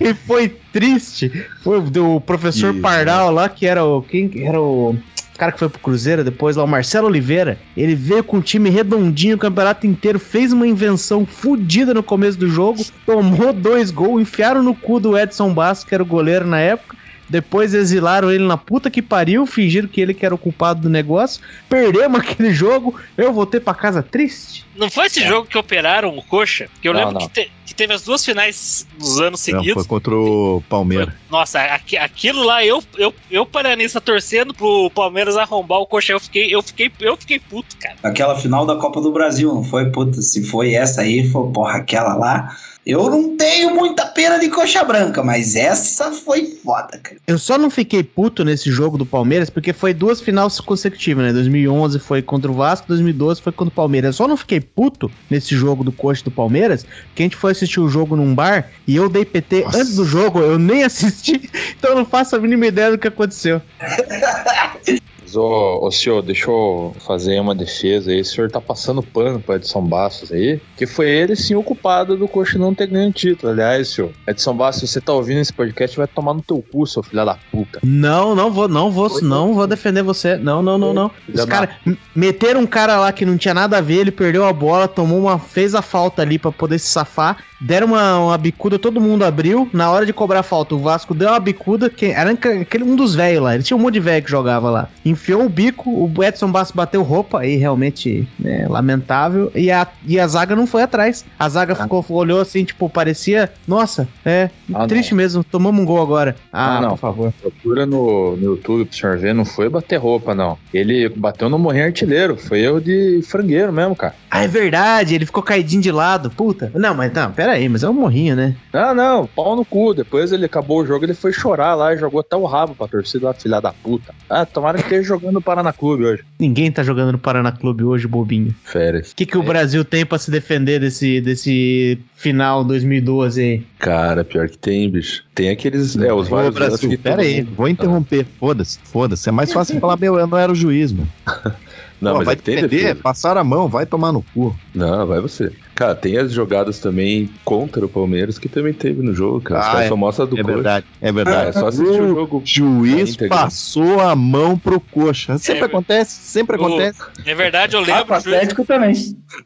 Speaker 1: e foi triste. Foi o professor
Speaker 2: Isso.
Speaker 1: Pardal lá, que era o. Quem que era o. O cara que foi pro Cruzeiro depois lá, o Marcelo Oliveira, ele veio com um time redondinho o campeonato inteiro, fez uma invenção fodida no começo do jogo, tomou dois gols, enfiaram no cu do Edson Bastos, que era o goleiro na época. Depois exilaram ele na puta que pariu, fingiram que ele que era o culpado do negócio. Perdemos aquele jogo, eu voltei pra casa triste.
Speaker 7: Não foi esse jogo que operaram o Coxa? Que eu
Speaker 8: Não,
Speaker 7: lembro
Speaker 8: não.
Speaker 7: Que, te- que teve as duas finais nos anos
Speaker 2: Não,
Speaker 7: seguidos.
Speaker 2: foi contra o Palmeiras.
Speaker 7: Nossa, aqui- aquilo lá, eu, eu, eu paranista torcendo pro Palmeiras arrombar o Coxa. Eu fiquei, eu fiquei, eu fiquei puto, cara.
Speaker 5: Aquela final da Copa do Brasil, não foi? Puta, se foi essa aí, foi, porra, aquela lá. Eu não tenho muita pena de coxa branca, mas essa foi foda, cara.
Speaker 1: Eu só não fiquei puto nesse jogo do Palmeiras porque foi duas finais consecutivas, né? 2011 foi contra o Vasco, 2012 foi contra o Palmeiras. Eu só não fiquei puto nesse jogo do Coxa do Palmeiras porque a gente foi assistir o jogo num bar e eu dei PT
Speaker 2: Nossa.
Speaker 1: antes do jogo, eu nem assisti, então eu não faço a mínima ideia do que aconteceu.
Speaker 8: Mas, ô, ô senhor, deixa eu fazer uma defesa aí. O senhor tá passando pano pro Edson Bastos aí, que foi ele sim o culpado do Coxa não ter ganho título. Aliás, senhor, Edson Bastos, você tá ouvindo esse podcast, vai tomar no teu cu, seu filho da puta.
Speaker 1: Não, não vou, não vou, não vou defender você. Não, não, não, não. Os caras meteram um cara lá que não tinha nada a ver, ele perdeu a bola, tomou uma, fez a falta ali pra poder se safar, deram uma, uma bicuda, todo mundo abriu. Na hora de cobrar a falta, o Vasco deu uma bicuda, que era aquele um dos velhos lá, ele tinha um monte de velho que jogava lá. Enfiou o bico, o Edson Bastos bateu roupa, aí realmente né, lamentável, e a, e a zaga não foi atrás. A zaga ficou, olhou assim, tipo, parecia, nossa, é,
Speaker 8: Ah,
Speaker 1: triste mesmo, tomamos um gol agora. Ah,
Speaker 8: Ah, não.
Speaker 1: por favor.
Speaker 8: Procura no, no YouTube pro senhor ver, não foi bater roupa, não. Ele bateu no morrinho artilheiro, foi erro de frangueiro mesmo, cara.
Speaker 1: Ah, é verdade, ele ficou caidinho de lado, puta. Não, mas não, pera aí, mas é um morrinho, né?
Speaker 8: Não, não, pau no cu. Depois ele acabou o jogo, ele foi chorar lá e jogou até o rabo pra torcida lá, filha da puta. Ah, tomara que esteja jogando no Paraná Clube hoje.
Speaker 1: Ninguém tá jogando no Paraná Clube hoje, bobinho.
Speaker 8: Férias.
Speaker 1: O que, que o Brasil tem pra se defender desse, desse final 2012 aí?
Speaker 4: Cara, pior que tem, bicho. Tem aqueles. É, os
Speaker 2: Ô,
Speaker 4: vários anos
Speaker 2: Brasil,
Speaker 4: que
Speaker 2: pera aí,
Speaker 4: mundo-
Speaker 2: vou interromper. Foda-se, foda-se. É mais fácil falar, meu, eu não era o juiz, mano.
Speaker 4: Não,
Speaker 2: Pô,
Speaker 4: mas
Speaker 2: vai
Speaker 4: é
Speaker 2: defender,
Speaker 4: defesa.
Speaker 2: passar a mão, vai tomar no cu.
Speaker 4: Não, vai você. Cara, tem as jogadas também contra o Palmeiras que também teve no jogo, cara. Os
Speaker 2: Ah,
Speaker 4: caras
Speaker 2: é-
Speaker 4: só mostra do
Speaker 2: É
Speaker 4: coxa.
Speaker 2: verdade, é
Speaker 4: Ah,
Speaker 2: verdade.
Speaker 4: é só assistir o jogo.
Speaker 2: O juiz
Speaker 4: na íntegra.
Speaker 2: passou a mão pro coxa. Sempre
Speaker 7: É,
Speaker 2: acontece, sempre
Speaker 7: o-
Speaker 2: acontece.
Speaker 7: É verdade, eu
Speaker 5: Ah,
Speaker 7: lembro. juiz-
Speaker 5: Atlético também.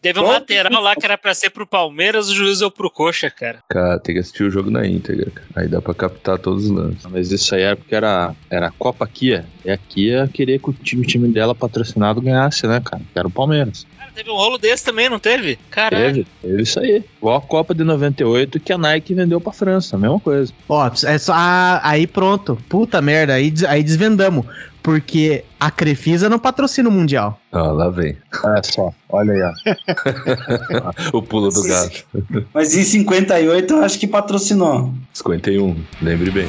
Speaker 7: teve um
Speaker 5: Bom.
Speaker 7: lateral lá que era pra ser pro Palmeiras, o juiz deu pro coxa, cara.
Speaker 4: Cara, tem que assistir o jogo na íntegra. cara. Aí dá pra captar todos os lances.
Speaker 8: Mas isso aí era porque era, era a Copa Kia. E a Kia queria que o time, o time dela patrocinado ganhasse, né, cara? Que era o Palmeiras.
Speaker 7: Cara, teve um rolo desse também, não teve? Caralho.
Speaker 8: Teve, teve isso aí. Igual a Copa de 98 que a Nike vendeu pra França, a mesma coisa.
Speaker 1: Ó, é só. ah, aí pronto. Puta merda, aí, des- aí desvendamos. Porque a Crefisa não patrocina o Mundial.
Speaker 4: Ó, lá vem.
Speaker 8: Olha só, olha aí, ó.
Speaker 4: O pulo do gato.
Speaker 5: Mas em 58 eu acho que patrocinou.
Speaker 4: 51, lembre bem.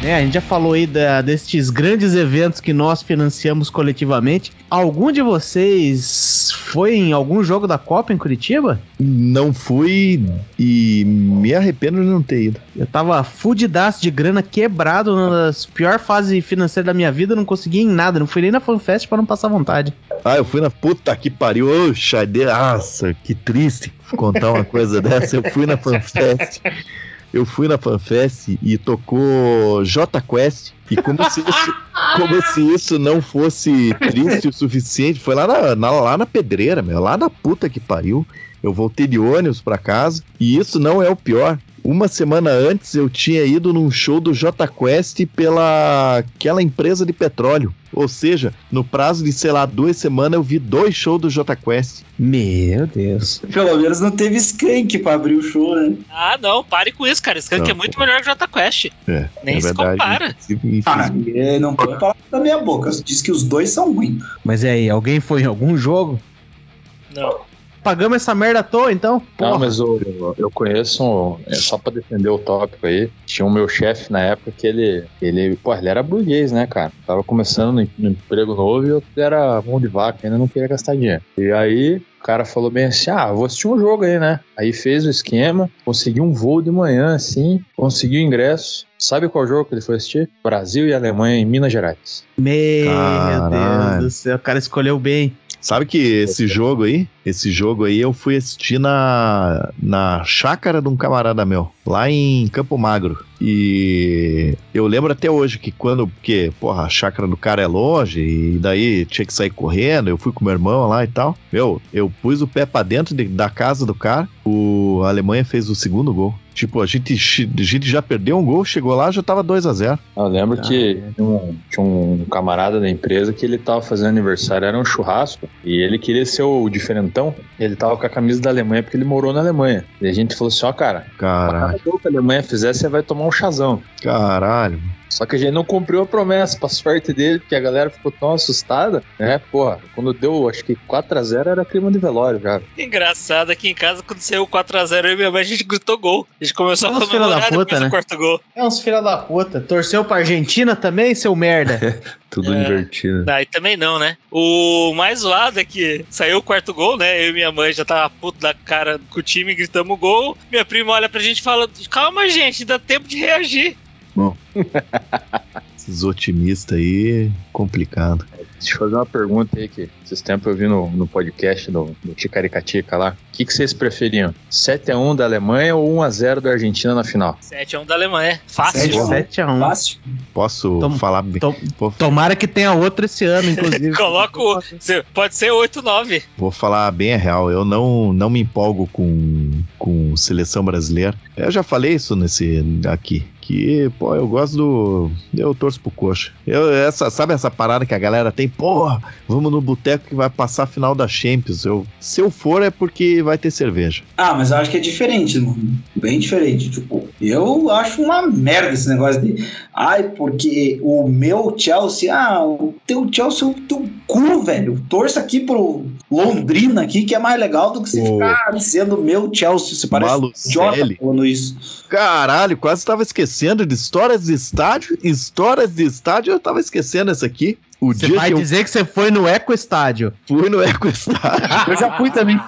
Speaker 1: É, a gente já falou aí da- destes grandes eventos que nós financiamos coletivamente. Algum de vocês foi em algum jogo da Copa em Curitiba?
Speaker 2: Não fui e me arrependo de não ter ido.
Speaker 1: Eu tava fudidaço de grana, quebrado, uma das piores fases financeiras da minha vida, não consegui em nada, não fui nem na FanFest pra não passar vontade.
Speaker 2: Ah, eu fui na puta que pariu. Oxa, de... nossa, que triste contar uma coisa dessa. Eu fui na FanFest. Eu fui na FanFest e tocou J Quest. E como se isso, como se isso não fosse triste o suficiente, foi lá na, na- lá na pedreira, meu, lá na puta que pariu. Eu voltei de ônibus pra casa e isso não é o pior. Uma semana antes eu tinha ido num show do J Quest pela aquela empresa de petróleo. Ou seja, no prazo de, sei lá, duas semanas eu vi dois shows do J Quest.
Speaker 1: Meu Deus.
Speaker 5: Pelo menos não teve Skank pra abrir o show, né?
Speaker 7: Ah, não, pare com isso, cara. Skank
Speaker 2: Não,
Speaker 7: é muito melhor que o Jota Quest.
Speaker 2: É,
Speaker 7: Nem
Speaker 2: é
Speaker 7: se
Speaker 2: verdade.
Speaker 7: compara.
Speaker 5: Ah, é, não pode falar da minha boca. Diz que os dois são ruins.
Speaker 1: Mas e aí, alguém foi em algum jogo?
Speaker 7: Não.
Speaker 1: Pagamos essa merda à toa, então?
Speaker 8: Não,
Speaker 1: Porra.
Speaker 8: mas eu, eu conheço, um- é, só pra defender o tópico aí, tinha o meu chefe na época que ele, ele, pô, ele era burguês, né, cara? Tava começando no, no emprego novo e eu era mão de vaca, ainda não queria gastar dinheiro. E aí o cara falou bem assim, ah, vou assistir um jogo aí, né? Aí fez o esquema, conseguiu um voo de manhã, conseguiu o ingresso. Sabe qual jogo que ele foi assistir? Brasil e Alemanha em Minas Gerais.
Speaker 1: Meu
Speaker 2: Caralho.
Speaker 1: Deus do céu, o cara escolheu bem.
Speaker 2: Sabe que esse jogo aí, esse jogo aí eu fui assistir na, na chácara de um camarada meu, lá em Campo Magro. E eu lembro até hoje que quando, porque, porra, a chácara do cara é longe e daí tinha que sair correndo, eu fui com meu irmão lá e tal. Meu, eu pus o pé pra dentro de- da casa do cara, o a Alemanha fez o segundo gol. Tipo, a gente, a gente já perdeu um gol, chegou lá, já tava 2 a 0
Speaker 8: Eu lembro que tinha um, tinha um camarada da empresa que ele tava fazendo aniversário, era um churrasco, e ele queria ser o diferentão. Ele tava com a camisa da Alemanha porque ele morou na Alemanha. E a gente falou assim: ó, cara,
Speaker 2: Caralho,
Speaker 8: gol que a Alemanha fizer, você vai tomar um chazão.
Speaker 2: caralho.
Speaker 8: Só que a gente não cumpriu a promessa, pra sorte dele, porque a galera ficou tão assustada, né? Porra, quando deu, acho que 4x0 era clima de velório já.
Speaker 7: Engraçado, aqui em casa, quando saiu 4x0, eu e minha mãe, a gente gritou gol. A gente começou a
Speaker 1: Nossa, filha da
Speaker 7: comemorar
Speaker 1: puta,
Speaker 7: depois
Speaker 1: né?
Speaker 7: do quarto gol.
Speaker 1: É uns filha da puta. Torceu pra Argentina também, seu merda?
Speaker 4: Tudo
Speaker 7: É.
Speaker 4: invertido.
Speaker 7: Aí também não, né? O mais zoado é que saiu o quarto gol, né? Eu e minha mãe já tava puto da cara com o time, gritamos gol. Minha prima olha pra gente e fala: Calma, gente, dá tempo de reagir.
Speaker 2: Esses otimistas aí, complicado.
Speaker 8: Deixa eu fazer uma pergunta aí que esses tempos eu vi no, no podcast do, do Ticaricatica lá. O que, que vocês preferiam? 7x1 da Alemanha ou 1x0 da Argentina na final?
Speaker 7: 7x1 da Alemanha. Fácil.
Speaker 5: 7 a 1.
Speaker 1: 7x1.
Speaker 5: Fácil.
Speaker 2: Posso
Speaker 1: Tom-
Speaker 2: falar bem?
Speaker 1: tom- Tomara que tenha outro esse ano, inclusive.
Speaker 7: Coloca o. se- Pode ser 8-9.
Speaker 2: vou falar bem a real. Eu não, não me empolgo com, com seleção brasileira. Eu já falei isso nesse aqui. Que, pô, eu gosto do. Eu torço pro coxa. Eu, essa, sabe essa parada que a galera tem? Porra, vamos no boteco que vai passar a final da Champions. Eu, se eu for é porque vai ter cerveja.
Speaker 5: Ah, mas eu acho que é diferente, mano. Bem diferente. Tipo, eu acho uma merda esse negócio de. Ai, porque o meu Chelsea. Ah, o teu Chelsea é o teu cu, velho. Torça aqui pro Londrina aqui, que é mais legal do que você ficar sendo meu Chelsea. Você parece um idiota
Speaker 2: Malucelli.
Speaker 5: falando isso.
Speaker 2: Caralho, quase tava esquecendo de histórias de estádio. Histórias de estádio, eu tava esquecendo essa aqui. O
Speaker 1: Você vai
Speaker 2: que eu
Speaker 1: dizer que você foi no Eco Estádio.
Speaker 2: fui no Eco Estádio.
Speaker 5: Eu já fui também.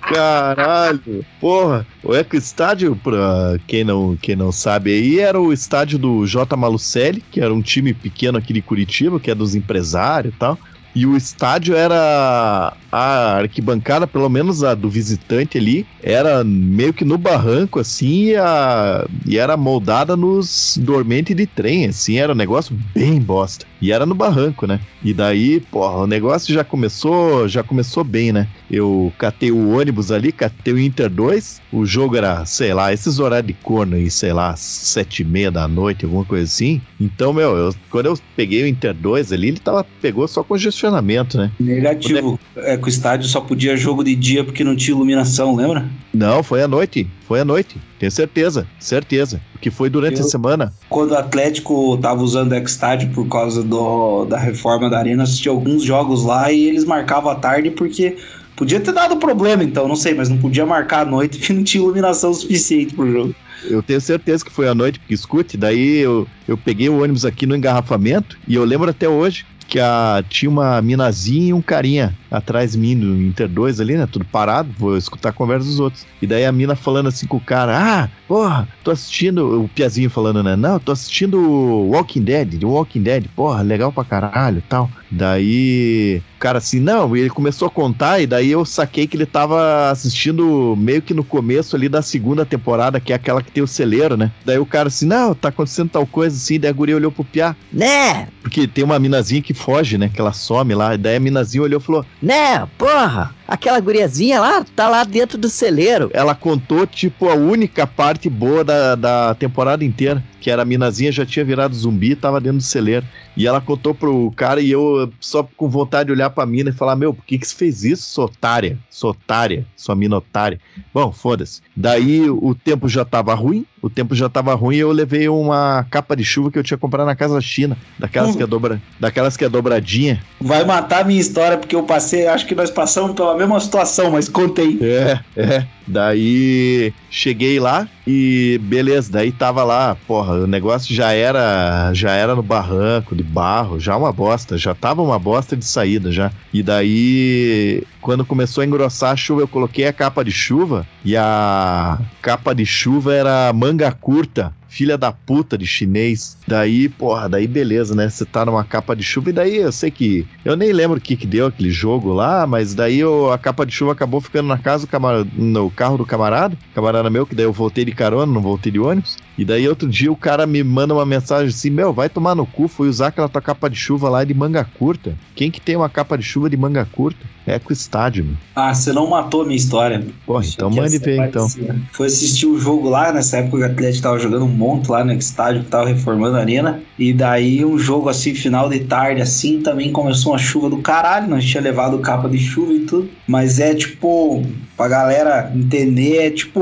Speaker 2: Caralho. Porra, o Eco Estádio, pra quem não, quem não sabe aí, era o estádio do J. Malucelli, que era um time pequeno aqui de Curitiba, que é dos empresários e tal. E o estádio era a arquibancada, pelo menos a do visitante ali, era meio que no barranco, assim, e, a, e era moldada nos dormentes de trem, assim, era um negócio bem bosta. E era no barranco, né? E daí, porra, o negócio já começou, já começou bem, né? Eu catei o ônibus ali, catei o Inter 2, o jogo era, sei lá, esses horários de corno aí, sei lá, sete e meia da noite, alguma coisa assim. Então, meu, eu- quando eu peguei o Inter 2 ali, ele tava, pegou só congestionamento, né?
Speaker 5: Negativo. É que o estádio só podia jogo de dia porque não tinha iluminação, lembra?
Speaker 2: Não, foi à noite, foi à noite, tenho certeza, certeza. Porque foi durante
Speaker 5: Eu-
Speaker 2: a semana.
Speaker 5: Quando o Atlético tava usando o X-Estádio por causa do, da reforma da arena, assisti alguns jogos lá e eles marcavam à tarde porque podia ter dado problema, então, não sei, mas não podia marcar à noite porque não tinha iluminação suficiente pro jogo.
Speaker 2: Eu tenho certeza que foi à noite, porque escute, daí eu, eu peguei o ônibus aqui no engarrafamento e eu lembro até hoje que a, tinha uma minazinha e um carinha atrás de mim no Inter 2 ali, né? Tudo parado, vou escutar a conversa dos outros. E daí a mina falando assim com o cara: Ah, porra, tô assistindo. O Piazinho falando, né? Não, tô assistindo Walking Dead, The Walking Dead, porra, legal pra caralho e tal. Daí o cara assim, não, e ele começou a contar, e daí eu saquei que ele tava assistindo meio que no começo ali da segunda temporada, que é aquela que tem o celeiro, né? Daí o cara assim, não, tá acontecendo tal coisa assim, daí a guria olhou pro Piá, né? Porque tem uma minazinha que foge, né? Que ela some lá, e daí a minazinha olhou e falou,
Speaker 9: Né, porra, aquela guriazinha lá tá lá dentro do celeiro.
Speaker 2: ela contou, tipo, a única parte boa da, da temporada inteira. Que era a minazinha já tinha virado zumbi e tava dentro do celeiro. E ela contou pro cara e eu só com vontade de olhar pra mina e falar: Meu, por que que você fez isso, sua otária? Sua otária, sua mina otária. Bom, foda-se. Daí o tempo já tava ruim, o tempo já tava ruim e eu levei uma capa de chuva que eu tinha comprado na Casa China. Daquelas,
Speaker 5: Hum.
Speaker 2: que, é dobra, daquelas que é dobradinha.
Speaker 5: Vai matar a minha história porque eu passei, acho que nós passamos pela mesma situação, mas contei.
Speaker 2: É, é. Daí cheguei lá e beleza, daí tava lá, porra, o negócio já era já era no barranco de barro, já uma bosta, já tava uma bosta de saída já. E daí quando começou a engrossar a chuva, eu coloquei a capa de chuva e a capa de chuva era manga curta. Filha da puta de chinês. Daí, porra, daí beleza, né? Você tá numa capa de chuva e daí eu sei que. Eu nem lembro o que que deu aquele jogo lá, mas daí eu- a capa de chuva acabou ficando na casa do camar... no carro do camarada, camarada meu, que daí eu voltei de carona, não voltei de ônibus. E daí outro dia o cara me manda uma mensagem assim: Meu, vai tomar no cu, fui usar aquela tua capa de chuva lá de manga curta. Quem que tem uma capa de chuva de manga curta? É com o estádio, meu.
Speaker 5: Ah, você não matou a minha história.
Speaker 2: Porra, então mande ver então.
Speaker 5: parecida. Foi assistir o jogo lá, nessa época o Atlético tava jogando um monte lá no estádio que tava reformando a arena. E daí um jogo assim, final de tarde, assim, também começou uma chuva do caralho. Nós tinha levado capa de chuva e tudo. Mas é tipo, pra galera entender, é tipo,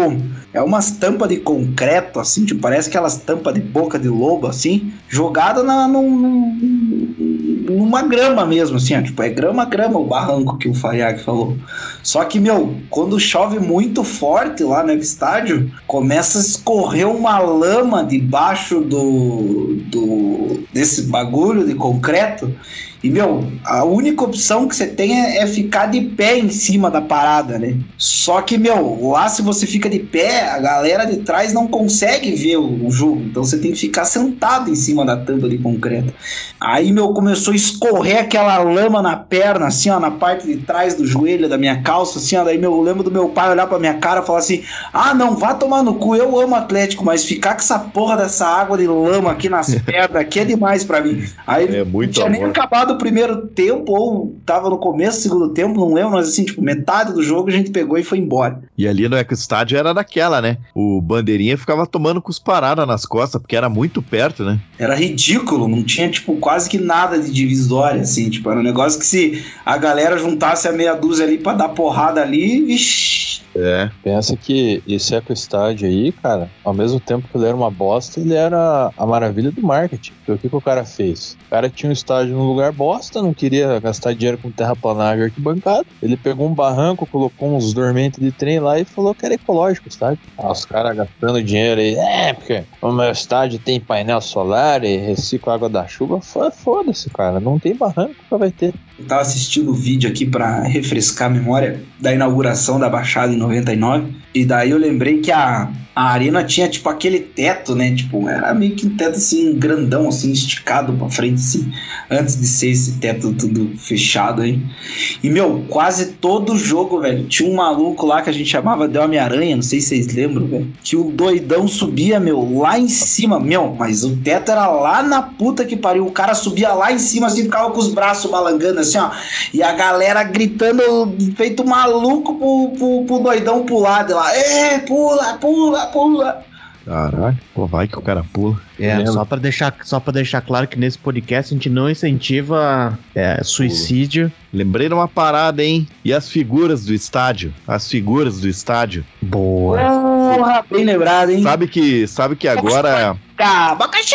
Speaker 5: é umas tampas de concreto, assim, tipo, parece aquelas tampas de boca de lobo, assim, jogada na, num- num- numa grama mesmo, assim, ó, tipo, é grama, grama o barranco que o Fayag falou. Só que, meu, quando chove muito forte lá no estádio, começa a escorrer uma lama debaixo do, do desse bagulho de concreto. E, meu, a única opção que você tem é, é ficar de pé em cima da parada, né? Só que, meu, lá se você fica de pé, a galera de trás não consegue ver o, o jogo. Então você tem que ficar sentado em cima da tampa de concreto. Aí, meu, começou a escorrer aquela lama na perna, assim, ó, na parte de trás do joelho da minha calça, assim, ó. Daí, meu, eu lembro do meu pai olhar pra minha cara e falar assim: ah, não, vá tomar no cu, eu amo Atlético, mas ficar com essa porra dessa água de lama aqui nas pernas aqui é demais pra mim. Aí
Speaker 2: É
Speaker 5: não
Speaker 2: muito
Speaker 5: tinha nem
Speaker 2: amor.
Speaker 5: acabado primeiro tempo, ou tava no começo do segundo tempo, não lembro, mas assim, tipo, metade do jogo a gente pegou e foi embora.
Speaker 2: E ali no Eco-Estádio era daquela, né? O bandeirinha ficava tomando cusparada nas costas, porque era muito perto, né?
Speaker 5: Era ridículo, não tinha, tipo, quase que nada de divisória, assim, tipo, era um negócio que se a galera juntasse a meia dúzia ali pra dar porrada ali, vixi.
Speaker 2: É.
Speaker 8: Pensa que esse eco-estádio aí, cara, ao mesmo tempo que ele era uma bosta, ele era a maravilha do marketing. Porque o que, que o cara fez? O cara tinha um estádio num lugar bosta, não queria gastar dinheiro com terraplanagem arquibancada. Ele pegou um barranco, colocou uns dormentes de trem lá e falou que era ecológico estádio. Ah, os caras gastando dinheiro aí, é, porque o meu estádio tem painel solar e recicla água da chuva. Fo- Foda-se, cara, não tem barranco que vai ter.
Speaker 5: Eu tava assistindo o vídeo aqui pra refrescar a memória da inauguração da Baixada em 99. E daí eu lembrei que a, a arena tinha, tipo, aquele teto, né? Tipo, era meio que um teto, assim, grandão, assim, esticado pra frente, assim. Antes de ser esse teto tudo fechado aí. E, meu, quase todo jogo, velho, tinha um maluco lá que a gente chamava de Homem-Aranha, não sei se vocês lembram, velho. Que o doidão subia, meu, lá em cima. Meu, mas o teto era lá na puta que pariu. O cara subia lá em cima, assim, ficava com os braços balangando, assim, ó. E a galera gritando, feito maluco pro, pro, pro doidão pular de lá. Ê, pula, pula, pula.
Speaker 2: Caralho, pô, vai que o cara pula.
Speaker 1: É, só pra, deixar, só pra deixar claro que nesse podcast a gente não incentiva é, suicídio.
Speaker 2: Lembrei de uma parada, hein? E as figuras do estádio? As figuras do estádio.
Speaker 1: Boa.
Speaker 5: Porra, bem lembrado, hein?
Speaker 2: Sabe que, sabe que agora.
Speaker 5: Abacaxi!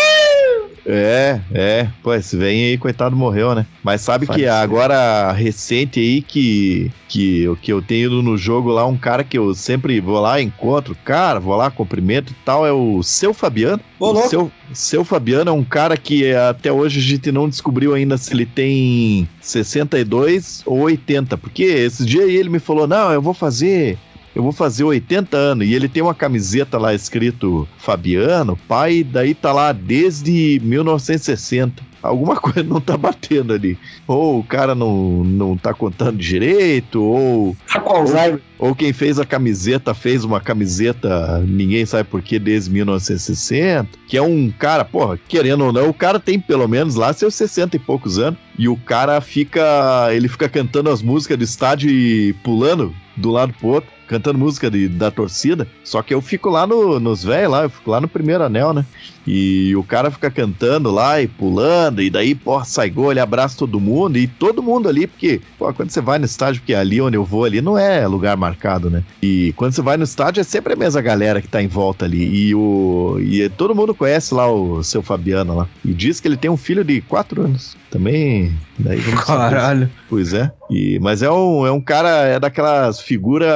Speaker 2: É, é. Pô, esse vem aí, coitado, morreu, né? Mas sabe que
Speaker 1: Faleceu.
Speaker 2: agora, recente aí, que, que, eu- que eu tenho ido no jogo lá, um cara que eu sempre vou lá, encontro, cara, vou lá, cumprimento e tal, é o Seu Fabiano.
Speaker 5: Ô,
Speaker 2: o
Speaker 5: louco.
Speaker 2: seu, seu Fabiano é um cara que até hoje a gente não descobriu ainda se ele tem 62 ou 80, porque esses dias aí ele me falou, não, eu vou fazer... Eu vou fazer 80 anos e ele tem uma camiseta lá escrito Fabiano, pai, daí tá lá desde 1960. Alguma coisa não tá batendo ali. Ou o cara não, não tá contando direito, ou
Speaker 5: Tá Alzheimer.
Speaker 2: ou quem fez a camiseta fez uma camiseta, ninguém sabe por que, desde 1960. Que é um cara, porra, querendo ou não, o cara tem pelo menos lá seus 60 e poucos anos. E o cara fica. Ele fica cantando as músicas do estádio e pulando do lado pro outro, cantando música de- da torcida. Só que eu fico lá no- nos velhos lá, eu fico lá no primeiro anel, né? E o cara fica cantando lá e pulando, e daí, porra, sai gol, ele abraça todo mundo, e todo mundo ali, porque, pô, quando você vai no estádio, porque ali onde eu vou ali não é lugar marcado, né? E quando você vai no estádio é sempre a mesma galera que tá em volta ali. E o. E todo mundo conhece lá o seu Fabiano lá. E diz que ele tem um filho de quatro anos. Também. Daí vamos saber.
Speaker 1: Caralho.
Speaker 2: Pois é. E, mas é um, é um cara, é daquelas figuras.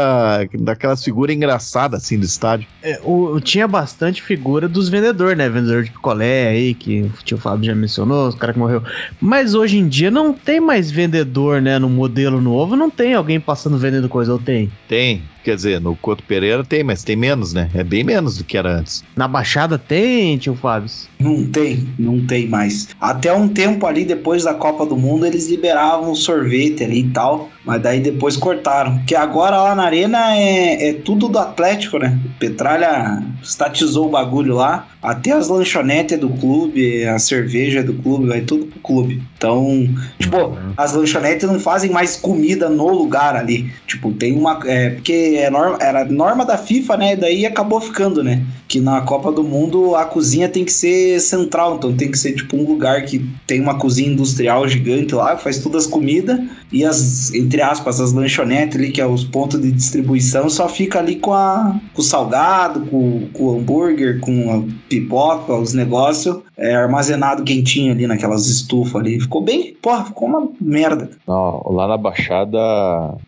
Speaker 2: Daquelas figuras engraçadas assim do estádio.
Speaker 1: É, o, tinha bastante figura dos vendedores, né? Vendedor de picolé aí, que o tio Fábio já mencionou, os cara que morreu. Mas hoje em dia não tem mais vendedor, né? No modelo novo, não tem alguém passando vendendo coisa, ou tem?
Speaker 2: Tem. Quer dizer, no Couto Pereira tem, mas tem menos, né? É bem menos do que era antes.
Speaker 1: Na Baixada tem, tio Fábio?
Speaker 5: Não tem, não tem mais. Até um tempo ali, depois da Copa do Mundo, eles liberavam sorvete ali e tal. Mas daí depois cortaram. Porque agora lá na arena é, é tudo do Atlético, né? Petralha estatizou o bagulho lá. Até as lanchonetes é do clube, a cerveja é do clube, vai tudo pro clube. Então, tipo, as lanchonetes não fazem mais comida no lugar ali. Tipo, tem uma. É, porque é norma, era norma da FIFA, né? Daí acabou ficando, né? Que na Copa do Mundo a cozinha tem que ser central, então tem que ser tipo um lugar que tem uma cozinha industrial gigante lá, que faz todas as comidas, e as, entre aspas, as lanchonetes ali, que é os pontos de distribuição, só fica ali com, a, com o salgado, com, com o hambúrguer, com a pipoca, os negócios, é, armazenado quentinho ali naquelas estufas ali. Ficou bem, porra, ficou uma merda.
Speaker 8: Não, lá na Baixada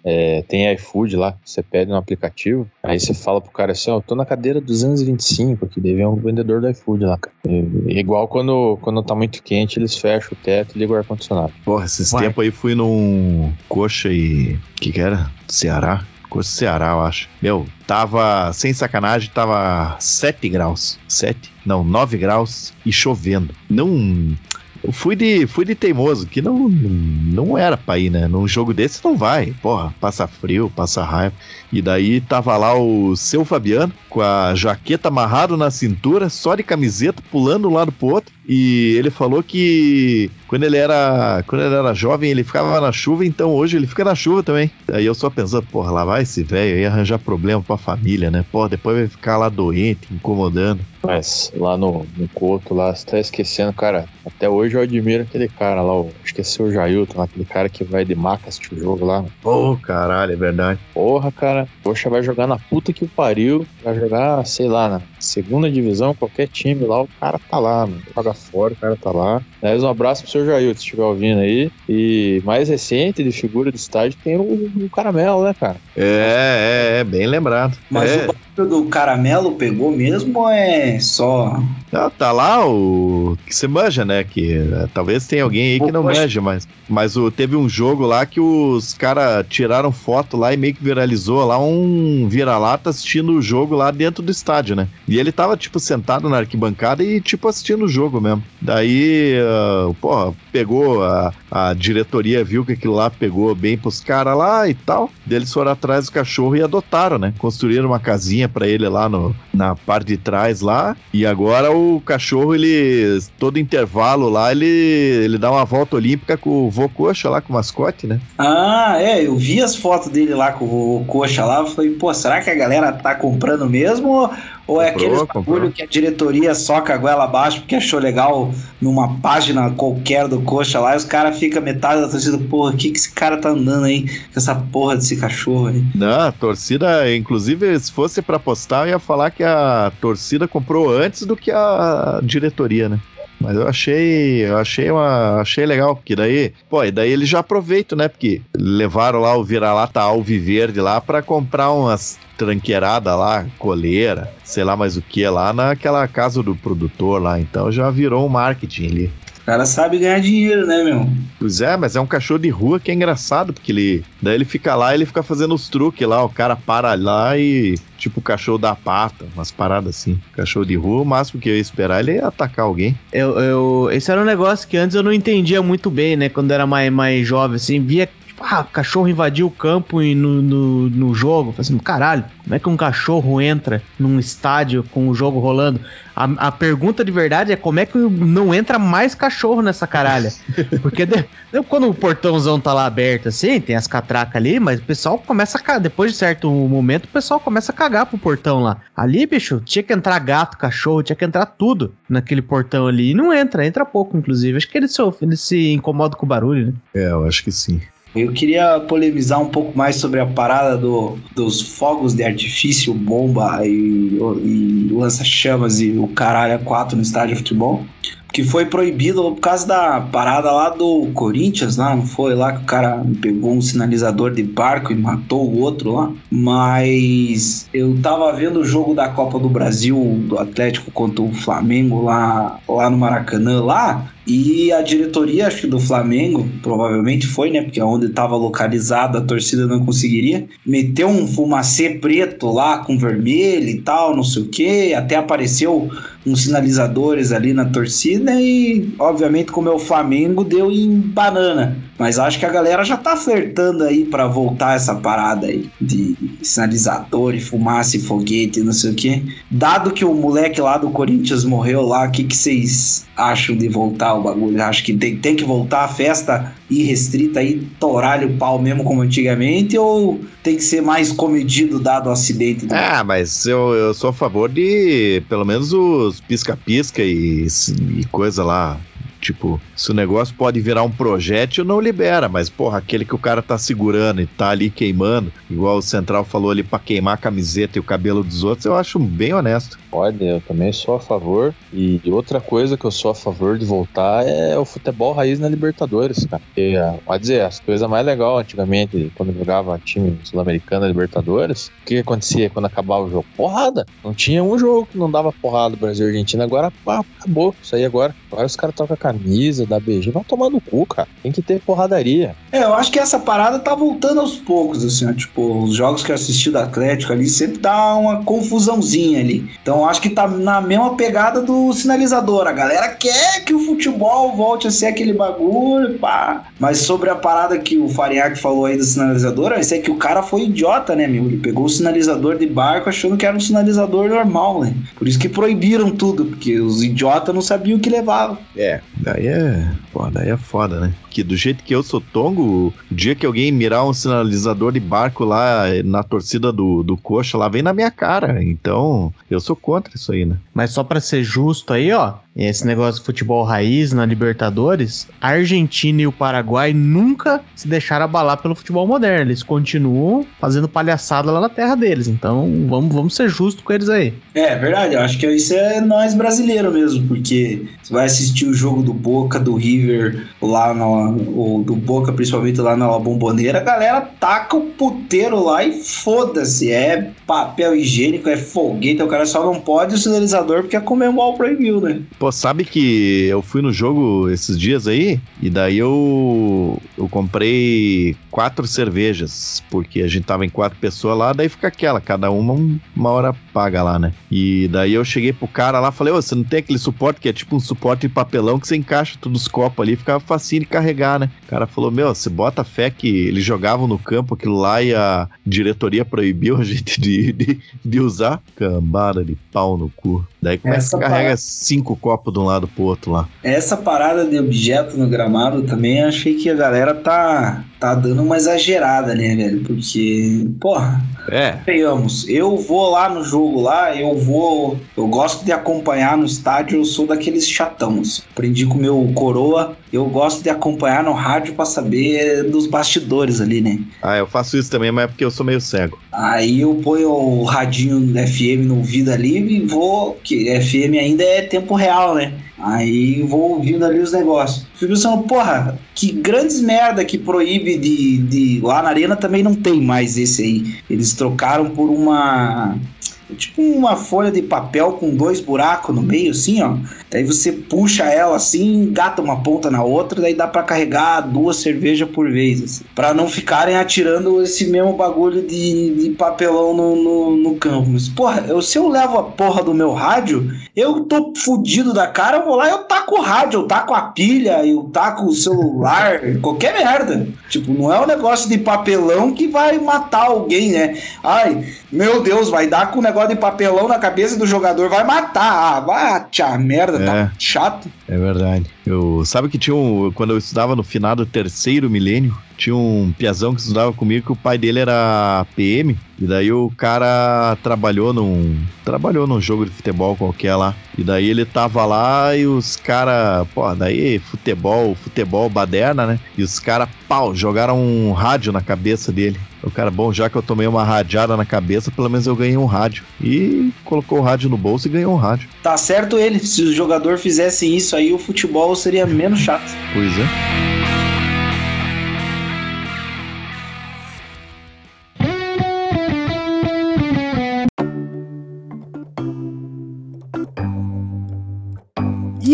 Speaker 8: é, tem iFood lá, você pede no aplicativo, aí você fala pro cara assim, ó, eu tô na cadeira 225 aqui, daí vem um vendedor do iFood lá, cara. É igual quando, quando tá muito quente, eles fecham o teto e ligam o ar-condicionado.
Speaker 2: Porra, esses tempos aí fui num coxa e. O que que era? Ceará? Coxa Ceará, eu acho. Meu, tava, sem sacanagem, tava 7 graus. 7? Não, 9 graus e chovendo. Não. Eu fui de, fui de teimoso, que não, não era pra ir, né? Num jogo desse não vai. Porra, passa frio, passa raiva. E daí tava lá o seu Fabiano, com a jaqueta amarrado na cintura, só de camiseta, pulando um lado pro outro. E ele falou que quando ele era, quando ele era jovem, ele ficava na chuva, então hoje ele fica na chuva também. Aí eu só pensando, porra, lá vai esse velho aí arranjar problema pra família, né? Porra, depois vai ficar lá doente, incomodando.
Speaker 8: Mas lá no, no Couto, lá, você tá esquecendo, cara. Até hoje eu admiro aquele cara lá, o, esqueci o Jailton, aquele cara que vai de maca assistir o jogo lá.
Speaker 2: Ô, caralho, é verdade.
Speaker 8: Porra, cara. Poxa, vai jogar na puta que o pariu. Vai jogar, sei lá, na Segunda divisão, qualquer time lá, o cara tá lá, mano. Joga fora, o cara tá lá. Aliás, um abraço pro seu Jair, se estiver ouvindo aí. E mais recente, de figura de estádio, tem o, o Caramelo, né, cara?
Speaker 2: É, é, é, bem lembrado.
Speaker 5: Mas
Speaker 2: é.
Speaker 5: o do caramelo pegou mesmo ou é só.
Speaker 2: Ah, tá lá o que você manja, né? Que eh, talvez tenha alguém aí que não manja, mas, mas o, teve um jogo lá que os caras tiraram foto lá e meio que viralizou lá um vira-lata assistindo o jogo lá dentro do estádio, né? E ele tava, tipo, sentado na arquibancada e, tipo, assistindo o jogo mesmo. Daí, uh, porra, pegou a, a diretoria, viu que aquilo lá pegou bem pros caras lá e tal. Daí eles foram atrás do cachorro e adotaram, né? Construíram uma casinha pra ele lá no, na parte de trás lá. E agora o cachorro, ele, todo intervalo lá, ele, ele dá uma volta olímpica com o vô coxa lá, com o mascote, né?
Speaker 5: Ah, é, eu vi as fotos dele lá com o coxa lá. Falei, pô, será que a galera tá comprando mesmo? Ou, é
Speaker 2: Comprou, comprou.
Speaker 5: bagulho que a diretoria soca a goela abaixo porque achou legal numa página qualquer do coxa lá e os caras ficam metade da torcida, porra, o que, que esse cara tá andando aí com essa porra desse cachorro aí?
Speaker 2: Não, a torcida, inclusive, se fosse pra postar, eu ia falar que a torcida comprou antes do que a diretoria, né? Mas eu achei, eu achei uma, achei legal, porque daí, pô, e daí eles já aproveitam, né? Porque levaram lá o vira-lata alviverde lá pra comprar umas tranqueiradas lá, coleira, sei lá mais o que lá naquela casa do produtor lá, então já virou um marketing ali.
Speaker 5: O cara sabe ganhar dinheiro, né, meu?
Speaker 2: Pois é, mas é um cachorro de rua que é engraçado, porque ele. Daí ele fica lá ele fica fazendo os truques lá, o cara para lá e. Tipo o cachorro da pata, umas paradas assim. Cachorro de rua, o máximo que eu ia esperar ele ia atacar alguém.
Speaker 1: Eu, eu- esse era um negócio que antes eu não entendia muito bem, né? Quando era mais, mais jovem, assim, via. Tipo, ah, o cachorro invadiu o campo e no, no, no jogo. Falei assim, caralho, como é que um cachorro entra num estádio com o jogo rolando? A, a pergunta de verdade é como é que não entra mais cachorro nessa caralha? Porque de- de- quando o portãozão tá lá aberto assim, tem as catracas ali, mas o pessoal começa a cagar. Depois de certo momento, o pessoal começa a cagar pro portão lá. Ali, bicho, tinha que entrar gato, cachorro, tinha que entrar tudo naquele portão ali. E não entra, entra pouco, inclusive. Acho que ele se, ele se incomoda com o barulho, né?
Speaker 2: É, eu acho que sim.
Speaker 5: Eu queria polemizar um pouco mais sobre a parada do, dos fogos de artifício, bomba e, e lança-chamas e o caralho a quatro no estádio de futebol. Que foi proibido por causa da parada lá do Corinthians, lá, não foi lá que o cara pegou um sinalizador de barco e matou o outro lá. Mas eu tava vendo o jogo da Copa do Brasil, do Atlético contra o Flamengo lá, lá no Maracanã, lá. E a diretoria, acho que do Flamengo, provavelmente foi, né? Porque onde estava localizada a torcida não conseguiria. Meteu um fumacê preto lá com vermelho e tal, não sei o que. Até apareceu uns sinalizadores ali na torcida e, obviamente, como é o Flamengo, deu em banana. Mas acho que a galera já tá flertando aí pra voltar essa parada aí de sinalizador e fumaça e foguete e não sei o que. Dado que o moleque lá do Corinthians morreu lá, o que que vocês acham de voltar o bagulho? Acho que tem, tem que voltar a festa irrestrita aí, toralho o pau mesmo como antigamente ou tem que ser mais comedido dado o acidente? Do...
Speaker 2: Ah, mas eu, eu sou a favor de pelo menos os pisca-pisca e, e coisa lá. Tipo, se o negócio pode virar um projétil, não libera. Mas, porra, aquele que o cara tá segurando e tá ali queimando, igual o Central falou ali pra queimar a camiseta e o cabelo dos outros, eu acho bem honesto.
Speaker 8: Olha, eu também sou a favor. E outra coisa que eu sou a favor de voltar é o futebol raiz na Libertadores, cara. Ah, pode dizer, as coisas mais legais antigamente, quando jogava time sul-americano na Libertadores, o que acontecia quando acabava o jogo? Porrada! Não tinha um jogo que não dava porrada Brasil e Argentina. Agora pá, acabou. Isso aí agora. Agora os caras tocam a camisa da BG. Vai tomar no cu, cara. Tem que ter porradaria.
Speaker 5: É, eu acho que essa parada tá voltando aos poucos, assim, ó, tipo, os jogos que eu assisti do Atlético ali sempre dá uma confusãozinha ali. Então eu acho que tá na mesma pegada do sinalizador. A galera quer que o futebol volte a ser aquele bagulho, pá. Mas sobre a parada que o Fariac falou aí do sinalizador, isso é que o cara foi idiota, né, meu? Ele pegou o sinalizador de barco achando que era um sinalizador normal, né? Por isso que proibiram tudo, porque os idiotas não sabiam o que levava.
Speaker 2: É, daí é. Pô, daí é foda, né? Que do jeito que eu sou tongo, o dia que alguém mirar um sinalizador de barco lá na torcida do, do coxa, lá vem na minha cara. Então, eu sou contra isso aí, né?
Speaker 1: Mas só pra ser justo aí, ó, esse negócio de futebol raiz na Libertadores, a Argentina e o Paraguai nunca se deixaram abalar pelo futebol moderno. Eles continuam fazendo palhaçada lá na terra deles. Então vamos, vamos ser justos com eles aí.
Speaker 5: É verdade, eu acho que isso é nós brasileiros mesmo, porque você vai assistir o jogo do Boca, do River, lá na, ou do Boca, principalmente lá na Bomboneira, a galera taca o puteiro lá e foda-se. É papel higiênico, é foguete, o cara só não pode o sinalizador porque a Comembol proibiu, né?
Speaker 2: Pô, sabe que eu fui no jogo esses dias aí? E daí eu, eu comprei quatro cervejas, porque a gente tava em quatro pessoas lá, daí fica aquela, cada uma um- uma hora paga lá, né? E daí eu cheguei pro cara lá, falei, ô, você não tem aquele suporte que é tipo um suporte de papelão que você encaixa todos os copos ali, fica facinho de carregar, né? O cara falou, meu, você bota fé que eles jogavam no campo aquilo lá e a diretoria proibiu a gente de, de, de usar? Cambada de pau no cu. Daí que
Speaker 5: Essa
Speaker 2: carrega
Speaker 5: parada-
Speaker 2: cinco copos de um lado pro outro lá?
Speaker 5: Essa parada de objeto no gramado também achei que a galera tá, tá dando uma exagerada, né, velho? Porque, porra,
Speaker 2: É,
Speaker 5: Venhamos, eu vou lá no jogo lá, eu vou. Eu gosto de acompanhar no estádio, eu sou daqueles chatões. Aprendi com o meu coroa, eu gosto de acompanhar no rádio pra saber dos bastidores ali, né?
Speaker 2: ah, eu faço isso também, mas é porque eu sou meio cego.
Speaker 5: Aí eu ponho o radinho FM no ouvido ali e vou. Que FM ainda é tempo real, né? Aí vou ouvindo ali os negócios. Fico pensando, porra, que grandes merda que proíbe de, de. Lá na arena também não tem mais esse aí. Eles trocaram por uma. Tipo uma folha de papel com dois buracos no meio, assim, ó. Daí você puxa ela assim, engata uma ponta na outra, daí dá pra carregar duas cervejas por vez, assim. Pra não ficarem atirando esse mesmo bagulho de, de papelão no, no, no campo. Mas, porra, eu, se eu levo a porra do meu rádio, eu tô fudido da cara, eu vou lá eu taco o rádio, eu taco a pilha, eu taco o celular, qualquer merda. Tipo, não é um negócio de papelão que vai matar alguém, né? Ai, meu Deus, vai dar com o negócio de papelão na cabeça do jogador, vai matar. Ah, vai, tia merda, tá
Speaker 2: É.
Speaker 5: chato.
Speaker 2: É verdade. Eu, sabe que tinha um. Quando eu estudava no finado terceiro milênio, tinha um piazão que estudava comigo que o pai dele era PM. E daí o cara trabalhou num. Trabalhou num jogo de futebol qualquer lá. E daí ele tava lá e os caras. Pô, daí futebol, futebol baderna, né? E os caras, pau, jogaram um rádio na cabeça dele. O cara, bom, já que eu tomei uma radiada na cabeça, pelo menos eu ganhei um rádio. E colocou o rádio no bolso e ganhou um rádio.
Speaker 5: Tá certo ele. Se o jogador fizesse isso aí, o futebol seria menos chato.
Speaker 2: Pois é.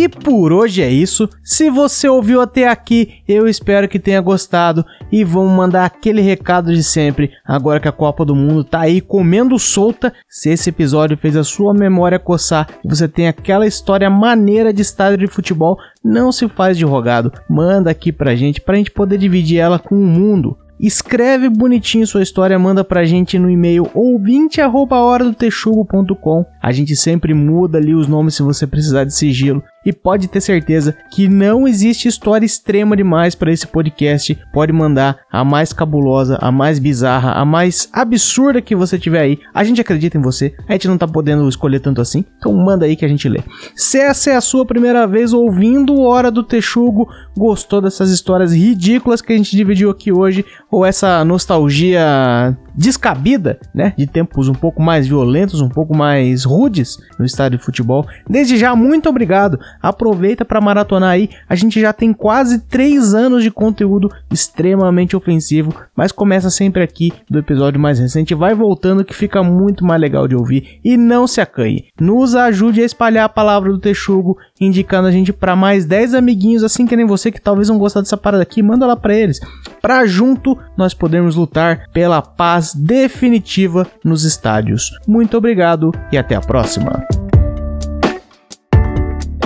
Speaker 1: E por hoje é isso. Se você ouviu até aqui, eu espero que tenha gostado. E vamos mandar aquele recado de sempre. Agora que a Copa do Mundo tá aí comendo solta, se esse episódio fez a sua memória coçar e você tem aquela história maneira de estádio de futebol, não se faz de rogado. Manda aqui pra gente, pra gente poder dividir ela com o mundo. Escreve bonitinho sua história, manda pra gente no e-mail ouvinte@horadotexugo.com. A gente sempre muda ali os nomes se você precisar de sigilo. E pode ter certeza que não existe história extrema demais para esse podcast. Pode mandar a mais cabulosa, a mais bizarra, a mais absurda que você tiver aí. A gente acredita em você. A gente não tá podendo escolher tanto assim. Então manda aí que a gente lê. Se essa é a sua primeira vez ouvindo Hora do Texugo, gostou dessas histórias ridículas que a gente dividiu aqui hoje, ou essa nostalgia descabida, né, de tempos um pouco mais violentos, um pouco mais rudes no estádio de futebol. Desde já, muito obrigado. Aproveita para maratonar aí. A gente já tem quase 3 anos de conteúdo extremamente ofensivo, mas começa sempre aqui do episódio mais recente, vai voltando que fica muito mais legal de ouvir e não se acanhe. Nos ajude a espalhar a palavra do Texugo, indicando a gente para mais 10 amiguinhos assim que nem você que talvez não gostar dessa parada aqui, manda lá para eles. Para junto nós podermos lutar pela paz definitiva nos estádios. Muito obrigado e até a próxima.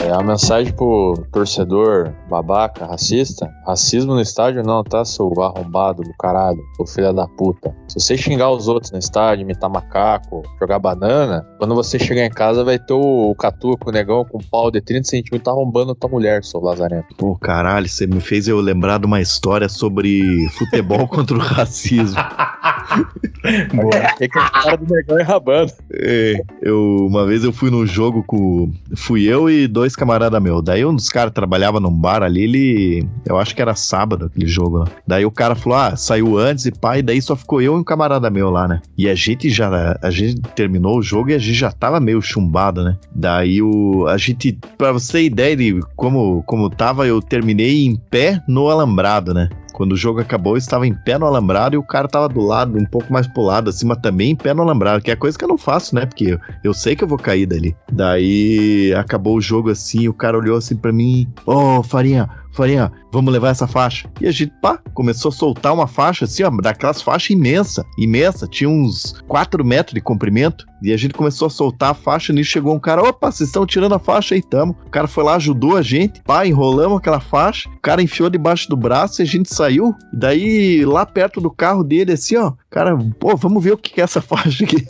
Speaker 8: É a mensagem pro torcedor babaca, racista. Racismo no estádio não, tá, seu arrombado do caralho, seu filho da puta. Se você xingar os outros no estádio, imitar macaco, jogar banana, quando você chegar em casa vai ter o, o catu com o negão com um pau de 30 centímetros arrombando tua mulher, seu lazarento.
Speaker 2: Pô, caralho, você me fez eu lembrar de uma história sobre futebol contra o racismo.
Speaker 8: Boa. É que a cara do negão é rabando.
Speaker 2: É, eu, uma vez eu fui num jogo com. Fui eu e dois camaradas meus. Daí um dos caras trabalhava num bar ali, ele. Eu acho que era sábado aquele jogo lá. Daí o cara falou: ah, saiu antes e pai, daí só ficou eu e um camarada meu lá, né? E a gente já. A gente terminou o jogo e a gente já tava meio chumbado, né? Daí o. A gente. Pra você ter ideia de como, como tava, eu terminei em pé no alambrado, né? Quando o jogo acabou, eu estava em pé no alambrado e o cara tava do lado, um pouco mais pro lado, mas também em pé no alambrado, que é coisa que eu não faço, né? Porque eu, eu sei que eu vou cair dali. Daí acabou o jogo assim, o cara olhou assim pra mim: Ô, Farinha, Farinha, vamos levar essa faixa. E a gente, pá, começou a soltar uma faixa assim, ó, daquelas faixas imensa, imensa, tinha uns 4 metros de comprimento. E a gente começou a soltar a faixa, nisso chegou um cara, opa, vocês estão tirando a faixa aí, tamo. O cara foi lá, ajudou a gente, pá, enrolamos aquela faixa, o cara enfiou debaixo do braço e a gente saiu. E daí, lá perto do carro dele, assim, ó, cara, pô, vamos ver o que é essa faixa aqui.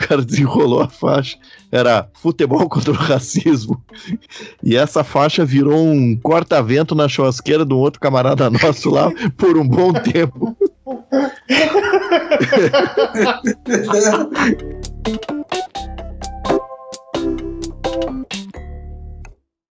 Speaker 2: O cara desenrolou a faixa. Era futebol contra o racismo. E essa faixa virou um corta-vento na churrasqueira de um outro camarada nosso lá por um bom tempo.